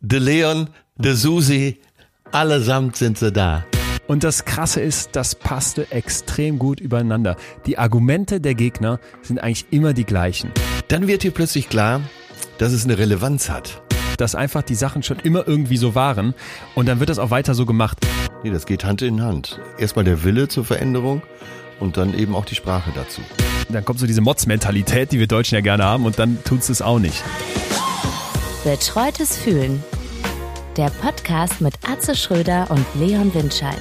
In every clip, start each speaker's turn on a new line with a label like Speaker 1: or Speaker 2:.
Speaker 1: de Leon, de Susi, allesamt sind sie da.
Speaker 2: Und das Krasse ist, das passte extrem gut übereinander. Die Argumente der Gegner sind eigentlich immer die gleichen.
Speaker 1: Dann wird hier plötzlich klar, dass es eine Relevanz hat.
Speaker 2: Dass einfach die Sachen schon immer irgendwie so waren und dann wird das auch weiter so gemacht.
Speaker 1: Nee, das geht Hand in Hand. Erstmal der Wille zur Veränderung und dann eben auch die Sprache dazu.
Speaker 2: Dann kommt so diese Mods-Mentalität, die wir Deutschen ja gerne haben und dann tut's es auch nicht.
Speaker 3: Betreutes Fühlen. Der Podcast mit Atze Schröder und Leon Windscheid.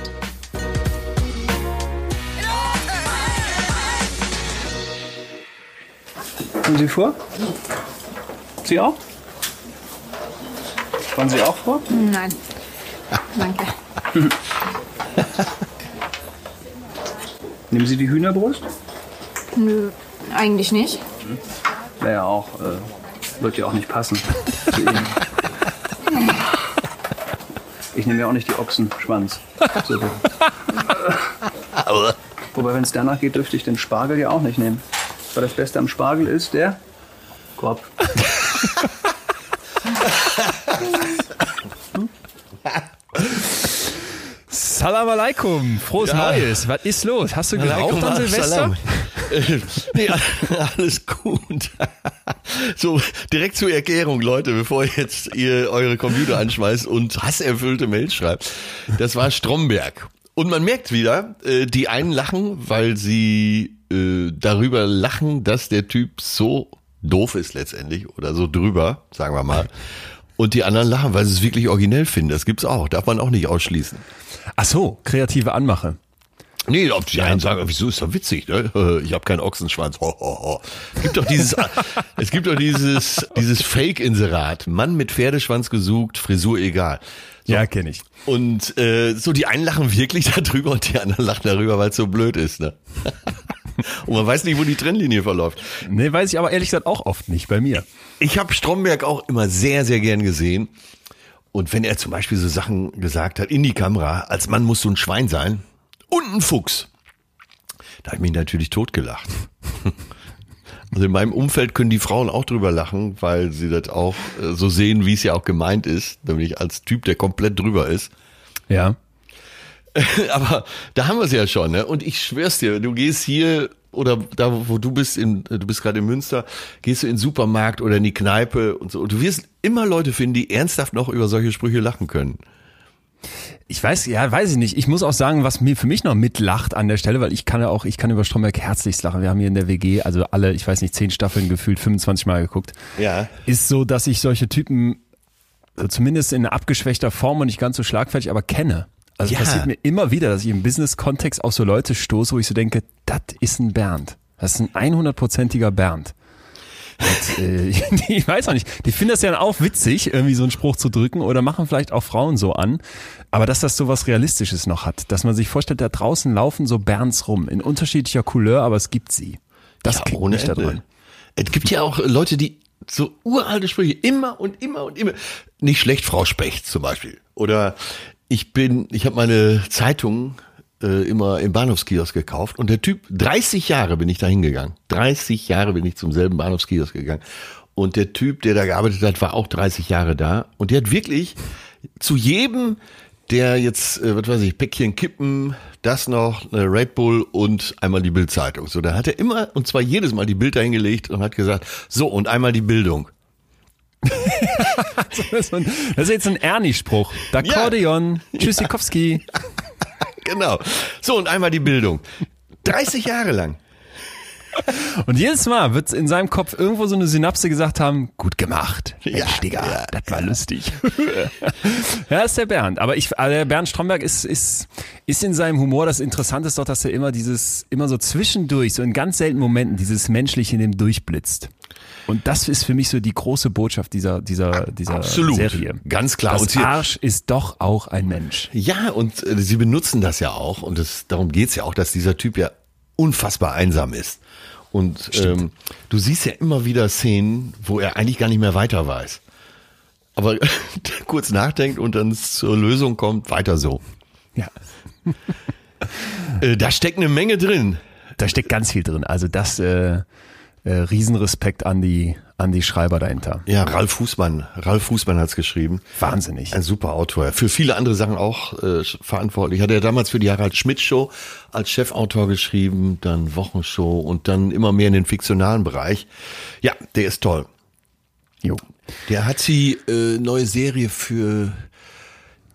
Speaker 4: Kommen Sie vor? Sie auch? Wollen Sie auch vor?
Speaker 5: Nein. Danke.
Speaker 4: Nehmen Sie die Hühnerbrust?
Speaker 5: Nö, eigentlich nicht.
Speaker 4: Wäre ja auch, äh, wird ja auch nicht passen zu. Ich nehme ja auch nicht die Ochsenschwanz. So, Wobei, wenn es danach geht, dürfte ich den Spargel ja auch nicht nehmen. Weil das Beste am Spargel ist der Kopf.
Speaker 2: Salam alaikum, frohes
Speaker 1: Ja.
Speaker 2: Neues. Was ist los? Hast du geraucht an Silvester?
Speaker 1: Salam. Nee, alles gut. So, direkt zur Erklärung, Leute, bevor jetzt ihr eure Computer anschmeißt und hasserfüllte Mails schreibt. Das war Stromberg. Und man merkt wieder, äh, die einen lachen, weil sie äh, darüber lachen, dass der Typ so doof ist letztendlich oder so drüber, sagen wir mal. Und die anderen lachen, weil sie es wirklich originell finden. Das gibt's auch, darf man auch nicht ausschließen.
Speaker 2: Ach so, kreative Anmache.
Speaker 1: Nee, ob die einen sagen, wieso ist doch witzig, ne? Ich habe keinen Ochsenschwanz. Ho, ho, ho. Es gibt doch dieses, es gibt doch dieses, dieses Fake-Inserat. Mann mit Pferdeschwanz gesucht, Frisur egal. So.
Speaker 2: Ja, kenne ich.
Speaker 1: Und äh, so die einen lachen wirklich darüber und die anderen lachen darüber, weil es so blöd ist, ne? Und man weiß nicht, wo die Trennlinie verläuft.
Speaker 2: Nee, weiß ich aber ehrlich gesagt auch oft nicht bei mir.
Speaker 1: Ich habe Stromberg auch immer sehr, sehr gern gesehen. Und wenn er zum Beispiel so Sachen gesagt hat in die Kamera, als Mann musst du ein Schwein sein und ein Fuchs, da habe ich mich natürlich totgelacht. Also in meinem Umfeld können die Frauen auch drüber lachen, weil sie das auch äh, so sehen, wie es ja auch gemeint ist, nämlich als Typ, der komplett drüber ist.
Speaker 2: Ja.
Speaker 1: Aber da haben wir es ja schon, ne? Und ich schwör's dir, du gehst hier oder da, wo du bist, in, du bist gerade in Münster, gehst du in den Supermarkt oder in die Kneipe und so. Und du wirst immer Leute finden, die ernsthaft noch über solche Sprüche lachen können.
Speaker 2: Ich weiß, ja, weiß ich nicht. Ich muss auch sagen, was mir für mich noch mitlacht an der Stelle, weil ich kann ja auch, ich kann über Stromberg herzlichst lachen. Wir haben hier in der WG, also alle, ich weiß nicht, zehn Staffeln gefühlt 25 Mal geguckt.
Speaker 1: Ja.
Speaker 2: Ist so, dass ich solche Typen äh, zumindest in abgeschwächter Form und nicht ganz so schlagfertig, aber kenne. Also
Speaker 1: Ja.
Speaker 2: passiert mir immer wieder, dass ich im Business-Kontext auf so Leute stoße, wo ich so denke, das ist ein Bernd. Das ist ein 100-prozentiger Bernd. Und, äh, ich weiß auch nicht. Die finden das ja auch witzig, irgendwie so einen Spruch zu drücken oder machen vielleicht auch Frauen so an. Aber dass das so was Realistisches noch hat, dass man sich vorstellt, da draußen laufen so Bernds rum in unterschiedlicher Couleur, aber es gibt sie. Das
Speaker 1: ja,
Speaker 2: kriegt mich da drin.
Speaker 1: Es gibt ja auch Leute, die so uralte Sprüche immer und immer und immer. Nicht schlecht, Frau Specht zum Beispiel. Oder ich bin, ich habe meine Zeitung äh, immer im Bahnhofskiosk gekauft und der Typ, 30 Jahre bin ich da hingegangen. 30 Jahre bin ich zum selben Bahnhofskiosk gegangen. Und der Typ, der da gearbeitet hat, war auch 30 Jahre da. Und der hat wirklich zu jedem, der jetzt, äh, was weiß ich, Päckchen kippen, das noch, eine Red Bull und einmal die Bildzeitung. So, da hat er immer, und zwar jedes Mal die Bild dahingelegt und hat gesagt, so, und einmal die Bildung.
Speaker 2: Das ist, jetzt ein Ernie-Spruch. D'Akkordeon, Tschüssikowski.
Speaker 1: Genau. So, und einmal die Bildung. 30 Jahre lang.
Speaker 2: Und jedes Mal wird in seinem Kopf irgendwo so eine Synapse gesagt haben, gut gemacht.
Speaker 1: Ja,
Speaker 2: Mensch, Digga,
Speaker 1: ja,
Speaker 2: das war lustig. ja, ist der Bernd. Aber ich, also der Bernd Stromberg ist, ist, ist in seinem Humor, das Interessante ist doch, dass er immer dieses, immer so zwischendurch, so in ganz seltenen Momenten, dieses Menschliche in dem durchblitzt. Und das ist für mich so die große Botschaft dieser, dieser, dieser
Speaker 1: Absolut.
Speaker 2: Serie.
Speaker 1: Ganz klar.
Speaker 2: Das Arsch ist doch auch ein Mensch.
Speaker 1: Ja, und äh, sie benutzen das ja auch. Und das, darum geht's ja auch, dass dieser Typ ja unfassbar einsam ist. Und ähm, du siehst ja immer wieder Szenen, wo er eigentlich gar nicht mehr weiter weiß. Aber kurz nachdenkt und dann zur Lösung kommt, weiter so.
Speaker 2: Ja.
Speaker 1: Äh, da steckt eine Menge drin.
Speaker 2: Da steckt ganz viel drin. Also das äh, äh, Riesenrespekt an die an die Schreiber dahinter.
Speaker 1: Ja, Ralf Fußmann. Ralf Fußmann hat's geschrieben.
Speaker 2: Wahnsinnig.
Speaker 1: Ein super Autor. Für viele andere Sachen auch äh, verantwortlich. Hat er damals für die Harald Schmidt Show als Chefautor geschrieben, dann Wochenshow und dann immer mehr in den fiktionalen Bereich. Ja, der ist toll.
Speaker 2: Jo.
Speaker 1: Der hat sie äh, neue Serie für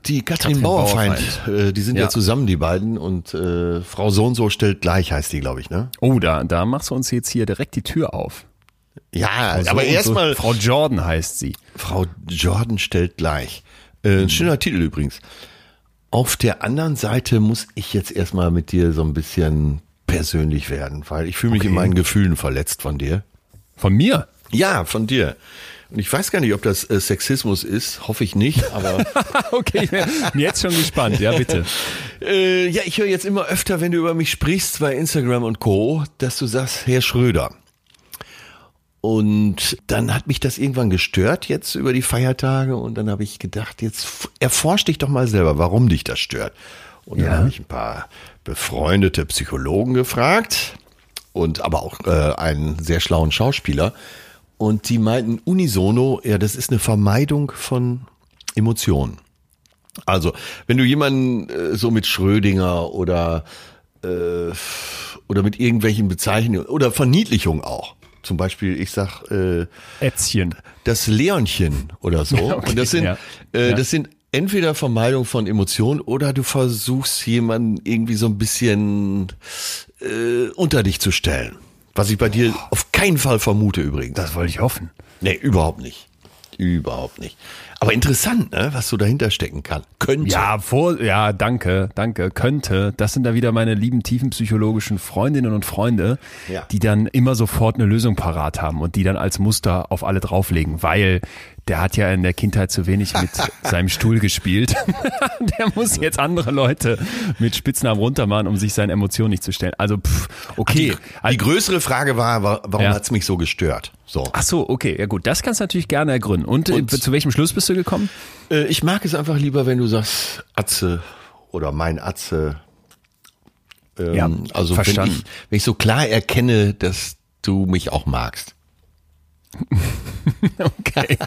Speaker 1: die Katrin,
Speaker 2: Katrin
Speaker 1: Bauerfeind.
Speaker 2: Bauerfeind.
Speaker 1: Äh, die sind ja.
Speaker 2: Ja.
Speaker 1: zusammen, die beiden. Und äh, Frau So und so stellt gleich, heißt die, glaube ich, ne?
Speaker 2: Oh, da, da machst du uns jetzt hier direkt die Tür auf.
Speaker 1: Ja,
Speaker 2: So
Speaker 1: aber
Speaker 2: und so.
Speaker 1: erstmal
Speaker 2: Frau Jordan heißt sie.
Speaker 1: Frau Jordan stellt gleich. Äh, ein schöner Titel übrigens. Auf der anderen Seite muss ich jetzt erstmal mit dir so ein bisschen persönlich werden, weil ich fühle mich in
Speaker 2: Okay.
Speaker 1: meinen Gefühlen verletzt von dir.
Speaker 2: Von mir?
Speaker 1: Ja, von dir. Und ich weiß gar nicht, ob das äh, Sexismus ist, hoffe ich nicht, aber
Speaker 2: okay, bin jetzt schon gespannt. Ja, bitte.
Speaker 1: äh, ja, ich höre jetzt immer öfter, wenn du über mich sprichst bei Instagram und Co., dass du sagst, Herr Schröder. Und dann hat mich das irgendwann gestört jetzt über die Feiertage und dann habe ich gedacht, jetzt f- erforsch dich doch mal selber, warum dich das stört. Und dann
Speaker 2: Ja.
Speaker 1: habe ich ein paar befreundete Psychologen gefragt und aber auch äh, einen sehr schlauen Schauspieler und die meinten unisono, ja, das ist eine Vermeidung von Emotionen. Also, wenn du jemanden äh, so mit Schrödinger oder äh, oder mit irgendwelchen Bezeichnungen oder Verniedlichung auch. Zum Beispiel, ich sag äh,
Speaker 2: Ätzchen.
Speaker 1: das Leonchen oder so.
Speaker 2: Okay,
Speaker 1: Und das sind,
Speaker 2: ja.
Speaker 1: äh,
Speaker 2: Ja.
Speaker 1: das sind entweder Vermeidung von Emotionen oder du versuchst jemanden irgendwie so ein bisschen äh, unter dich zu stellen. Was ich bei dir auf keinen Fall vermute übrigens.
Speaker 2: Das wollte ich hoffen.
Speaker 1: Nee, überhaupt nicht. Überhaupt nicht. Aber interessant, ne, was so dahinter stecken kann. Könnte.
Speaker 2: Ja, vor, ja, danke, danke, könnte. Das sind da wieder meine lieben tiefenpsychologischen Freundinnen und Freunde,
Speaker 1: Ja.
Speaker 2: die dann immer sofort eine Lösung parat haben und die dann als Muster auf alle drauflegen, weil der hat ja in der Kindheit zu wenig mit seinem Stuhl gespielt. der muss jetzt andere Leute mit Spitznamen runtermachen, um sich seinen Emotionen nicht zu stellen. Also, pff, okay.
Speaker 1: Die größere Frage war, wa- warum
Speaker 2: Ja.
Speaker 1: hat's mich so gestört? So.
Speaker 2: Ach so, okay, ja gut, das kannst du natürlich gerne ergründen. Und,
Speaker 1: Und-
Speaker 2: äh, zu welchem Schluss bist du gekommen?
Speaker 1: Äh, ich mag es einfach lieber, wenn du sagst Atze oder mein Atze. Ähm,
Speaker 2: Ja,
Speaker 1: also wenn
Speaker 2: verstanden.
Speaker 1: ich, wenn ich so klar erkenne, dass du mich auch magst.
Speaker 2: Okay.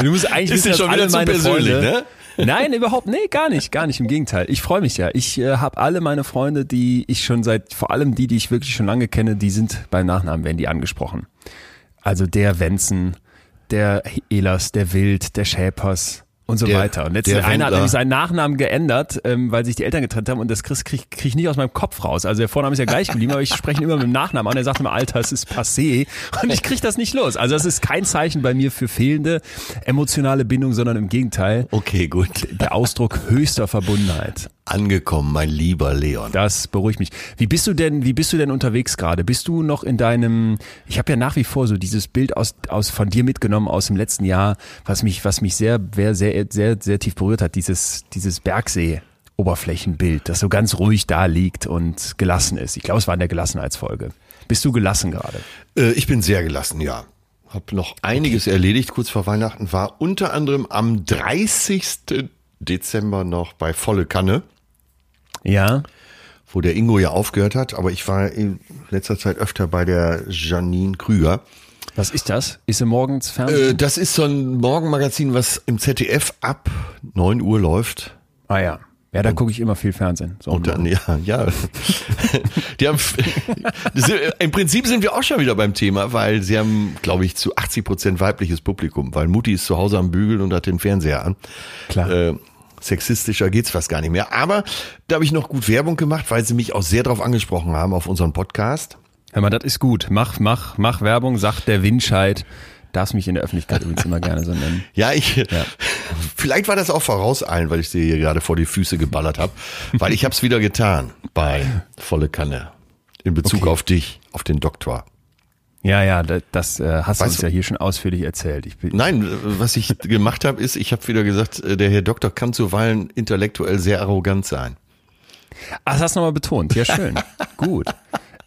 Speaker 2: Du musst eigentlich
Speaker 1: Ist
Speaker 2: wissen,
Speaker 1: schon
Speaker 2: alle
Speaker 1: wieder zu
Speaker 2: meine
Speaker 1: persönlich,
Speaker 2: Freunde, Nein, überhaupt, nee, gar nicht, gar nicht. Im Gegenteil. Ich freue mich ja. Ich äh, habe alle meine Freunde, die ich schon seit, vor allem die, die ich wirklich schon lange kenne, die sind beim Nachnamen, werden die angesprochen. Also der Wenzen, der Elas, der Wild, der Schäpers und so
Speaker 1: Der-
Speaker 2: weiter. Und letztens einer hat nämlich seinen Nachnamen geändert, ähm, weil sich die Eltern getrennt haben und das krieg, krieg, krieg ich nicht aus meinem Kopf raus. Also der Vorname ist ja gleich geblieben, aber ich spreche ihn immer mit dem Nachnamen an. Er sagt immer, Alter, es ist passé und ich krieg das nicht los. Also das ist kein Zeichen bei mir für fehlende emotionale Bindung, sondern im Gegenteil
Speaker 1: Okay, gut.
Speaker 2: der Ausdruck höchster Verbundenheit.
Speaker 1: Angekommen, mein lieber Leon.
Speaker 2: Das beruhigt mich. Wie bist du denn, wie bist du denn unterwegs gerade? Bist du noch in deinem, ich habe ja nach wie vor so dieses Bild aus, aus von dir mitgenommen aus dem letzten Jahr, was mich, was mich sehr, sehr, sehr, sehr, sehr tief berührt hat, dieses, dieses Bergsee. Oberflächenbild, das so ganz ruhig da liegt und gelassen ist. Ich glaube, es war in der Gelassenheitsfolge. Bist du gelassen gerade?
Speaker 1: Äh, ich bin sehr gelassen, ja. Hab noch einiges erledigt kurz vor Weihnachten, war unter anderem am 30. Dezember noch bei Volle Kanne,
Speaker 2: Ja.
Speaker 1: wo der Ingo ja aufgehört hat, aber ich war in letzter Zeit öfter bei der Janine Krüger.
Speaker 2: Was ist das? Ist sie morgens
Speaker 1: Äh,
Speaker 2: Fernsehen?
Speaker 1: das ist so ein Morgenmagazin, was im ZDF ab 9 Uhr läuft.
Speaker 2: ah ja. Ja, da gucke ich immer viel Fernsehen. So
Speaker 1: Und dann, ja, ja. Die haben, sind, Im Prinzip sind wir auch schon wieder beim Thema, weil sie haben, glaube ich, zu 80 Prozent weibliches Publikum, weil Mutti ist zu Hause am Bügeln und hat den Fernseher an.
Speaker 2: Klar.
Speaker 1: Äh, sexistischer geht's fast gar nicht mehr. Aber da habe ich noch gut Werbung gemacht, weil sie mich auch sehr darauf angesprochen haben auf unseren Podcast.
Speaker 2: Hör mal, das ist gut. Mach, mach, mach Werbung, sagt der Windscheid. Darfst mich in der Öffentlichkeit übrigens immer gerne so nennen.
Speaker 1: Ja, ich. Vielleicht war das auch vorauseilen, weil ich sie hier gerade vor die Füße geballert habe, weil ich habe es wieder getan bei volle Kanne in Bezug
Speaker 2: Okay.
Speaker 1: auf dich, auf den Doktor.
Speaker 2: Ja, ja, das, äh, hast du
Speaker 1: Weißt
Speaker 2: uns
Speaker 1: du-
Speaker 2: ja hier schon ausführlich erzählt. Ich bin,
Speaker 1: Nein, was ich gemacht habe, ist, ich habe wieder gesagt, äh, der Herr Doktor kann zuweilen intellektuell sehr arrogant sein.
Speaker 2: Ach, das hast du nochmal betont. Ja, schön. Gut.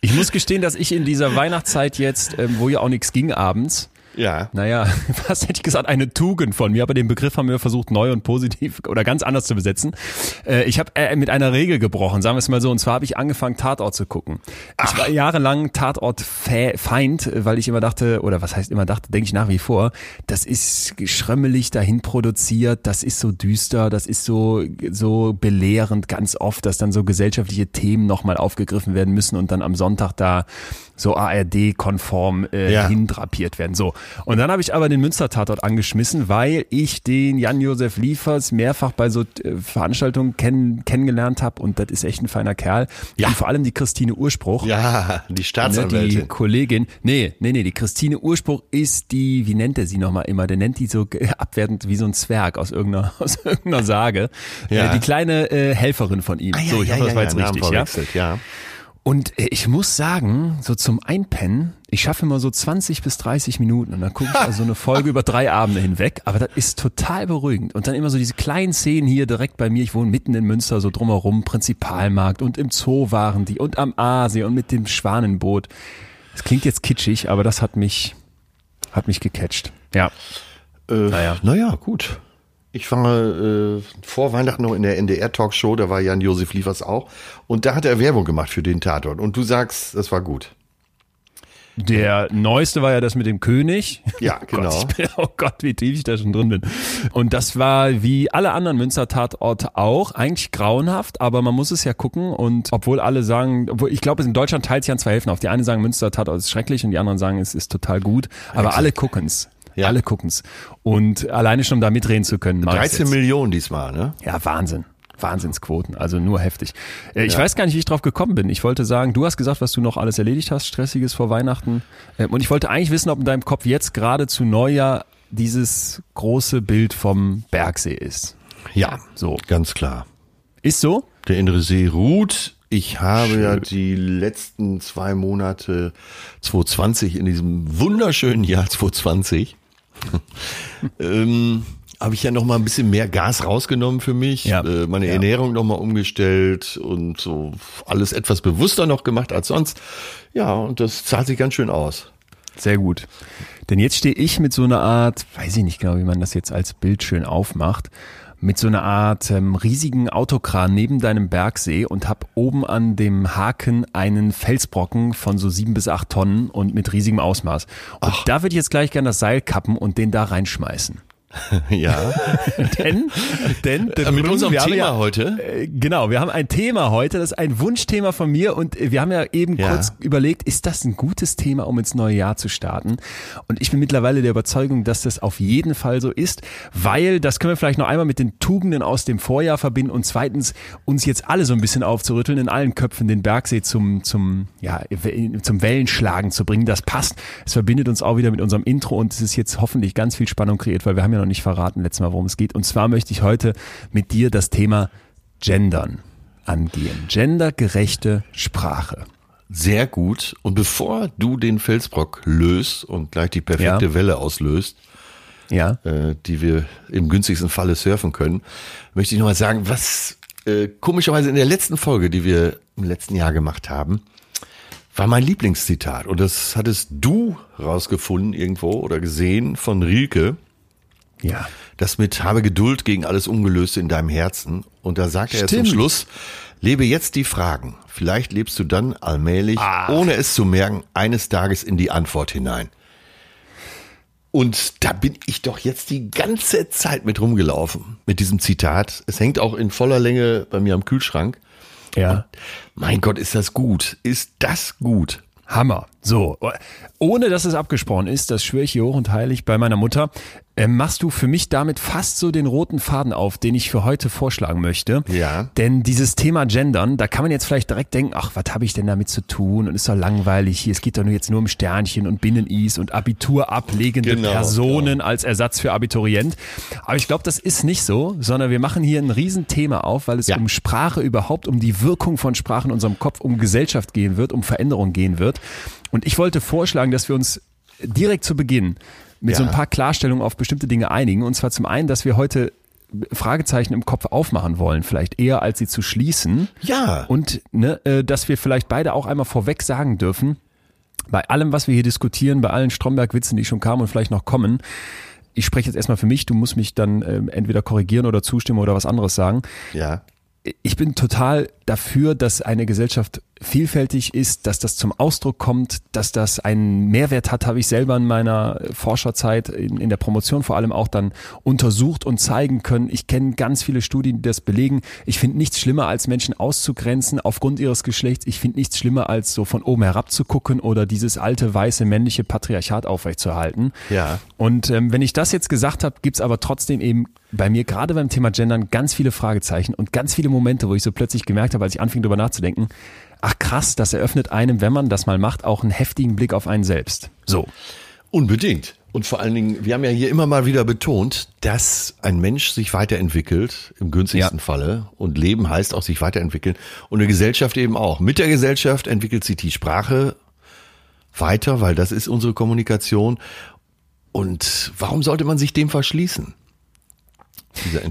Speaker 2: Ich muss gestehen, dass ich in dieser Weihnachtszeit jetzt, ähm, wo ja auch nichts ging abends,
Speaker 1: Ja.
Speaker 2: naja, was hätte ich gesagt, eine Tugend von mir, aber den Begriff haben wir versucht neu und positiv oder ganz anders zu besetzen. Äh, ich habe äh, mit einer Regel gebrochen, sagen wir es mal so, und zwar habe ich angefangen, Tatort zu gucken. Ich war jahrelang Tatort-Feind, weil ich immer dachte, oder was heißt immer dachte, denke ich nach wie vor, das ist schrömmelig dahin produziert, das ist so düster, das ist so, so belehrend ganz oft, dass dann so gesellschaftliche Themen nochmal aufgegriffen werden müssen und dann am Sonntag da so ARD-konform äh,
Speaker 1: Ja.
Speaker 2: hindrapiert werden. So. Und dann habe ich aber den Münster-Tatort angeschmissen, weil ich den Jan-Josef Liefers mehrfach bei so äh, Veranstaltungen kenn kennengelernt habe und das ist echt ein feiner Kerl.
Speaker 1: Ja.
Speaker 2: Und vor allem die Christine Urspruch.
Speaker 1: Ja, die
Speaker 2: Ne, die
Speaker 1: Staatsanwältin.
Speaker 2: Kollegin, nee, nee, nee, die Christine Urspruch ist die, wie nennt er sie nochmal immer? Der nennt die so äh, abwertend wie so ein Zwerg aus irgendeiner, aus irgendeiner Sage.
Speaker 1: Ja.
Speaker 2: Äh, die kleine äh, Helferin von ihm.
Speaker 1: Ah, ja,
Speaker 2: so, ich
Speaker 1: ja,
Speaker 2: hoffe, das war jetzt richtig, ja.
Speaker 1: ja.
Speaker 2: Und äh, ich muss sagen, so zum Einpennen, ich schaffe immer so 20 bis 30 Minuten und dann gucke ich also eine Folge über drei Abende hinweg, aber das ist total beruhigend. Und dann immer so diese kleinen Szenen hier direkt bei mir, ich wohne mitten in Münster, so drumherum, Prinzipalmarkt und im Zoo waren die und am Aasee und mit dem Schwanenboot. Das klingt jetzt kitschig, aber das hat mich, hat mich gecatcht. Ja.
Speaker 1: Äh,
Speaker 2: Naja.
Speaker 1: naja, gut. Ich war äh, vor Weihnachten noch in der NDR-Talkshow, da war Jan-Josef Liefers auch. Und da hat er Werbung gemacht für den Tatort. Und du sagst, das war gut.
Speaker 2: Der neueste war ja das mit dem König.
Speaker 1: Ja,
Speaker 2: Oh
Speaker 1: genau.
Speaker 2: Gott, ich bin, oh Gott, wie tief ich da schon drin bin. Und das war wie alle anderen Münster-Tatorte auch, eigentlich grauenhaft, aber man muss es ja gucken. Und obwohl alle sagen, obwohl ich glaube, in Deutschland teilt sich an zwei Hälften auf. Die einen sagen, Münster-Tatort ist schrecklich und die anderen sagen, es ist total gut. Aber alle gucken's.
Speaker 1: Ja.
Speaker 2: Alle gucken's. Und alleine schon um da mitreden zu können. mach ich's
Speaker 1: 13
Speaker 2: jetzt.
Speaker 1: Millionen diesmal, ne?
Speaker 2: Ja, Wahnsinn. Wahnsinnsquoten, also nur heftig. Äh, Ich weiß gar nicht, wie ich drauf gekommen bin. Ich wollte sagen, du hast gesagt, was du noch alles erledigt hast, stressiges vor Weihnachten. Ähm, Und ich wollte eigentlich wissen, ob in deinem Kopf jetzt gerade zu Neujahr dieses große Bild vom Bergsee ist.
Speaker 1: Ja,
Speaker 2: So.
Speaker 1: ganz klar.
Speaker 2: Ist so?
Speaker 1: Der innere See ruht. Ich habe ja die letzten zwei Monate 2020 in diesem wunderschönen Jahr 2020 ähm, habe ich ja noch mal ein bisschen mehr Gas rausgenommen für mich,
Speaker 2: Ja.
Speaker 1: äh, meine
Speaker 2: Ja.
Speaker 1: Ernährung noch mal umgestellt und so alles etwas bewusster noch gemacht als sonst. Ja, und das zahlt sich ganz schön aus.
Speaker 2: Sehr gut. Denn jetzt stehe ich mit so einer Art, weiß ich nicht genau, wie man das jetzt als Bild schön aufmacht, mit so einer Art ähm, riesigen Autokran neben deinem Bergsee und hab oben an dem Haken einen Felsbrocken von so sieben bis acht Tonnen und mit riesigem Ausmaß. Und da würde ich jetzt gleich gerne das Seil kappen und den da reinschmeißen.
Speaker 1: Ja,
Speaker 2: Denn, denn, denn
Speaker 1: mit unserem
Speaker 2: wir haben
Speaker 1: Thema
Speaker 2: ja,
Speaker 1: heute.
Speaker 2: äh, Genau, wir haben ein Thema heute, das ist ein Wunschthema von mir und wir haben ja eben
Speaker 1: Ja.
Speaker 2: kurz überlegt, ist das ein gutes Thema, um ins neue Jahr zu starten? Und ich bin mittlerweile der Überzeugung, dass das auf jeden Fall so ist, weil das können wir vielleicht noch einmal mit den Tugenden aus dem Vorjahr verbinden und zweitens uns jetzt alle so ein bisschen aufzurütteln, in allen Köpfen den Bergsee zum, zum, ja, zum Wellenschlagen zu bringen. Das passt. Es verbindet uns auch wieder mit unserem Intro und es ist jetzt hoffentlich ganz viel Spannung kreiert, weil wir haben ja noch nicht verraten letztes Mal, worum es geht. Und zwar möchte ich heute mit dir das Thema Gendern angehen. Gendergerechte Sprache.
Speaker 1: Sehr gut. Und bevor du den Felsbrock löst und gleich die perfekte
Speaker 2: Ja.
Speaker 1: Welle auslöst,
Speaker 2: Ja.
Speaker 1: äh, die wir im günstigsten Falle surfen können, möchte ich noch mal sagen, was äh, komischerweise in der letzten Folge, die wir im letzten Jahr gemacht haben, war mein Lieblingszitat. Und das hattest du rausgefunden irgendwo oder gesehen von Rilke.
Speaker 2: Ja.
Speaker 1: Das mit habe Geduld gegen alles Ungelöste in deinem Herzen. Und da sagt er zum
Speaker 2: Stimmt.
Speaker 1: Schluss, lebe jetzt die Fragen. Vielleicht lebst du dann allmählich,
Speaker 2: Ah.
Speaker 1: ohne es zu merken, eines Tages in die Antwort hinein. Und da bin ich doch jetzt die ganze Zeit mit rumgelaufen, mit diesem Zitat. Es hängt auch in voller Länge bei mir am Kühlschrank.
Speaker 2: Ja.
Speaker 1: Mein Gott, ist das gut. Ist das gut?
Speaker 2: Hammer. So, ohne dass es abgesprochen ist, das schwöre ich hier hoch und heilig bei meiner Mutter, äh, machst du für mich damit fast so den roten Faden auf, den ich für heute vorschlagen möchte.
Speaker 1: Ja.
Speaker 2: Denn dieses Thema Gendern, da kann man jetzt vielleicht direkt denken, ach, was habe ich denn damit zu tun? Und ist doch langweilig hier. Es geht doch nur jetzt nur um Sternchen und Binnen-Is und Abitur ablegende
Speaker 1: Genau,
Speaker 2: Personen als Ersatz für Abiturient. Aber ich glaube, das ist nicht so, sondern wir machen hier ein Riesenthema auf, weil es
Speaker 1: Ja.
Speaker 2: um Sprache überhaupt, um die Wirkung von Sprache in unserem Kopf, um Gesellschaft gehen wird, um Veränderung gehen wird. Und ich wollte vorschlagen, dass wir uns direkt zu Beginn mit so
Speaker 1: Ja.
Speaker 2: ein paar Klarstellungen auf bestimmte Dinge einigen. Und zwar zum einen, dass wir heute Fragezeichen im Kopf aufmachen wollen, vielleicht eher als sie zu schließen.
Speaker 1: Ja.
Speaker 2: Und ne, äh, dass wir vielleicht beide auch einmal vorweg sagen dürfen, bei allem, was wir hier diskutieren, bei allen Stromberg-Witzen, die schon kamen und vielleicht noch kommen, ich spreche jetzt erstmal für mich, du musst mich dann ähm, entweder korrigieren oder zustimmen oder was anderes sagen.
Speaker 1: Ja.
Speaker 2: Ich bin total dafür, dass eine Gesellschaft vielfältig ist, dass das zum Ausdruck kommt, dass das einen Mehrwert hat, habe ich selber in meiner Forscherzeit in, in der Promotion vor allem auch dann untersucht und zeigen können. Ich kenne ganz viele Studien, die das belegen. Ich finde nichts schlimmer, als Menschen auszugrenzen aufgrund ihres Geschlechts. Ich finde nichts schlimmer, als so von oben herab zu gucken oder dieses alte, weiße, männliche Patriarchat aufrechtzuerhalten.
Speaker 1: Ja.
Speaker 2: Und ähm, wenn ich das jetzt gesagt habe, gibt's aber trotzdem eben bei mir gerade beim Thema Gendern ganz viele Fragezeichen und ganz viele Momente, wo ich so plötzlich gemerkt habe, als ich anfing darüber nachzudenken, ach krass, das eröffnet einem, wenn man das mal macht, auch einen heftigen Blick auf einen selbst. So.
Speaker 1: Unbedingt. Und vor allen Dingen, wir haben ja hier immer mal wieder betont, dass ein Mensch sich weiterentwickelt, im günstigsten
Speaker 2: Ja.
Speaker 1: Falle. Und Leben heißt auch sich weiterentwickeln. Und eine Gesellschaft eben auch. Mit der Gesellschaft entwickelt sich die Sprache weiter, weil das ist unsere Kommunikation. Und warum sollte man sich dem verschließen?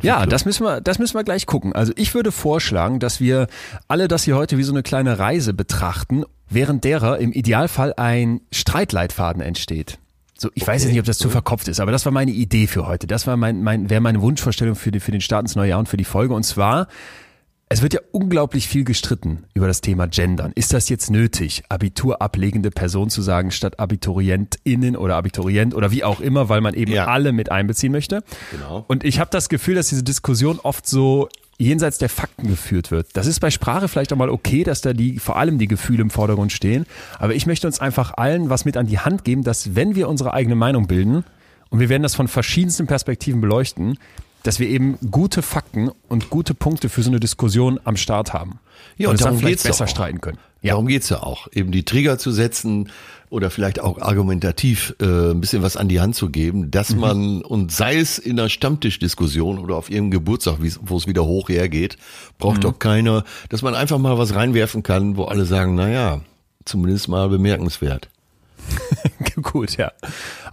Speaker 2: Ja, das müssen wir, das müssen wir gleich gucken. Also ich würde vorschlagen, dass wir alle das hier heute wie so eine kleine Reise betrachten, während derer im Idealfall ein Streitleitfaden entsteht. So, ich weiß jetzt nicht, ob das zu verkopft ist, aber das war meine Idee für heute. Das war mein, mein, wäre meine Wunschvorstellung für, die, für den Start ins neue Jahr und für die Folge. Und zwar, es wird ja unglaublich viel gestritten über das Thema Gendern. Ist das jetzt nötig, abiturablegende Person zu sagen, statt AbiturientInnen oder Abiturient oder wie auch immer, weil man eben
Speaker 1: Ja.
Speaker 2: alle mit einbeziehen möchte?
Speaker 1: Genau.
Speaker 2: Und ich habe das Gefühl, dass diese Diskussion oft so jenseits der Fakten geführt wird. Das ist bei Sprache vielleicht auch mal okay, dass da die vor allem die Gefühle im Vordergrund stehen. Aber ich möchte uns einfach allen was mit an die Hand geben, dass wenn wir unsere eigene Meinung bilden und wir werden das von verschiedensten Perspektiven beleuchten, dass wir eben gute Fakten und gute Punkte für so eine Diskussion am Start haben.
Speaker 1: Ja,
Speaker 2: und
Speaker 1: und darum geht's
Speaker 2: besser
Speaker 1: auch.
Speaker 2: streiten können.
Speaker 1: Darum geht's ja auch, eben die Trigger zu setzen oder vielleicht auch argumentativ äh, ein bisschen was an die Hand zu geben, dass
Speaker 2: Mhm.
Speaker 1: man, und sei es in einer Stammtischdiskussion oder auf ihrem Geburtstag, wo es wieder hoch hergeht, braucht
Speaker 2: Mhm.
Speaker 1: doch keiner, dass man einfach mal was reinwerfen kann, wo alle sagen, na ja, zumindest mal bemerkenswert.
Speaker 2: Gut, ja.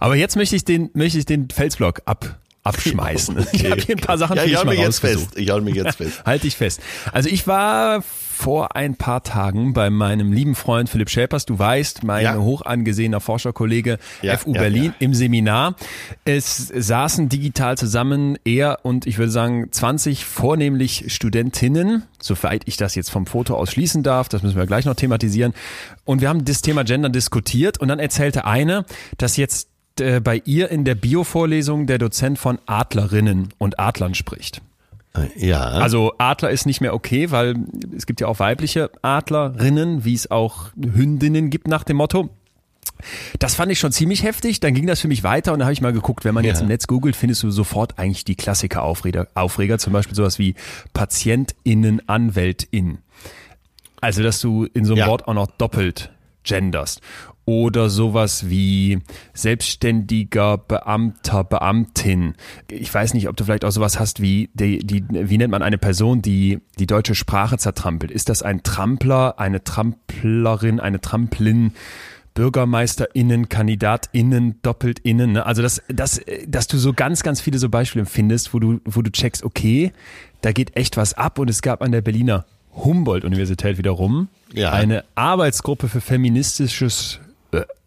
Speaker 2: Aber jetzt möchte ich den, möchte ich den Felsblock ab, abschmeißen. Ich habe hier ein paar Sachen
Speaker 1: ja,
Speaker 2: für
Speaker 1: ich
Speaker 2: dich mal
Speaker 1: mir jetzt fest. Ich hau mir jetzt fest.
Speaker 2: Halt dich fest. Also ich war vor ein paar Tagen bei meinem lieben Freund Philipp Schäpers, du weißt, mein
Speaker 1: Ja.
Speaker 2: hoch angesehener Forscherkollege
Speaker 1: Ja,
Speaker 2: FU
Speaker 1: ja,
Speaker 2: Berlin im Seminar. Es saßen digital zusammen er und ich würde sagen 20 vornehmlich Studentinnen, soweit ich das jetzt vom Foto aus schließen darf, das müssen wir gleich noch thematisieren. Und wir haben das Thema Gender diskutiert und dann erzählte eine, dass jetzt äh, bei ihr in der Bio-Vorlesung der Dozent von Adlerinnen und Adlern spricht.
Speaker 1: Ja.
Speaker 2: Also Adler ist nicht mehr okay, weil es gibt ja auch weibliche Adlerinnen, wie es auch Hündinnen gibt nach dem Motto. Das fand ich schon ziemlich heftig. Dann ging das für mich weiter und da habe ich mal geguckt, wenn man jetzt
Speaker 1: Ja.
Speaker 2: im Netz googelt, findest du sofort eigentlich die Klassiker-Aufreger, Aufreger, zum Beispiel sowas wie PatientInnen, Anwältin. Also, dass du in so einem
Speaker 1: Ja.
Speaker 2: Wort auch noch doppelt genderst. Oder sowas wie selbstständiger Beamter, Beamtin. Ich weiß nicht, ob du vielleicht auch sowas hast wie, die, die, wie nennt man eine Person, die die deutsche Sprache zertrampelt? Ist das ein Trampler, eine Tramplerin, eine Tramplin? BürgermeisterInnen, KandidatInnen, DoppeltInnen, ne? Also das, das, dass du so ganz, ganz viele so Beispiele findest, wo du, wo du checkst, okay, da geht echt was ab und es gab an der Berliner Humboldt-Universität wiederum
Speaker 1: Ja.
Speaker 2: eine Arbeitsgruppe für feministisches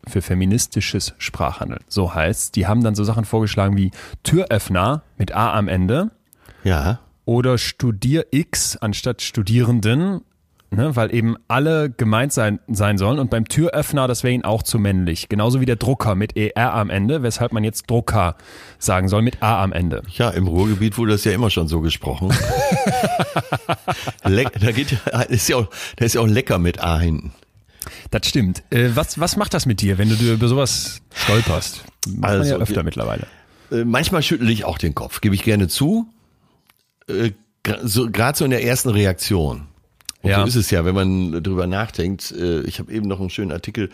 Speaker 2: für feministisches Sprachhandeln. So heißt, die haben dann so Sachen vorgeschlagen wie Türöffner mit A am Ende
Speaker 1: ja.
Speaker 2: oder Studier X anstatt Studierenden, ne, weil eben alle gemeint sein, sein sollen. Und beim Türöffner, das wäre ihnen auch zu männlich. Genauso wie der Drucker mit ER am Ende, weshalb man jetzt Drucker sagen soll mit A am Ende.
Speaker 1: Ja, im Ruhrgebiet wurde das ja immer schon so gesprochen. Leck, da geht ist ja auch, da ist ja auch lecker mit A hinten.
Speaker 2: Das stimmt. Äh, was, was macht das mit dir, wenn du dir über sowas stolperst? Macht man
Speaker 1: Also,
Speaker 2: ja öfter
Speaker 1: wir-
Speaker 2: mittlerweile.
Speaker 1: Äh, manchmal schüttle ich auch den Kopf, gebe ich gerne zu. Äh, so, Gerade so in der ersten Reaktion. Und
Speaker 2: Ja.
Speaker 1: so ist es ja, wenn man drüber nachdenkt. Ich habe eben noch einen schönen Artikel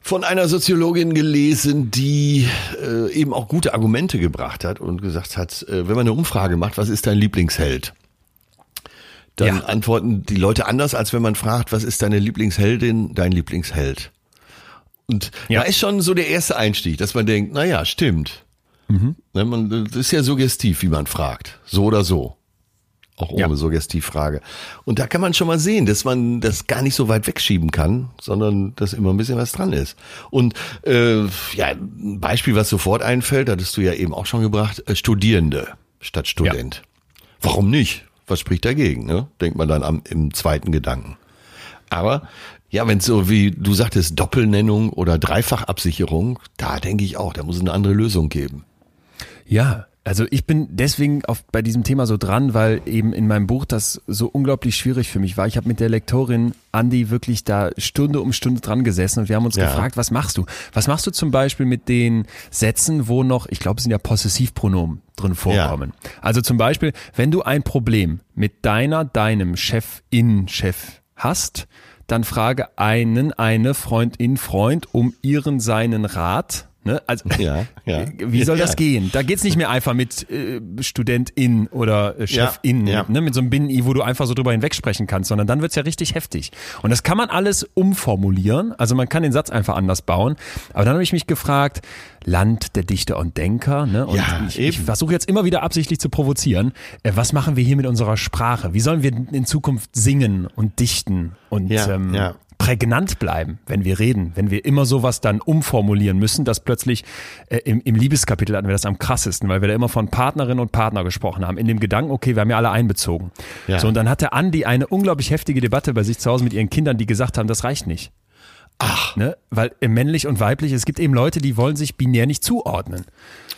Speaker 1: von einer Soziologin gelesen, die eben auch gute Argumente gebracht hat und gesagt hat, wenn man eine Umfrage macht, was ist dein Lieblingsheld? Dann
Speaker 2: Ja.
Speaker 1: antworten die Leute anders, als wenn man fragt, was ist deine Lieblingsheldin, dein Lieblingsheld? Und
Speaker 2: Ja.
Speaker 1: da ist schon so der erste Einstieg, dass man denkt, na ja, stimmt. Ne, man, das ist ja suggestiv, wie man fragt. So oder so. auch ohne
Speaker 2: Ja.
Speaker 1: Suggestivfrage. Und da kann man schon mal sehen, dass man das gar nicht so weit wegschieben kann, sondern dass immer ein bisschen was dran ist. Und äh, ja, ein Beispiel, was sofort einfällt, hattest du ja eben auch schon gebracht, äh, Studierende statt Student. Warum nicht? Was spricht dagegen? Ne? Denkt man dann am, im zweiten Gedanken. Aber ja, wenn so wie du sagtest, Doppelnennung oder Dreifachabsicherung, da denke ich auch, da muss es eine andere Lösung geben.
Speaker 2: Ja, also ich bin deswegen auf, bei diesem Thema so dran, weil eben in meinem Buch das so unglaublich schwierig für mich war. Ich habe mit der Lektorin Andi wirklich da Stunde um Stunde dran gesessen und wir haben uns
Speaker 1: Ja.
Speaker 2: gefragt, was machst du? Was machst du zum Beispiel mit den Sätzen, wo noch, ich glaube, es sind ja Possessivpronomen drin vorkommen. Also zum Beispiel, wenn du ein Problem mit deiner, deinem Chefin-Chef hast, dann frage einen, eine Freundin, Freund um ihren, seinen Rat. Ne? Also,
Speaker 1: Ja, ja.
Speaker 2: wie soll das
Speaker 1: Ja.
Speaker 2: gehen? Da geht's nicht mehr einfach mit äh, Studentin oder äh, Chefin,
Speaker 1: Ja.
Speaker 2: Ne, mit so einem Binnen-I, wo du einfach so drüber hinwegsprechen kannst, sondern dann wird's ja richtig heftig. Und das kann man alles umformulieren, also man kann den Satz einfach anders bauen. Aber dann habe ich mich gefragt, Land der Dichter und Denker, ne? Und
Speaker 1: Ja,
Speaker 2: ich, ich versuche jetzt immer wieder absichtlich zu provozieren. Äh, was machen wir hier mit unserer Sprache? Wie sollen wir in Zukunft singen und dichten und
Speaker 1: Ja,
Speaker 2: ähm,
Speaker 1: ja.
Speaker 2: Prägnant bleiben, wenn wir reden, wenn wir immer sowas dann umformulieren müssen, dass plötzlich äh, im, im Liebeskapitel hatten wir das am krassesten, weil wir da immer von Partnerin und Partner gesprochen haben, in dem Gedanken, okay, wir haben ja alle einbezogen.
Speaker 1: Ja.
Speaker 2: So, und dann hatte Andi eine unglaublich heftige Debatte bei sich zu Hause mit ihren Kindern, die gesagt haben, das reicht nicht. Ach. Ne? Weil äh, männlich und weiblich, es gibt eben Leute, die wollen sich binär nicht zuordnen.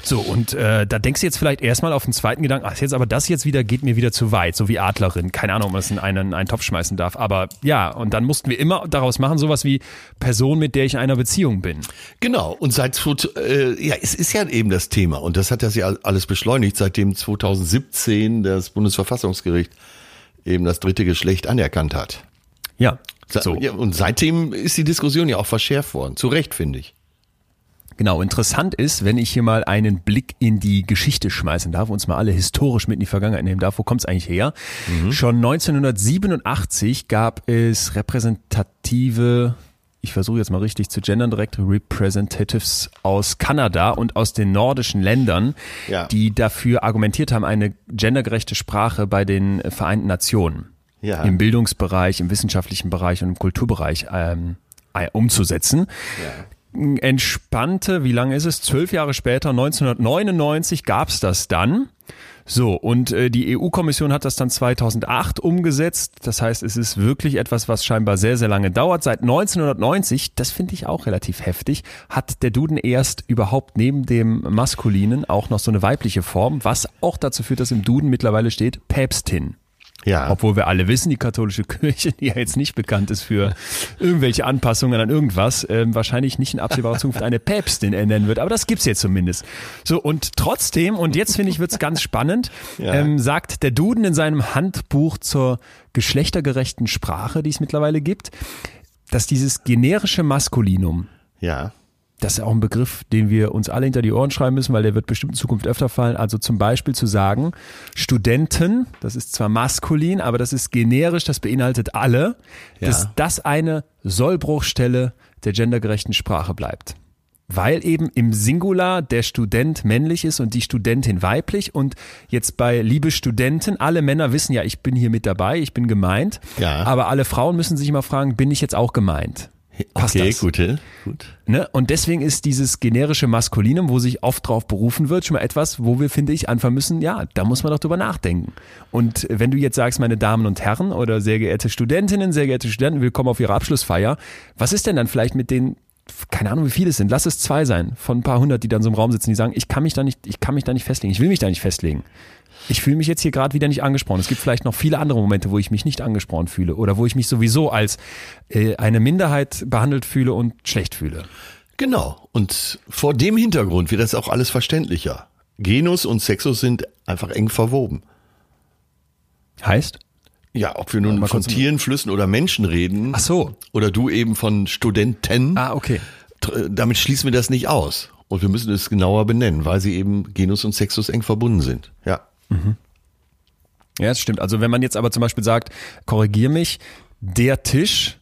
Speaker 2: So, und äh, da denkst du jetzt vielleicht erstmal auf den zweiten Gedanken, ach, jetzt aber das jetzt wieder geht mir wieder zu weit, so wie Adlerin. Keine Ahnung, ob man das in einen, einen Topf schmeißen darf. Aber ja, und dann mussten wir immer daraus machen, sowas wie Person, mit der ich in einer Beziehung bin.
Speaker 1: Genau, und seit, äh, ja, es ist ja eben das Thema und das hat das ja alles beschleunigt, seitdem 2017 das Bundesverfassungsgericht eben das dritte Geschlecht anerkannt hat.
Speaker 2: Ja. So.
Speaker 1: Ja, und seitdem ist die Diskussion ja auch verschärft worden. Zu Recht, finde ich.
Speaker 2: Genau, interessant ist, wenn ich hier mal einen Blick in die Geschichte schmeißen darf, uns mal alle historisch mit in die Vergangenheit nehmen darf, wo kommt es eigentlich her? Schon 1987 gab es repräsentative, ich versuche jetzt mal richtig zu gendern direkt, Representatives aus Kanada und aus den nordischen Ländern,
Speaker 1: Ja.
Speaker 2: die dafür argumentiert haben, eine gendergerechte Sprache bei den Vereinten Nationen
Speaker 1: Ja.
Speaker 2: im Bildungsbereich, im wissenschaftlichen Bereich und im Kulturbereich ähm, äh, umzusetzen entspannte, wie lange ist es? Zwölf Jahre später, 1999 gab's das dann. So, und äh, die EU-Kommission hat das dann 2008 umgesetzt. Das heißt, es ist wirklich etwas, was scheinbar sehr, sehr lange dauert. Seit 1990, das finde ich auch relativ heftig, hat der Duden erst überhaupt neben dem Maskulinen auch noch so eine weibliche Form, was auch dazu führt, dass im Duden mittlerweile steht Päpstin.
Speaker 1: Ja.
Speaker 2: Obwohl wir alle wissen, die katholische Kirche, die ja jetzt nicht bekannt ist für irgendwelche Anpassungen an irgendwas, ähm, wahrscheinlich nicht in absehbarer Zukunft eine Päpstin ernennen wird. Aber das gibt's jetzt zumindest. So, und trotzdem, und jetzt finde ich, wird's ganz spannend,
Speaker 1: Ja.
Speaker 2: ähm, sagt der Duden in seinem Handbuch zur geschlechtergerechten Sprache, die es mittlerweile gibt, dass dieses generische Maskulinum,
Speaker 1: ja.
Speaker 2: Das ist auch ein Begriff, den wir uns alle hinter die Ohren schreiben müssen, weil der wird bestimmt in Zukunft öfter fallen. Also zum Beispiel zu sagen, Studenten, das ist zwar maskulin, aber das ist generisch, das beinhaltet alle, dass
Speaker 1: Ja.
Speaker 2: das eine Sollbruchstelle der gendergerechten Sprache bleibt. Weil eben im Singular der Student männlich ist und die Studentin weiblich und jetzt bei liebe Studenten, alle Männer wissen ja, ich bin hier mit dabei, ich bin gemeint,
Speaker 1: Ja.
Speaker 2: aber alle Frauen müssen sich immer fragen, bin ich jetzt auch gemeint? Passt
Speaker 1: Okay,
Speaker 2: das?
Speaker 1: gut, äh, gut.
Speaker 2: Ne? Und deswegen ist dieses generische Maskulinum, wo sich oft drauf berufen wird, schon mal etwas, wo wir, finde ich, anfangen müssen, ja, da muss man doch drüber nachdenken. Und wenn du jetzt sagst, meine Damen und Herren oder sehr geehrte Studentinnen, sehr geehrte Studenten, willkommen auf Ihre Abschlussfeier, was ist denn dann vielleicht mit den, keine Ahnung, wie viele es sind, lass es zwei sein, von ein paar hundert, die dann so im Raum sitzen, die sagen, ich kann mich da nicht, ich kann mich da nicht festlegen, ich will mich da nicht festlegen. Ich fühle mich jetzt hier gerade wieder nicht angesprochen. Es gibt vielleicht noch viele andere Momente, wo ich mich nicht angesprochen fühle oder wo ich mich sowieso als äh, eine Minderheit behandelt fühle und schlecht fühle.
Speaker 1: Genau. Und vor dem Hintergrund wird das auch alles verständlicher. Genus und Sexus sind einfach eng verwoben.
Speaker 2: Heißt?
Speaker 1: Ja, ob wir nun
Speaker 2: mal
Speaker 1: von Tieren, Flüssen oder Menschen reden.
Speaker 2: Ach so.
Speaker 1: Oder du eben von Studenten.
Speaker 2: Ah, okay.
Speaker 1: damit schließen wir das nicht aus. Und wir müssen es genauer benennen, weil sie eben Genus und Sexus eng verbunden sind. Ja.
Speaker 2: Ja, das stimmt. Also wenn man jetzt aber zum Beispiel sagt, korrigier mich, der Tisch,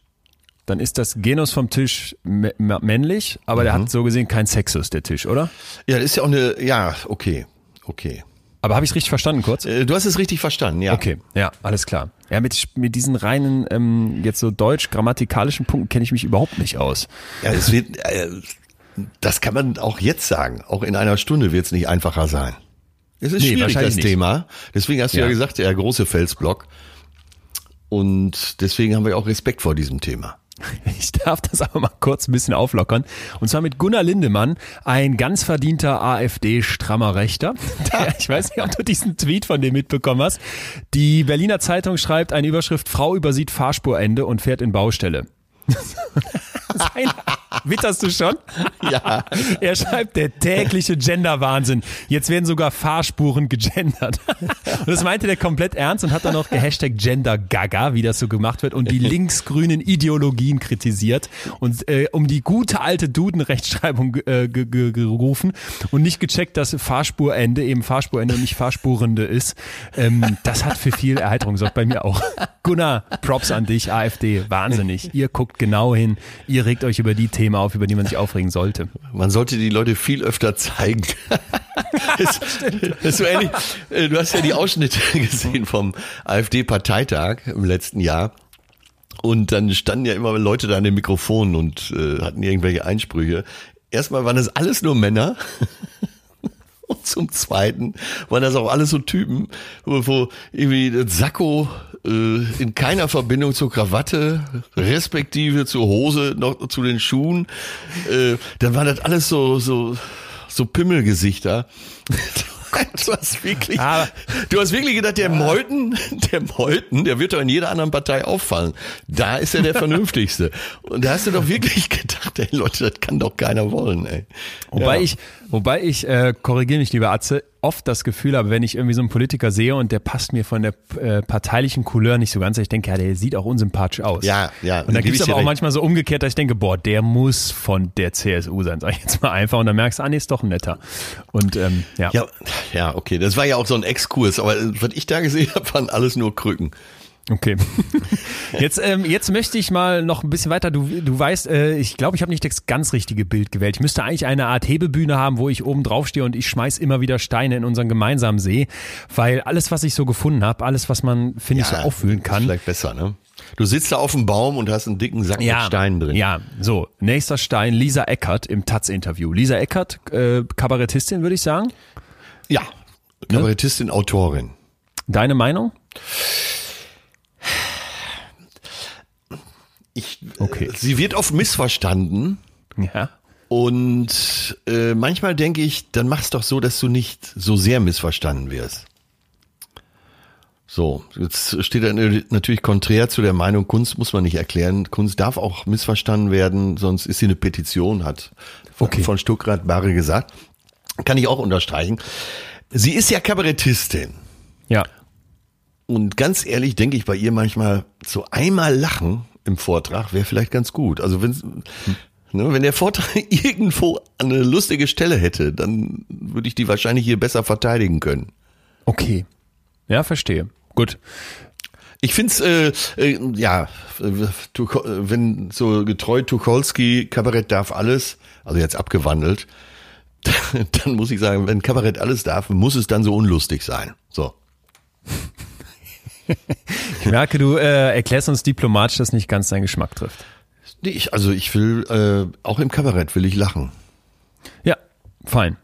Speaker 2: dann ist das Genus vom Tisch mä- mä- männlich, aber der hat so gesehen kein Sexus, der Tisch, oder?
Speaker 1: Ja, das ist ja auch eine, ja, okay, okay.
Speaker 2: Aber habe ich richtig verstanden kurz?
Speaker 1: Äh, Du hast es richtig verstanden, ja.
Speaker 2: Okay, ja, alles klar. Ja, mit, mit diesen reinen, ähm, jetzt so deutsch-grammatikalischen Punkten kenne ich mich überhaupt nicht aus.
Speaker 1: Ja, es wird, äh, das kann man auch jetzt sagen. Auch in einer Stunde wird es nicht einfacher sein. Es ist
Speaker 2: Nee,
Speaker 1: schwierig, das
Speaker 2: nicht.
Speaker 1: Thema. Deswegen hast du ja,
Speaker 2: Ja.
Speaker 1: gesagt, der große Felsblock. Und deswegen haben wir auch Respekt vor diesem Thema.
Speaker 2: Ich darf das aber mal kurz ein bisschen auflockern. Und zwar mit Gunnar Lindemann, ein ganz verdienter AfD-strammer Rechter. Der, ich weiß nicht, ob du diesen Tweet von dem mitbekommen hast. Die Berliner Zeitung schreibt eine Überschrift, Frau übersieht Fahrspurende und fährt in Baustelle. Witterst du schon?
Speaker 1: Ja.
Speaker 2: Er schreibt, der tägliche Gender-Wahnsinn. Jetzt werden sogar Fahrspuren gegendert. Und das meinte der komplett ernst und hat dann noch gehashtag Gender-Gaga, wie das so gemacht wird, und die linksgrünen Ideologien kritisiert und äh, um die gute alte Duden-Rechtschreibung äh, ge- ge- gerufen und nicht gecheckt, dass Fahrspurende eben Fahrspurende und nicht Fahrspurende ist. Ähm, das hat für viel Erheiterung gesorgt, bei mir auch. Gunnar, Props an dich, AfD, wahnsinnig. Ihr guckt genau hin, ihr regt euch über die Themen auf, über die man sich aufregen sollte.
Speaker 1: Man sollte die Leute viel öfter zeigen. das, das so ähnlich. äh, Du hast ja die Ausschnitte gesehen vom AfD-Parteitag im letzten Jahr. Und dann standen ja immer Leute da an den Mikrofonen und äh, hatten irgendwelche Einsprüche. Erstmal waren das alles nur Männer. Und zum Zweiten waren das auch alles so Typen, wo, wo irgendwie das Sakko in keiner Verbindung zur Krawatte, respektive zur Hose, noch zu den Schuhen. Äh, dann waren das alles so, so, so Pimmelgesichter. Du hast wirklich,
Speaker 2: Aber-
Speaker 1: du hast wirklich gedacht, der Meuthen, der Meuthen, der wird doch in jeder anderen Partei auffallen. Da ist er der Vernünftigste. Und da hast du doch wirklich gedacht, ey Leute, das kann doch keiner wollen, ey.
Speaker 2: Wobei
Speaker 1: Ja.
Speaker 2: ich, wobei ich, äh, korrigiere mich, lieber Atze, oft das Gefühl habe, wenn ich irgendwie so einen Politiker sehe und der passt mir von der äh, parteilichen Couleur nicht so ganz, ich denke, ja, der sieht auch unsympathisch aus.
Speaker 1: Ja, ja,
Speaker 2: Und dann gibt es aber auch
Speaker 1: recht.
Speaker 2: manchmal so umgekehrt, dass ich denke, boah, der muss von der CSU sein, sag ich jetzt mal einfach. Und dann merkst du, ah, nee, ist doch ein netter. Und ähm, ja.
Speaker 1: Ja, ja, okay. Das war ja auch so ein Exkurs, aber was ich da gesehen habe, waren alles nur Krücken.
Speaker 2: Okay. Jetzt, ähm, jetzt möchte ich mal noch ein bisschen weiter. Du, du weißt, äh, ich glaube, ich habe nicht das ganz richtige Bild gewählt. Ich müsste eigentlich eine Art Hebebühne haben, wo ich oben drauf stehe und ich schmeiß immer wieder Steine in unseren gemeinsamen See, weil alles, was ich so gefunden habe, alles, was man, finde ich, so auffühlen
Speaker 1: Ist
Speaker 2: kann.
Speaker 1: Vielleicht besser, ne? Du sitzt da auf dem Baum und hast einen dicken Sack mit Steinen drin.
Speaker 2: Ja, so. Nächster Stein, Lisa Eckert im Taz-Interview. Lisa Eckert, äh, Kabarettistin, würde ich sagen.
Speaker 1: Ja. Kabarettistin, Autorin.
Speaker 2: Deine Meinung?
Speaker 1: Ich,
Speaker 2: Okay.
Speaker 1: äh, sie wird oft missverstanden
Speaker 2: Ja.
Speaker 1: und äh, manchmal denke ich, dann mach's doch so, dass du nicht so sehr missverstanden wirst. So, jetzt steht er natürlich konträr zu der Meinung, Kunst muss man nicht erklären. Kunst darf auch missverstanden werden, sonst ist sie eine Petition, hat von,
Speaker 2: Okay.
Speaker 1: von Stuckrad Barre gesagt. Kann ich auch unterstreichen. Sie ist ja Kabarettistin.
Speaker 2: Ja.
Speaker 1: Und ganz ehrlich denke ich bei ihr manchmal, so einmal lachen im Vortrag wäre vielleicht ganz gut. Also wenn, ne, wenn der Vortrag irgendwo eine lustige Stelle hätte, dann würde ich die wahrscheinlich hier besser verteidigen können.
Speaker 2: Okay. Ja, verstehe. Gut.
Speaker 1: Ich find's äh, äh, ja, äh, äh, wenn so getreu Tucholsky, Kabarett darf alles, also jetzt abgewandelt, dann muss ich sagen, wenn Kabarett alles darf, muss es dann so unlustig sein. So.
Speaker 2: Ich merke, du äh, erklärst uns diplomatisch, dass nicht ganz deinen Geschmack trifft.
Speaker 1: Nee, ich, also ich will, äh, auch im Kabarett will ich lachen.
Speaker 2: Ja, fein.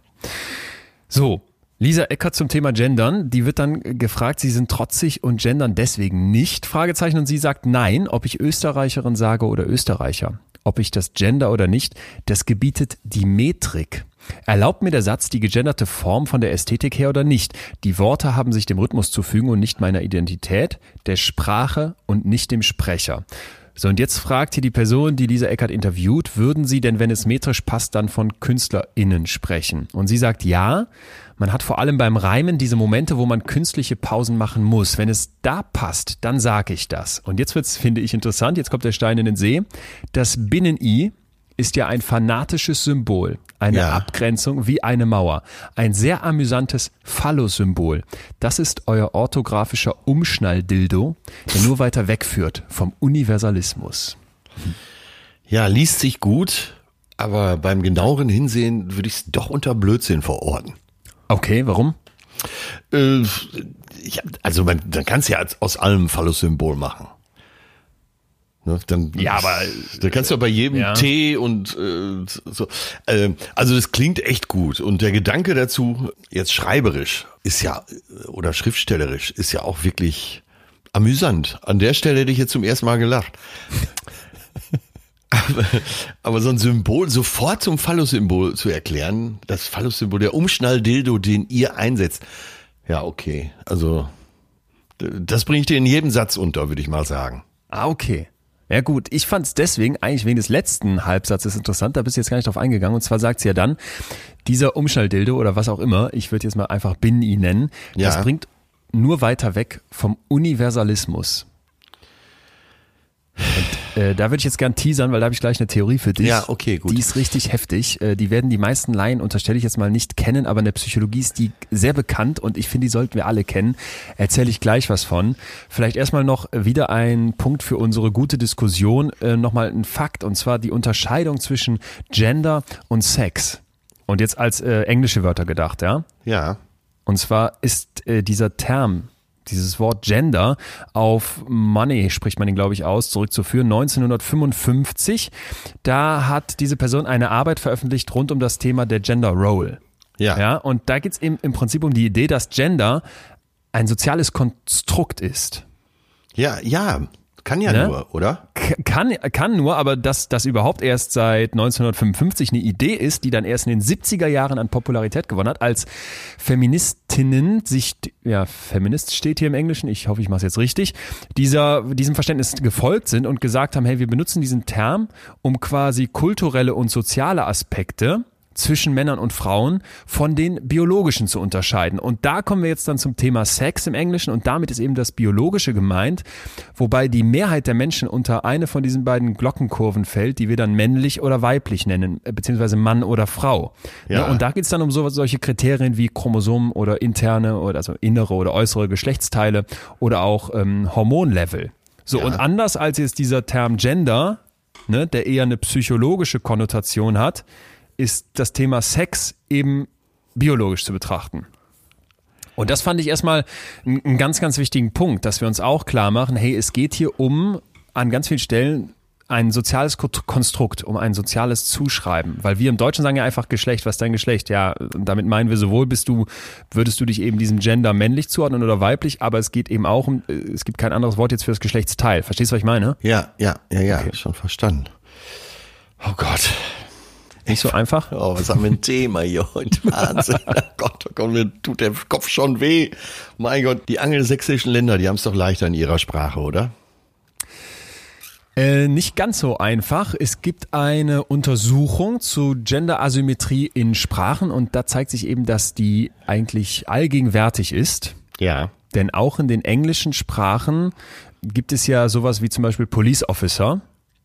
Speaker 2: So, Lisa Eckert zum Thema Gendern, die wird dann gefragt, sie sind trotzig und gendern deswegen nicht, Fragezeichen, und sie sagt nein, ob ich Österreicherin sage oder Österreicher. Ob ich das gender oder nicht, das gebietet die Metrik. Erlaubt mir der Satz die gegenderte Form von der Ästhetik her oder nicht? Die Worte haben sich dem Rhythmus zu fügen und nicht meiner Identität, der Sprache und nicht dem Sprecher. So, und jetzt fragt hier die Person, die Lisa Eckert interviewt, würden Sie denn, wenn es metrisch passt, dann von KünstlerInnen sprechen? Und sie sagt ja. Man hat vor allem beim Reimen diese Momente, wo man künstliche Pausen machen muss. Wenn es da passt, dann sage ich das. Und jetzt wird's, finde ich, interessant. Jetzt kommt der Stein in den See. Das Binnen-I ist ja ein fanatisches Symbol, eine
Speaker 1: Ja.
Speaker 2: Abgrenzung wie eine Mauer, ein sehr amüsantes Phallus-Symbol. Das ist euer orthografischer Umschnalldildo, der nur weiter wegführt vom Universalismus.
Speaker 1: Ja, liest sich gut, aber beim genaueren Hinsehen würde ich es doch unter Blödsinn verorten.
Speaker 2: Okay, warum?
Speaker 1: Äh, ich, also man, dann kannst du ja aus allem Phallus-Symbol machen. Ne, dann,
Speaker 2: Ja, aber-
Speaker 1: da kannst du ja bei jedem
Speaker 2: Ja.
Speaker 1: Tee und äh, so. Äh, also das klingt echt gut und der Gedanke dazu jetzt schreiberisch ist ja oder schriftstellerisch ist ja auch wirklich amüsant. An der Stelle hätte ich jetzt zum ersten Mal gelacht. Aber, aber so ein Symbol sofort zum Phallus-Symbol zu erklären, das Phallus-Symbol, der Umschnalldildo, den ihr einsetzt. Ja, okay. Also, das bringe ich dir in jedem Satz unter, würde ich mal sagen.
Speaker 2: Ah, okay. Ja gut, ich fand es deswegen eigentlich wegen des letzten Halbsatzes interessant, da bist du jetzt gar nicht drauf eingegangen. Und zwar sagt sie ja dann, dieser Umschalldildo oder was auch immer, ich würde jetzt mal einfach Bin-I nennen,
Speaker 1: Ja.
Speaker 2: das bringt nur weiter weg vom Universalismus. Und äh, da würde ich jetzt gern teasern, weil da habe ich gleich eine Theorie für dich.
Speaker 1: Ja, okay, gut.
Speaker 2: Die ist richtig heftig. Äh, die werden die meisten Laien, unterstelle ich jetzt mal, nicht kennen, aber in der Psychologie ist die sehr bekannt und ich finde, die sollten wir alle kennen. Erzähle ich gleich was von. Vielleicht erstmal noch wieder ein Punkt für unsere gute Diskussion. Äh, Nochmal ein Fakt und zwar die Unterscheidung zwischen Gender und Sex. Und jetzt als äh, englische Wörter gedacht, ja?
Speaker 1: Ja.
Speaker 2: Und zwar ist äh, dieser Term, dieses Wort Gender auf Money, spricht man ihn, glaube ich, aus, zurückzuführen. 1955, da hat diese Person eine Arbeit veröffentlicht rund um das Thema der Gender Role.
Speaker 1: Ja.
Speaker 2: Ja, und da geht es eben im Prinzip um die Idee, dass Gender ein soziales Konstrukt ist.
Speaker 1: Ja, ja. Kann ja
Speaker 2: Ne?
Speaker 1: nur, oder?
Speaker 2: Kann, kann nur, aber dass das überhaupt erst seit 1955 eine Idee ist, die dann erst in den 70er Jahren an Popularität gewonnen hat, als Feministinnen sich, ja, Feminist steht hier im Englischen, ich hoffe, ich mache es jetzt richtig, dieser, diesem Verständnis gefolgt sind und gesagt haben, hey, wir benutzen diesen Term, um quasi kulturelle und soziale Aspekte zwischen Männern und Frauen von den biologischen zu unterscheiden. Und da kommen wir jetzt dann zum Thema Sex im Englischen und damit ist eben das Biologische gemeint, wobei die Mehrheit der Menschen unter eine von diesen beiden Glockenkurven fällt, die wir dann männlich oder weiblich nennen, äh, beziehungsweise Mann oder Frau.
Speaker 1: Ja.
Speaker 2: Ne? Und da geht es dann um so, solche Kriterien wie Chromosomen oder interne oder also innere oder äußere Geschlechtsteile oder auch ähm, Hormonlevel. So, und anders als jetzt dieser Term Gender, ne, der eher eine psychologische Konnotation hat, ist das Thema Sex eben biologisch zu betrachten. Und das fand ich erstmal einen ganz, ganz wichtigen Punkt, dass wir uns auch klar machen, hey, es geht hier um an ganz vielen Stellen ein soziales Ko- Konstrukt, um ein soziales Zuschreiben. Weil wir im Deutschen sagen ja einfach Geschlecht, was ist dein Geschlecht? Ja, und damit meinen wir sowohl bist du, würdest du dich eben diesem Gender männlich zuordnen oder weiblich, aber es geht eben auch um, äh, es gibt kein anderes Wort jetzt für das Geschlechtsteil. Verstehst du, was ich meine?
Speaker 1: Ja, ja, ja, ja. Schon verstanden. Oh Gott.
Speaker 2: Nicht so einfach?
Speaker 1: Oh, was haben wir ein Thema hier heute? Wahnsinn. Oh Gott, oh Gott, mir tut der Kopf schon weh. Mein Gott, die angelsächsischen Länder, die haben es doch leichter in ihrer Sprache, oder?
Speaker 2: Äh, nicht ganz so einfach. Es gibt eine Untersuchung zu Gender-Asymmetrie in Sprachen und da zeigt sich eben, dass die eigentlich allgegenwärtig ist.
Speaker 1: Ja.
Speaker 2: Denn auch in den englischen Sprachen gibt es ja sowas wie zum Beispiel Police Officer.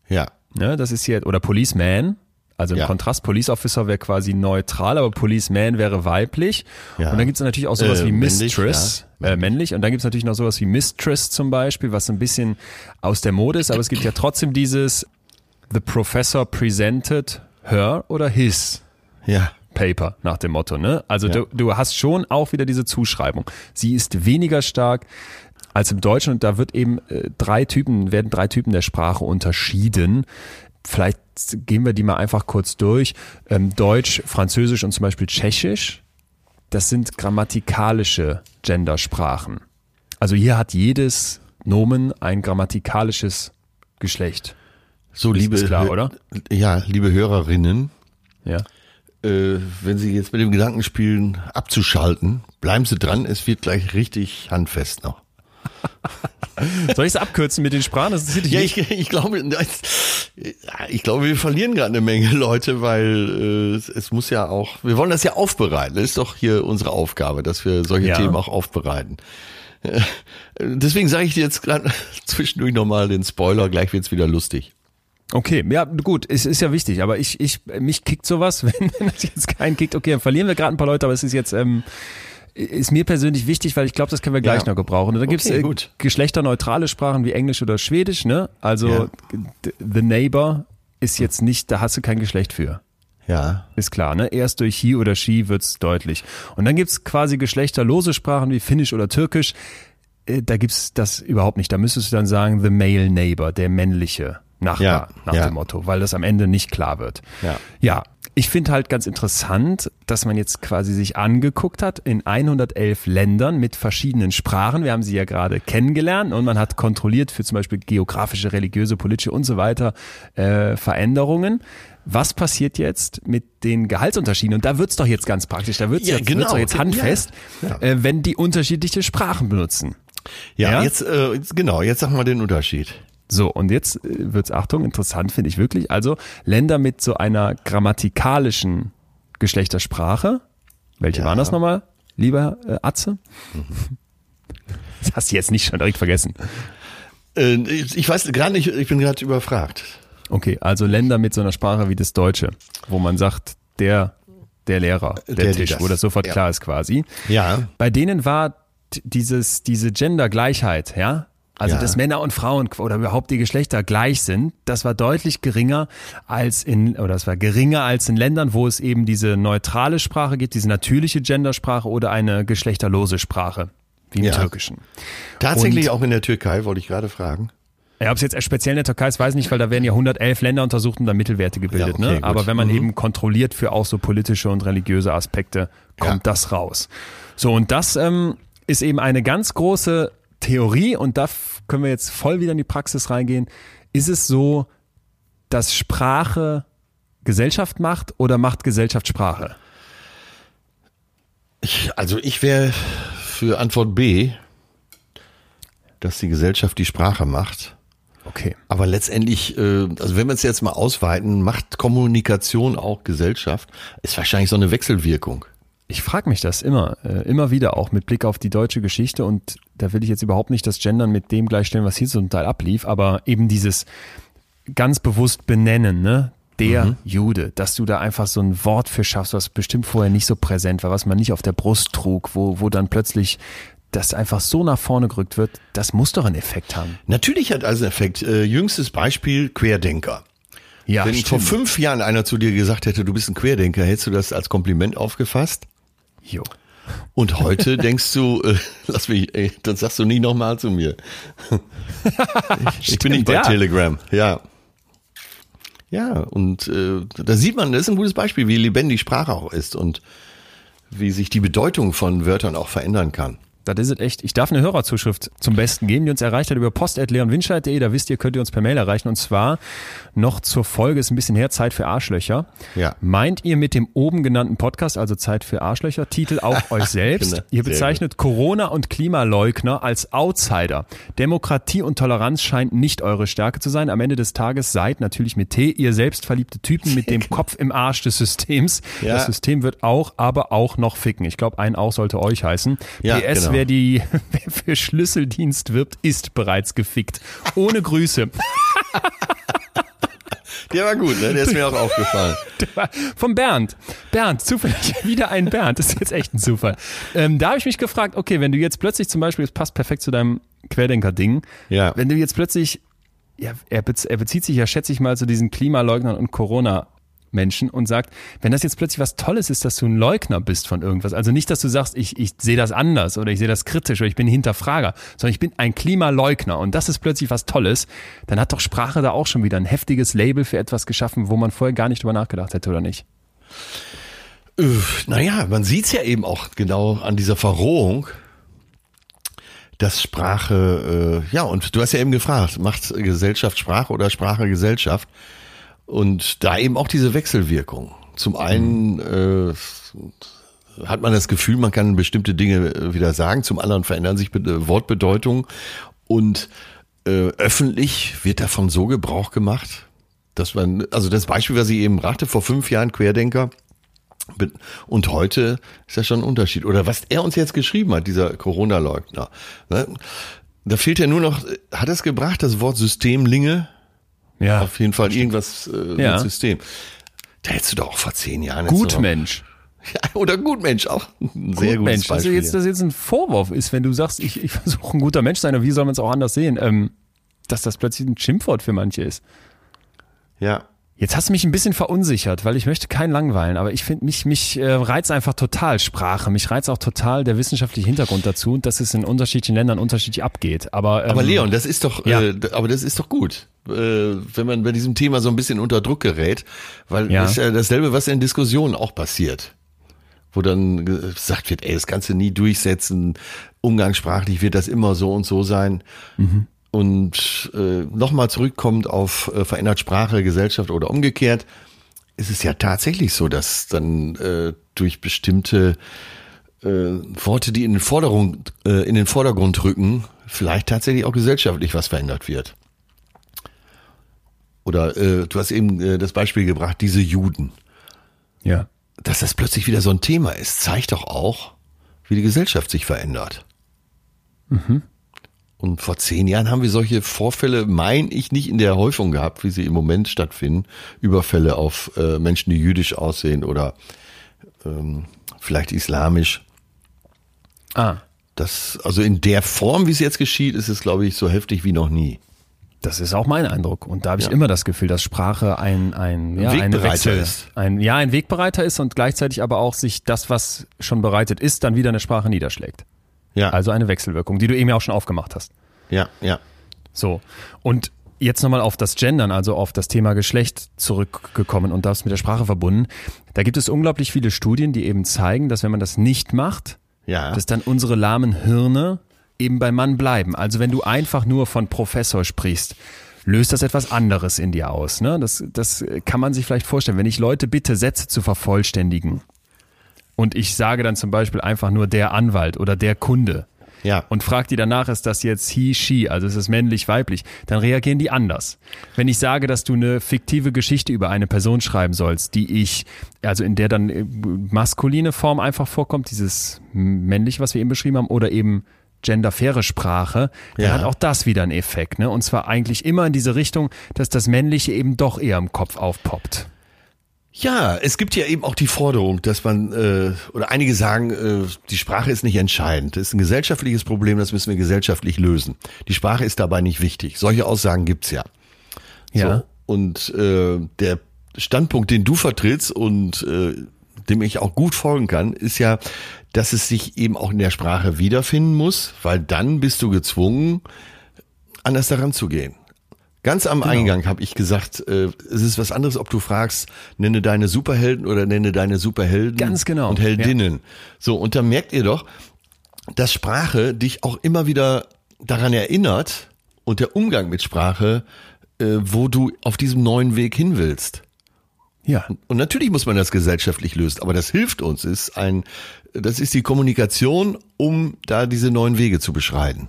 Speaker 1: Ja.
Speaker 2: Ne, das ist hier, oder Policeman. Also im
Speaker 1: Ja.
Speaker 2: Kontrast, Police Officer wäre quasi neutral, aber Policeman wäre weiblich.
Speaker 1: Ja.
Speaker 2: Und dann gibt es natürlich auch sowas
Speaker 1: Äh,
Speaker 2: wie
Speaker 1: männlich,
Speaker 2: Mistress, äh, männlich. Und dann gibt es natürlich noch sowas wie Mistress zum Beispiel, was ein bisschen aus der Mode ist. Aber es gibt ja trotzdem dieses The Professor presented her oder his.
Speaker 1: Ja.
Speaker 2: Paper nach dem Motto, ne? Also du, du hast schon auch wieder diese Zuschreibung. Sie ist weniger stark als im Deutschen und da wird eben äh, drei Typen, werden drei Typen der Sprache unterschieden. Vielleicht gehen wir die mal einfach kurz durch. Ähm, Deutsch, Französisch und zum Beispiel Tschechisch, das sind grammatikalische Gendersprachen. Also hier hat jedes Nomen ein grammatikalisches Geschlecht.
Speaker 1: So,
Speaker 2: Ist-
Speaker 1: liebe,
Speaker 2: ist klar, oder?
Speaker 1: Ja, liebe Hörerinnen,
Speaker 2: Ja.
Speaker 1: äh, wenn Sie jetzt mit dem Gedanken spielen, abzuschalten, bleiben Sie dran, es wird gleich richtig handfest noch.
Speaker 2: Soll ich es abkürzen mit den Sprachen? Das interessiert dich
Speaker 1: Ja, ich, ich glaube, ich glaube, wir verlieren gerade eine Menge Leute, weil äh, es, es muss ja auch, wir wollen das ja aufbereiten. Das ist doch hier unsere Aufgabe, dass wir solche
Speaker 2: Ja.
Speaker 1: Themen auch aufbereiten. Äh, Deswegen sage ich dir jetzt gerade zwischendurch nochmal den Spoiler, gleich wird's wieder lustig.
Speaker 2: Okay, ja gut, es ist ja wichtig, aber ich, ich, mich kickt sowas, wenn, wenn das jetzt keinen kickt, okay, dann verlieren wir gerade ein paar Leute, aber es ist jetzt, ähm, ist mir persönlich wichtig, weil ich glaube, das können wir gleich
Speaker 1: Ja.
Speaker 2: noch gebrauchen. Und dann
Speaker 1: Okay,
Speaker 2: äh,
Speaker 1: gut.
Speaker 2: geschlechterneutrale Sprachen wie Englisch oder Schwedisch, ne? Also
Speaker 1: Ja.
Speaker 2: The Neighbor ist jetzt nicht, da hast du kein Geschlecht für.
Speaker 1: Ja.
Speaker 2: Ist klar, ne? Erst durch He oder She wird's deutlich. Und dann gibt's quasi geschlechterlose Sprachen wie Finnisch oder Türkisch. Äh, Da gibt's das überhaupt nicht. Da müsstest du dann sagen, the male neighbor, der männliche Nachbar,
Speaker 1: Ja,
Speaker 2: nach
Speaker 1: ja.
Speaker 2: dem Motto, weil das am Ende nicht klar wird.
Speaker 1: Ja.
Speaker 2: Ja. Ich finde halt ganz interessant, dass man jetzt quasi sich angeguckt hat in 111 Ländern mit verschiedenen Sprachen. Wir haben sie ja gerade kennengelernt und man hat kontrolliert für zum Beispiel geografische, religiöse, politische und so weiter äh, Veränderungen. Was passiert jetzt mit den Gehaltsunterschieden? Und da wird's doch jetzt ganz praktisch. Da wird's
Speaker 1: Ja,
Speaker 2: jetzt,
Speaker 1: genau.
Speaker 2: wird's doch jetzt
Speaker 1: Ja.
Speaker 2: handfest,
Speaker 1: Ja.
Speaker 2: Äh, wenn die unterschiedliche Sprachen benutzen.
Speaker 1: Ja,
Speaker 2: Ja?
Speaker 1: jetzt, äh, genau, jetzt sag mal den Unterschied.
Speaker 2: So, und jetzt äh, wird's, Achtung, interessant finde ich wirklich. Also Länder mit so einer grammatikalischen Geschlechtersprache. Welche
Speaker 1: Ja.
Speaker 2: waren das nochmal, lieber äh, Atze? Das hast du jetzt nicht schon direkt vergessen.
Speaker 1: Äh, ich weiß gerade nicht, ich bin gerade überfragt.
Speaker 2: Okay, also Länder mit so einer Sprache wie das Deutsche, wo man sagt, der, der Lehrer, der,
Speaker 1: Der,
Speaker 2: Tisch,
Speaker 1: das.
Speaker 2: wo das sofort
Speaker 1: Ja.
Speaker 2: klar ist quasi.
Speaker 1: Ja.
Speaker 2: Bei denen war dieses, diese Gendergleichheit, ja, also
Speaker 1: Ja.
Speaker 2: dass Männer und Frauen oder überhaupt die Geschlechter gleich sind, das war deutlich geringer als in, oder das war geringer als in Ländern, wo es eben diese neutrale Sprache gibt, diese natürliche Gendersprache oder eine geschlechterlose Sprache, wie im
Speaker 1: Ja.
Speaker 2: Türkischen.
Speaker 1: Tatsächlich
Speaker 2: Und-
Speaker 1: auch in der Türkei, wollte ich gerade fragen.
Speaker 2: Ja, ob es jetzt speziell in der Türkei ist, weiß ich nicht, weil da werden ja 111 Länder untersucht und dann Mittelwerte gebildet.
Speaker 1: Ja, okay,
Speaker 2: ne? Aber wenn man
Speaker 1: Mhm.
Speaker 2: eben kontrolliert für auch so politische und religiöse Aspekte, kommt
Speaker 1: Ja.
Speaker 2: das raus. So, und das ähm, ist eben eine ganz große Theorie und da können wir jetzt voll wieder in die Praxis reingehen. Ist es so, dass Sprache Gesellschaft macht oder macht Gesellschaft Sprache?
Speaker 1: Ich, also ich wäre für Antwort B, dass die Gesellschaft die Sprache macht.
Speaker 2: Okay.
Speaker 1: Aber letztendlich, äh, also wenn wir es jetzt mal ausweiten, macht Kommunikation auch Gesellschaft, ist wahrscheinlich so eine Wechselwirkung.
Speaker 2: Ich frage mich das immer, äh, immer wieder auch mit Blick auf die deutsche Geschichte und da will ich jetzt überhaupt nicht das Gendern mit dem gleichstellen, was hier zum Teil ablief, aber eben dieses ganz bewusst benennen, ne? Der Jude, dass du da einfach so ein Wort für schaffst, was bestimmt vorher nicht so präsent war, was man nicht auf der Brust trug, wo, wo dann plötzlich das einfach so nach vorne gerückt wird, das muss doch einen Effekt haben.
Speaker 1: Natürlich hat also einen Effekt. Äh, jüngstes Beispiel Querdenker.
Speaker 2: Ja,
Speaker 1: Wenn vor fünf Jahren einer zu dir gesagt hätte, du bist ein Querdenker, hättest du das als Kompliment aufgefasst?
Speaker 2: Jo.
Speaker 1: Und heute denkst du, äh, lass mich, ey, das sagst du nie nochmal zu mir. ich, ich bin nicht bei
Speaker 2: ja.
Speaker 1: Telegram, ja. Ja, und äh, da sieht man, das ist ein gutes Beispiel, wie lebendig Sprache auch ist und wie sich die Bedeutung von Wörtern auch verändern kann.
Speaker 2: Das ist es echt. Ich darf eine Hörerzuschrift zum Besten geben, die uns erreicht hat über post.leonwinscheid.de. Da wisst ihr, könnt ihr uns per Mail erreichen. Und zwar noch zur Folge, ist ein bisschen her, Zeit für Arschlöcher.
Speaker 1: Ja.
Speaker 2: Meint ihr mit dem oben genannten Podcast, also Zeit für Arschlöcher, Titel auch euch selbst?
Speaker 1: Genau.
Speaker 2: Ihr bezeichnet Corona und Klimaleugner als Outsider. Demokratie und Toleranz scheint nicht eure Stärke zu sein. Am Ende des Tages seid natürlich mit T ihr selbstverliebte Typen mit dem Kopf im Arsch des Systems.
Speaker 1: Ja.
Speaker 2: Das System wird auch, aber auch noch ficken. Ich glaube, ein auch sollte euch heißen.
Speaker 1: Ja,
Speaker 2: PS,
Speaker 1: genau.
Speaker 2: Wer die, wer für Schlüsseldienst wirbt, ist bereits gefickt. Ohne Grüße.
Speaker 1: Der war gut, ne? Der ist mir auch aufgefallen.
Speaker 2: Von Bernd. Bernd, zufällig wieder ein Bernd. Das ist jetzt echt ein Zufall. Ähm, da habe ich mich gefragt, okay, wenn du jetzt plötzlich zum Beispiel, es passt perfekt zu deinem Querdenker-Ding,
Speaker 1: Ja.
Speaker 2: wenn du jetzt plötzlich, ja, er, er bezieht sich ja, schätze ich mal, zu diesen Klimaleugnern und Corona- Menschen und sagt, wenn das jetzt plötzlich was Tolles ist, dass du ein Leugner bist von irgendwas, also nicht, dass du sagst, ich, ich sehe das anders oder ich sehe das kritisch oder ich bin Hinterfrager, sondern ich bin ein Klimaleugner und das ist plötzlich was Tolles, dann hat doch Sprache da auch schon wieder ein heftiges Label für etwas geschaffen, wo man vorher gar nicht drüber nachgedacht hätte, oder nicht?
Speaker 1: Naja, man sieht's ja eben auch genau an dieser Verrohung, dass Sprache, äh, ja, und du hast ja eben gefragt, macht Gesellschaft Sprache oder Sprache Gesellschaft? Und da eben auch diese Wechselwirkung. Zum einen äh, hat man das Gefühl, man kann bestimmte Dinge äh, wieder sagen, zum anderen verändern sich äh, Wortbedeutungen und äh, öffentlich wird davon so Gebrauch gemacht, dass man, also das Beispiel, was ich eben brachte, vor fünf Jahren Querdenker, Und heute ist das schon ein Unterschied. Oder was er uns jetzt geschrieben hat, dieser Corona-Leugner. Ne? Da fehlt ja nur noch, hat es gebracht, das Wort Systemlinge?
Speaker 2: Ja.
Speaker 1: Auf jeden Fall irgendwas äh,
Speaker 2: Ja.
Speaker 1: mit System. Da hättest du doch auch vor zehn Jahren.
Speaker 2: Gutmensch.
Speaker 1: Ja, oder Gutmensch auch. Ein sehr gutes
Speaker 2: Gutmensch. Also jetzt, dass jetzt ein Vorwurf ist, wenn du sagst, ich, ich versuche ein guter Mensch zu sein, aber wie soll man es auch anders sehen, ähm, dass das plötzlich ein Schimpfwort für manche ist.
Speaker 1: ja.
Speaker 2: Jetzt hast du mich ein bisschen verunsichert, weil ich möchte keinen langweilen, aber ich finde mich mich äh, reizt einfach total Sprache, mich reizt auch total der wissenschaftliche Hintergrund dazu und dass es in unterschiedlichen Ländern unterschiedlich abgeht. Aber, ähm,
Speaker 1: Aber Leon, das ist doch,
Speaker 2: Ja.
Speaker 1: äh, aber das ist doch gut, äh, wenn man bei diesem Thema so ein bisschen unter Druck gerät, weil
Speaker 2: Ja.
Speaker 1: das ist ja dasselbe, was in Diskussionen auch passiert, wo dann gesagt wird, ey, das kannst du nie durchsetzen, umgangssprachlich wird das immer so und so sein. Und äh, nochmal zurückkommt auf äh, verändert Sprache, Gesellschaft oder umgekehrt, ist es ja tatsächlich so, dass dann äh, durch bestimmte äh, Worte, die in den, Vorderung, äh, in den Vordergrund rücken, vielleicht tatsächlich auch gesellschaftlich was verändert wird. Oder äh, du hast eben äh, das Beispiel gebracht, diese Juden.
Speaker 2: ja.
Speaker 1: Dass das plötzlich wieder so ein Thema ist, zeigt doch auch, wie die Gesellschaft sich verändert. Und vor zehn Jahren haben wir solche Vorfälle, meine ich, nicht in der Häufung gehabt, wie sie im Moment stattfinden. Überfälle auf äh, Menschen, die jüdisch aussehen oder ähm, vielleicht islamisch.
Speaker 2: Ah,
Speaker 1: Das, also in der Form, wie es jetzt geschieht, ist es, glaube ich, so heftig wie noch nie.
Speaker 2: Das ist auch mein Eindruck. Und da habe ich
Speaker 1: Ja.
Speaker 2: immer das Gefühl, dass Sprache ein, ein, ja, ein
Speaker 1: Wegbereiter
Speaker 2: Wechsel,
Speaker 1: ist.
Speaker 2: Ein, ja, ein Wegbereiter ist und gleichzeitig aber auch sich das, was schon bereitet ist, dann wieder in der Sprache niederschlägt.
Speaker 1: Ja,
Speaker 2: Also eine Wechselwirkung, die du eben ja auch schon aufgemacht hast.
Speaker 1: ja, ja.
Speaker 2: So. Und jetzt nochmal auf das Gendern, also auf das Thema Geschlecht zurückgekommen und das mit der Sprache verbunden. Da gibt es unglaublich viele Studien, die eben zeigen, dass wenn man das nicht macht,
Speaker 1: Ja.
Speaker 2: dass dann unsere lahmen Hirne eben beim Mann bleiben. Also wenn du einfach nur von Professor sprichst, löst das etwas anderes in dir aus. Ne? Das, das kann man sich vielleicht vorstellen. Wenn ich Leute bitte, Sätze zu vervollständigen und ich sage dann zum Beispiel einfach nur der Anwalt oder der Kunde,
Speaker 1: Ja.
Speaker 2: und fragt die danach, ist das jetzt he, she, also ist es männlich, weiblich, dann reagieren die anders. Wenn ich sage, dass du eine fiktive Geschichte über eine Person schreiben sollst, die ich, also in der dann äh, maskuline Form einfach vorkommt, dieses männlich, was wir eben beschrieben haben, oder eben genderfaire Sprache, dann
Speaker 1: Ja.
Speaker 2: hat auch das wieder einen Effekt. Ne? Und zwar eigentlich immer in diese Richtung, dass das Männliche eben doch eher im Kopf aufpoppt.
Speaker 1: Ja, es gibt ja eben auch die Forderung, dass man, äh, oder einige sagen, äh, die Sprache ist nicht entscheidend. Das ist ein gesellschaftliches Problem, das müssen wir gesellschaftlich lösen. Die Sprache ist dabei nicht wichtig. Solche Aussagen gibt's ja.
Speaker 2: Ja.
Speaker 1: So. Und äh, der Standpunkt, den du vertrittst und äh, dem ich auch gut folgen kann, ist ja, dass es sich eben auch in der Sprache wiederfinden muss, weil dann bist du gezwungen, anders daran zu gehen. Ganz am Eingang habe ich gesagt, äh, es ist was anderes, ob du fragst, nenne deine Superhelden oder nenne deine Superhelden
Speaker 2: Ganz genau,
Speaker 1: und Heldinnen. So, und da merkt ihr doch, dass Sprache dich auch immer wieder daran erinnert und der Umgang mit Sprache, äh, wo du auf diesem neuen Weg hin willst.
Speaker 2: Ja.
Speaker 1: Und natürlich muss man das gesellschaftlich lösen, aber das hilft uns, ist ein, das ist die Kommunikation, um da diese neuen Wege zu beschreiten.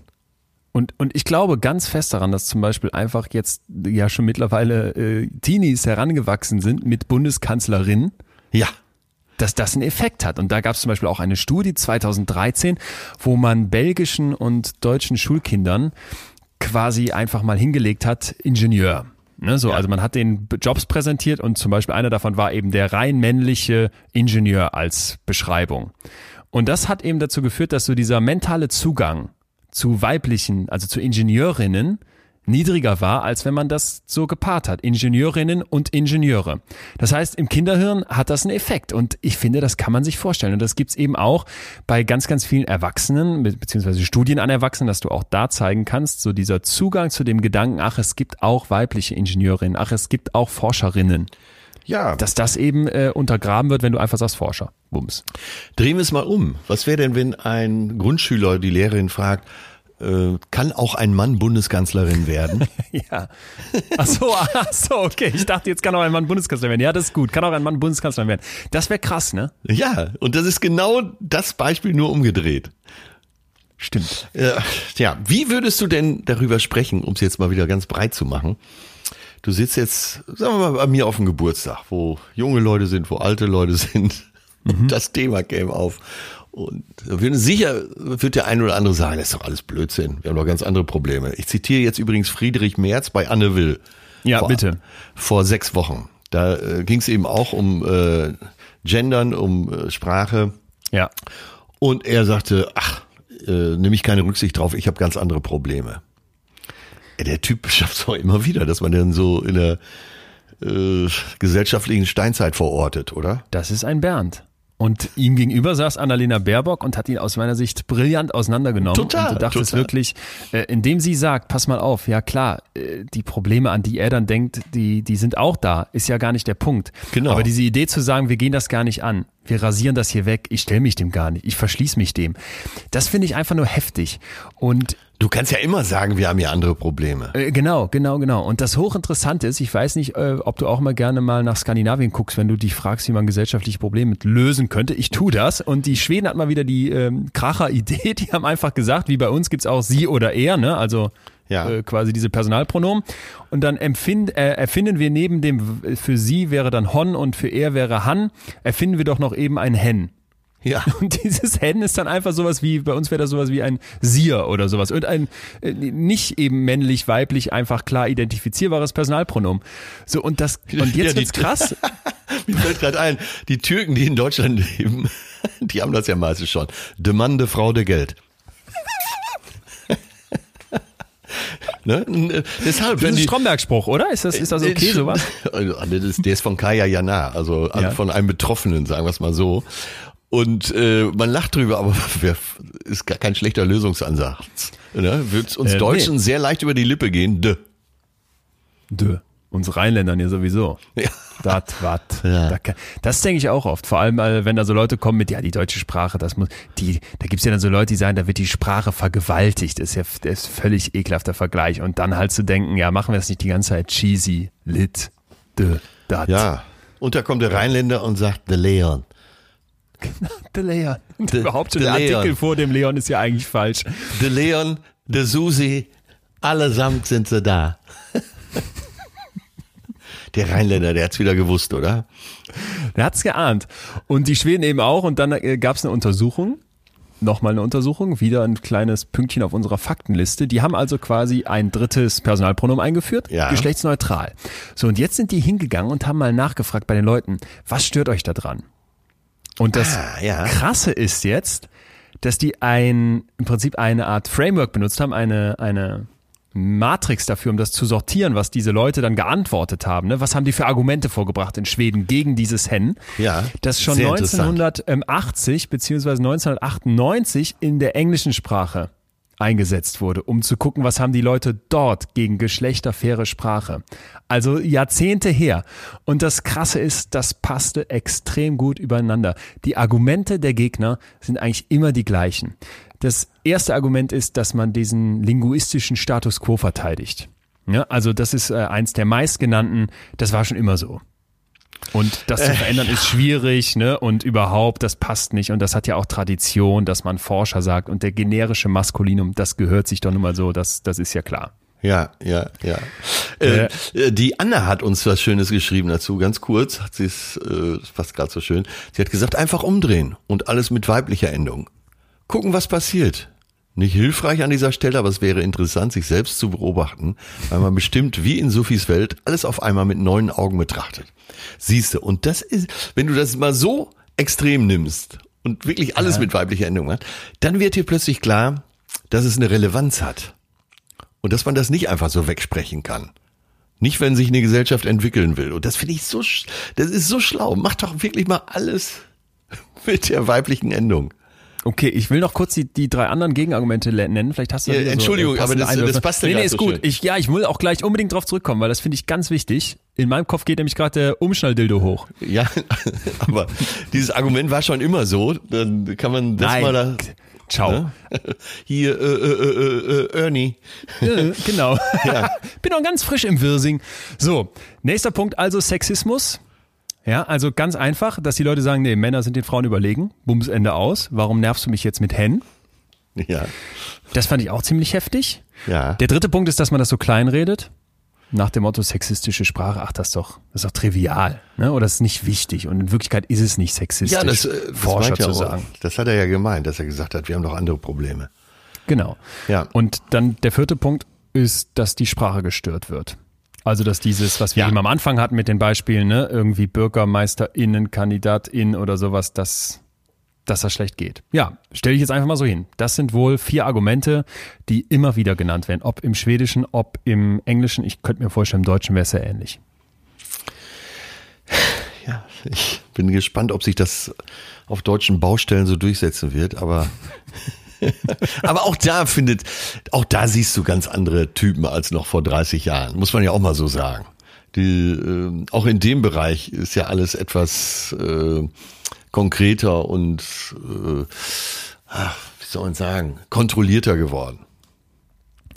Speaker 2: Und, und ich glaube ganz fest daran, dass zum Beispiel einfach jetzt ja schon mittlerweile äh, Teenies herangewachsen sind mit Bundeskanzlerin,
Speaker 1: Ja.
Speaker 2: dass das einen Effekt hat. Und da gab es zum Beispiel auch eine Studie 2013, wo man belgischen und deutschen Schulkindern quasi einfach mal hingelegt hat, Ingenieur. Ne, so, Also man hat den Jobs präsentiert und zum Beispiel einer davon war eben der rein männliche Ingenieur als Beschreibung. Und das hat eben dazu geführt, dass so dieser mentale Zugang zu weiblichen, also zu Ingenieurinnen, niedriger war, als wenn man das so gepaart hat. Ingenieurinnen und Ingenieure. Das heißt, im Kinderhirn hat das einen Effekt und ich finde, das kann man sich vorstellen. Und das gibt's eben auch bei ganz, ganz vielen Erwachsenen, be- beziehungsweise Studien an Erwachsenen, dass du auch da zeigen kannst, so dieser Zugang zu dem Gedanken, ach, es gibt auch weibliche Ingenieurinnen, ach, es gibt auch Forscherinnen,
Speaker 1: Ja,
Speaker 2: dass das eben äh, untergraben wird, wenn du einfach sagst Forscher. Bums.
Speaker 1: Drehen wir es mal um. Was wäre denn, wenn ein Grundschüler die Lehrerin fragt, äh, kann auch ein Mann Bundeskanzlerin werden?
Speaker 2: Ja. Ach so, ach so, okay. Ich dachte, jetzt kann auch ein Mann Bundeskanzler werden. Ja, das ist gut. Kann auch ein Mann Bundeskanzler werden. Das wäre krass, ne?
Speaker 1: ja, und das ist genau das Beispiel nur umgedreht.
Speaker 2: Stimmt.
Speaker 1: Äh, ja, wie würdest du denn darüber sprechen, um es jetzt mal wieder ganz breit zu machen? Du sitzt jetzt, sagen wir mal, bei mir auf dem Geburtstag, wo junge Leute sind, wo alte Leute sind. Und das Thema käme auf. Und sicher wird der eine oder andere sagen, das ist doch alles Blödsinn. Wir haben doch ganz andere Probleme. Ich zitiere jetzt übrigens Friedrich Merz bei Anne Will.
Speaker 2: Ja,
Speaker 1: vor,
Speaker 2: bitte.
Speaker 1: Vor sechs Wochen. Da äh, ging es eben auch um äh, Gendern, um äh, Sprache.
Speaker 2: Ja.
Speaker 1: Und er sagte, ach, äh, nehme ich keine Rücksicht drauf, ich habe ganz andere Probleme. Der Typ schafft es auch immer wieder, dass man dann so in der äh, gesellschaftlichen Steinzeit verortet, oder?
Speaker 2: Das ist ein Bernd. Und ihm gegenüber saß Annalena Baerbock und hat ihn aus meiner Sicht brillant auseinandergenommen.
Speaker 1: Total,
Speaker 2: Und du dachtest
Speaker 1: total.
Speaker 2: wirklich, äh, indem sie sagt, pass mal auf, ja klar, äh, die Probleme, an die er dann denkt, die, die sind auch da, ist ja gar nicht der Punkt.
Speaker 1: Genau.
Speaker 2: Aber diese Idee zu sagen, wir gehen das gar nicht an, wir rasieren das hier weg, ich stelle mich dem gar nicht, ich verschließe mich dem, das finde ich einfach nur heftig. Und
Speaker 1: Du kannst ja immer sagen, wir haben hier andere Probleme.
Speaker 2: äh, Genau, genau, genau. Und das hochinteressante ist, ich weiß nicht, äh, ob du auch mal gerne mal nach Skandinavien guckst, wenn du dich fragst, wie man gesellschaftliche Probleme mit lösen könnte. Ich tue das. Und die Schweden hatten mal wieder die ähm, Kracher-Idee. Die haben einfach gesagt, wie bei uns gibt's auch sie oder er, ne? Also
Speaker 1: Ja.
Speaker 2: äh, quasi diese Personalpronomen. Und dann empfind, äh, erfinden wir neben dem, für sie wäre dann Hon und für er wäre Han, erfinden wir doch noch eben ein Hen.
Speaker 1: Ja.
Speaker 2: Und dieses Hen ist dann einfach sowas wie, bei uns wäre das sowas wie ein Sier oder sowas. Und ein äh, nicht eben männlich, weiblich, einfach klar identifizierbares Personalpronomen. So, und das, und
Speaker 1: Ja,
Speaker 2: jetzt
Speaker 1: die-
Speaker 2: wird's krass.
Speaker 1: Mir fällt gerade ein, die Türken, die in Deutschland leben, die haben das ja meistens schon. De Mann, de Frau, de Geld. ne? N- Deshalb,
Speaker 2: Das ist ein Stromberg-Spruch, oder? Ist das, ist das okay, sowas?
Speaker 1: Also, das ist, der ist von Kaya Jana, also
Speaker 2: Ja.
Speaker 1: von einem Betroffenen, sagen wir es mal so. Und äh, man lacht drüber, aber ist gar kein schlechter Lösungsansatz. Ne? Wird uns
Speaker 2: Äh,
Speaker 1: Deutschen
Speaker 2: nee.
Speaker 1: sehr leicht über die Lippe gehen. De.
Speaker 2: Dö. Uns Rheinländern ja sowieso.
Speaker 1: Ja.
Speaker 2: Dat, wat.
Speaker 1: Ja.
Speaker 2: Da kann- Das denke ich auch oft. Vor allem, äh, wenn da so Leute kommen mit, ja, die deutsche Sprache, das muss, die, da gibt's ja dann so Leute, die sagen, da wird die Sprache vergewaltigt. Das ist ja das ist völlig ekelhafter Vergleich. Und dann halt zu denken, ja, machen wir das nicht die ganze Zeit cheesy, lit, de, dat.
Speaker 1: Ja. Und da kommt der Rheinländer und sagt, de Leon.
Speaker 2: Der Leon.
Speaker 1: De-
Speaker 2: überhaupt schon
Speaker 1: de
Speaker 2: der
Speaker 1: Leon.
Speaker 2: Artikel vor dem Leon ist ja eigentlich falsch.
Speaker 1: De Leon, de Susi, allesamt sind sie da. Der Rheinländer, der hat's wieder gewusst, oder?
Speaker 2: Der hat's geahnt. Und die Schweden eben auch. Und dann äh, gab's eine Untersuchung. Nochmal eine Untersuchung, wieder ein kleines Pünktchen auf unserer Faktenliste. Die haben also quasi ein drittes Personalpronomen eingeführt,
Speaker 1: Ja.
Speaker 2: geschlechtsneutral. So, und jetzt sind die hingegangen und haben mal nachgefragt bei den Leuten, was stört euch da dran? Und das
Speaker 1: Ah, ja.
Speaker 2: Krasse ist jetzt, dass die ein, im Prinzip eine Art Framework benutzt haben, eine, eine Matrix dafür, um das zu sortieren, was diese Leute dann geantwortet haben. Ne? Was haben die für Argumente vorgebracht in Schweden gegen dieses Hen?
Speaker 1: Ja,
Speaker 2: Das schon
Speaker 1: sehr interessant.
Speaker 2: 1980 beziehungsweise 1998 in der englischen Sprache eingesetzt wurde, um zu gucken, was haben die Leute dort gegen geschlechterfaire Sprache. Also Jahrzehnte her. Und das Krasse ist, das passte extrem gut übereinander. Die Argumente der Gegner sind eigentlich immer die gleichen. Das erste Argument ist, dass man diesen linguistischen Status quo verteidigt. Ja, also das ist äh, eins der meistgenannten, das war schon immer so. Und das zu verändern ist schwierig, ne? Und überhaupt, das passt nicht. Und das hat ja auch Tradition, dass man Forscher sagt. Und der generische Maskulinum, das gehört sich doch nun mal so, das, das ist ja klar.
Speaker 1: Ja, ja, ja. Äh, äh, die Anna hat uns was Schönes geschrieben dazu, ganz kurz, hat sie es, äh, das passt gerade so schön. Sie hat gesagt, einfach umdrehen und alles mit weiblicher Endung. Gucken, was passiert. Nicht hilfreich an dieser Stelle, aber es wäre interessant, sich selbst zu beobachten, weil man bestimmt, wie in Sophies Welt, alles auf einmal mit neuen Augen betrachtet. Siehst du, und das ist, wenn du das mal so extrem nimmst und wirklich alles mit weiblicher Endung hat, dann wird dir plötzlich klar, dass es eine Relevanz hat. Und dass man das nicht einfach so wegsprechen kann. Nicht, wenn sich eine Gesellschaft entwickeln will. Und das finde ich so, das ist so schlau. Mach doch wirklich mal alles mit der weiblichen Endung.
Speaker 2: Okay, ich will noch kurz die, die drei anderen Gegenargumente nennen. Vielleicht hast du
Speaker 1: Ja,
Speaker 2: wieder
Speaker 1: Entschuldigung,
Speaker 2: so, äh,
Speaker 1: aber das- das
Speaker 2: Einwürfe.
Speaker 1: passt ja
Speaker 2: Nee, nee, ist
Speaker 1: so
Speaker 2: gut.
Speaker 1: schön.
Speaker 2: Ich, ja, ich will auch gleich unbedingt drauf zurückkommen, weil das finde ich ganz wichtig. In meinem Kopf geht nämlich gerade der Umschnalldildo hoch.
Speaker 1: Ja, aber dieses Argument war schon immer so. Dann kann man das mal da.
Speaker 2: Ciao.
Speaker 1: Ne? Hier, äh, äh, äh, äh, Ernie.
Speaker 2: Äh, genau.
Speaker 1: Ja.
Speaker 2: Bin noch ganz frisch im Wirsing. So, nächster Punkt also Sexismus. Ja, also ganz einfach, dass die Leute sagen, nee, Männer sind den Frauen überlegen. Bums Ende aus. Warum nervst du mich jetzt mit Hen?
Speaker 1: Ja.
Speaker 2: Das fand ich auch ziemlich heftig.
Speaker 1: Ja.
Speaker 2: Der dritte Punkt ist, dass man das so klein redet. Nach dem Motto sexistische Sprache, ach, das ist doch, das ist doch trivial, ne? Oder das ist nicht wichtig. Und in Wirklichkeit ist es nicht sexistisch,
Speaker 1: Ja, das, äh, das
Speaker 2: Forscher
Speaker 1: er
Speaker 2: zu
Speaker 1: auch.
Speaker 2: sagen.
Speaker 1: Das hat er ja gemeint, dass er gesagt hat, wir haben doch andere Probleme.
Speaker 2: Genau.
Speaker 1: Ja.
Speaker 2: Und dann der vierte Punkt ist, dass die Sprache gestört wird. Also, dass dieses, was wir
Speaker 1: Ja.
Speaker 2: eben am Anfang hatten mit den Beispielen, ne, irgendwie BürgermeisterInnen, KandidatInnen oder sowas, dass, dass das schlecht geht. Ja, stelle ich jetzt einfach mal so hin. Das sind wohl vier Argumente, die immer wieder genannt werden. Ob im Schwedischen, ob im Englischen. Ich könnte mir vorstellen, im Deutschen wäre es ja ähnlich.
Speaker 1: Ja, ich bin gespannt, ob sich das auf deutschen Baustellen so durchsetzen wird, aber aber auch da findet, auch da siehst du ganz andere Typen als noch vor 30 Jahren, muss man ja auch mal so sagen. Die, äh, auch in dem Bereich ist ja alles etwas äh, konkreter und äh, ach, wie soll man sagen, kontrollierter geworden.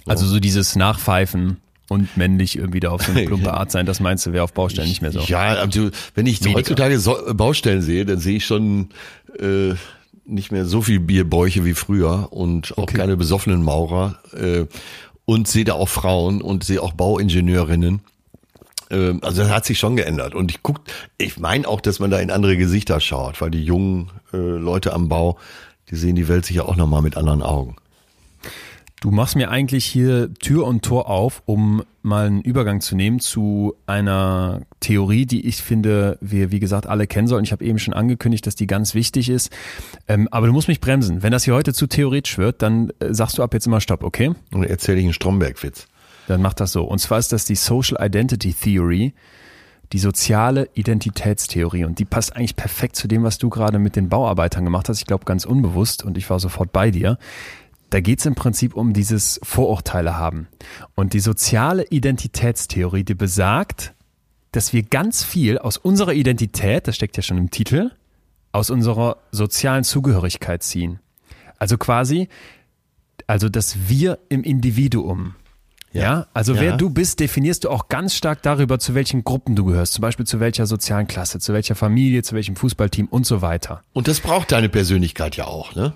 Speaker 2: Also so dieses Nachpfeifen und männlich irgendwie da auf so eine plumpe Art sein, das meinst du, wäre auf Baustellen nicht mehr so.
Speaker 1: Ja, also, wenn ich
Speaker 2: Weniger.
Speaker 1: heutzutage so, Baustellen sehe, dann sehe ich schon äh, nicht mehr so viel Bierbäuche wie früher und auch keine besoffenen Maurer äh, und sehe da auch Frauen und sehe auch Bauingenieurinnen. Ähm, Also das hat sich schon geändert und ich guck, ich meine auch, dass man da in andere Gesichter schaut, weil die jungen äh, Leute am Bau, die sehen die Welt sicher auch nochmal mit anderen Augen.
Speaker 2: Du machst mir eigentlich hier Tür und Tor auf, um mal einen Übergang zu nehmen zu einer Theorie, die ich finde, wir wie gesagt alle kennen sollten. Ich habe eben schon angekündigt, dass die ganz wichtig ist. Ähm, aber du musst mich bremsen. Wenn das hier heute zu theoretisch wird, dann äh, sagst du ab jetzt immer Stopp, okay?
Speaker 1: Und erzähle ich einen Stromberg-Witz.
Speaker 2: Dann mach das so. Und zwar ist das die Social Identity Theory, die soziale Identitätstheorie. Und die passt eigentlich perfekt zu dem, was du gerade mit den Bauarbeitern gemacht hast. Ich glaube, ganz unbewusst. Und ich war sofort bei dir. Da geht es im Prinzip um dieses Vorurteile haben. Und die soziale Identitätstheorie, die besagt, dass wir ganz viel aus unserer Identität, das steckt ja schon im Titel, aus unserer sozialen Zugehörigkeit ziehen. Also quasi, also das Wir im Individuum. Ja, also
Speaker 1: Ja.
Speaker 2: wer du bist, definierst du auch ganz stark darüber, zu welchen Gruppen du gehörst. Zum Beispiel zu welcher sozialen Klasse, zu welcher Familie, zu welchem Fußballteam und so weiter.
Speaker 1: Und das braucht deine Persönlichkeit ja auch, ne?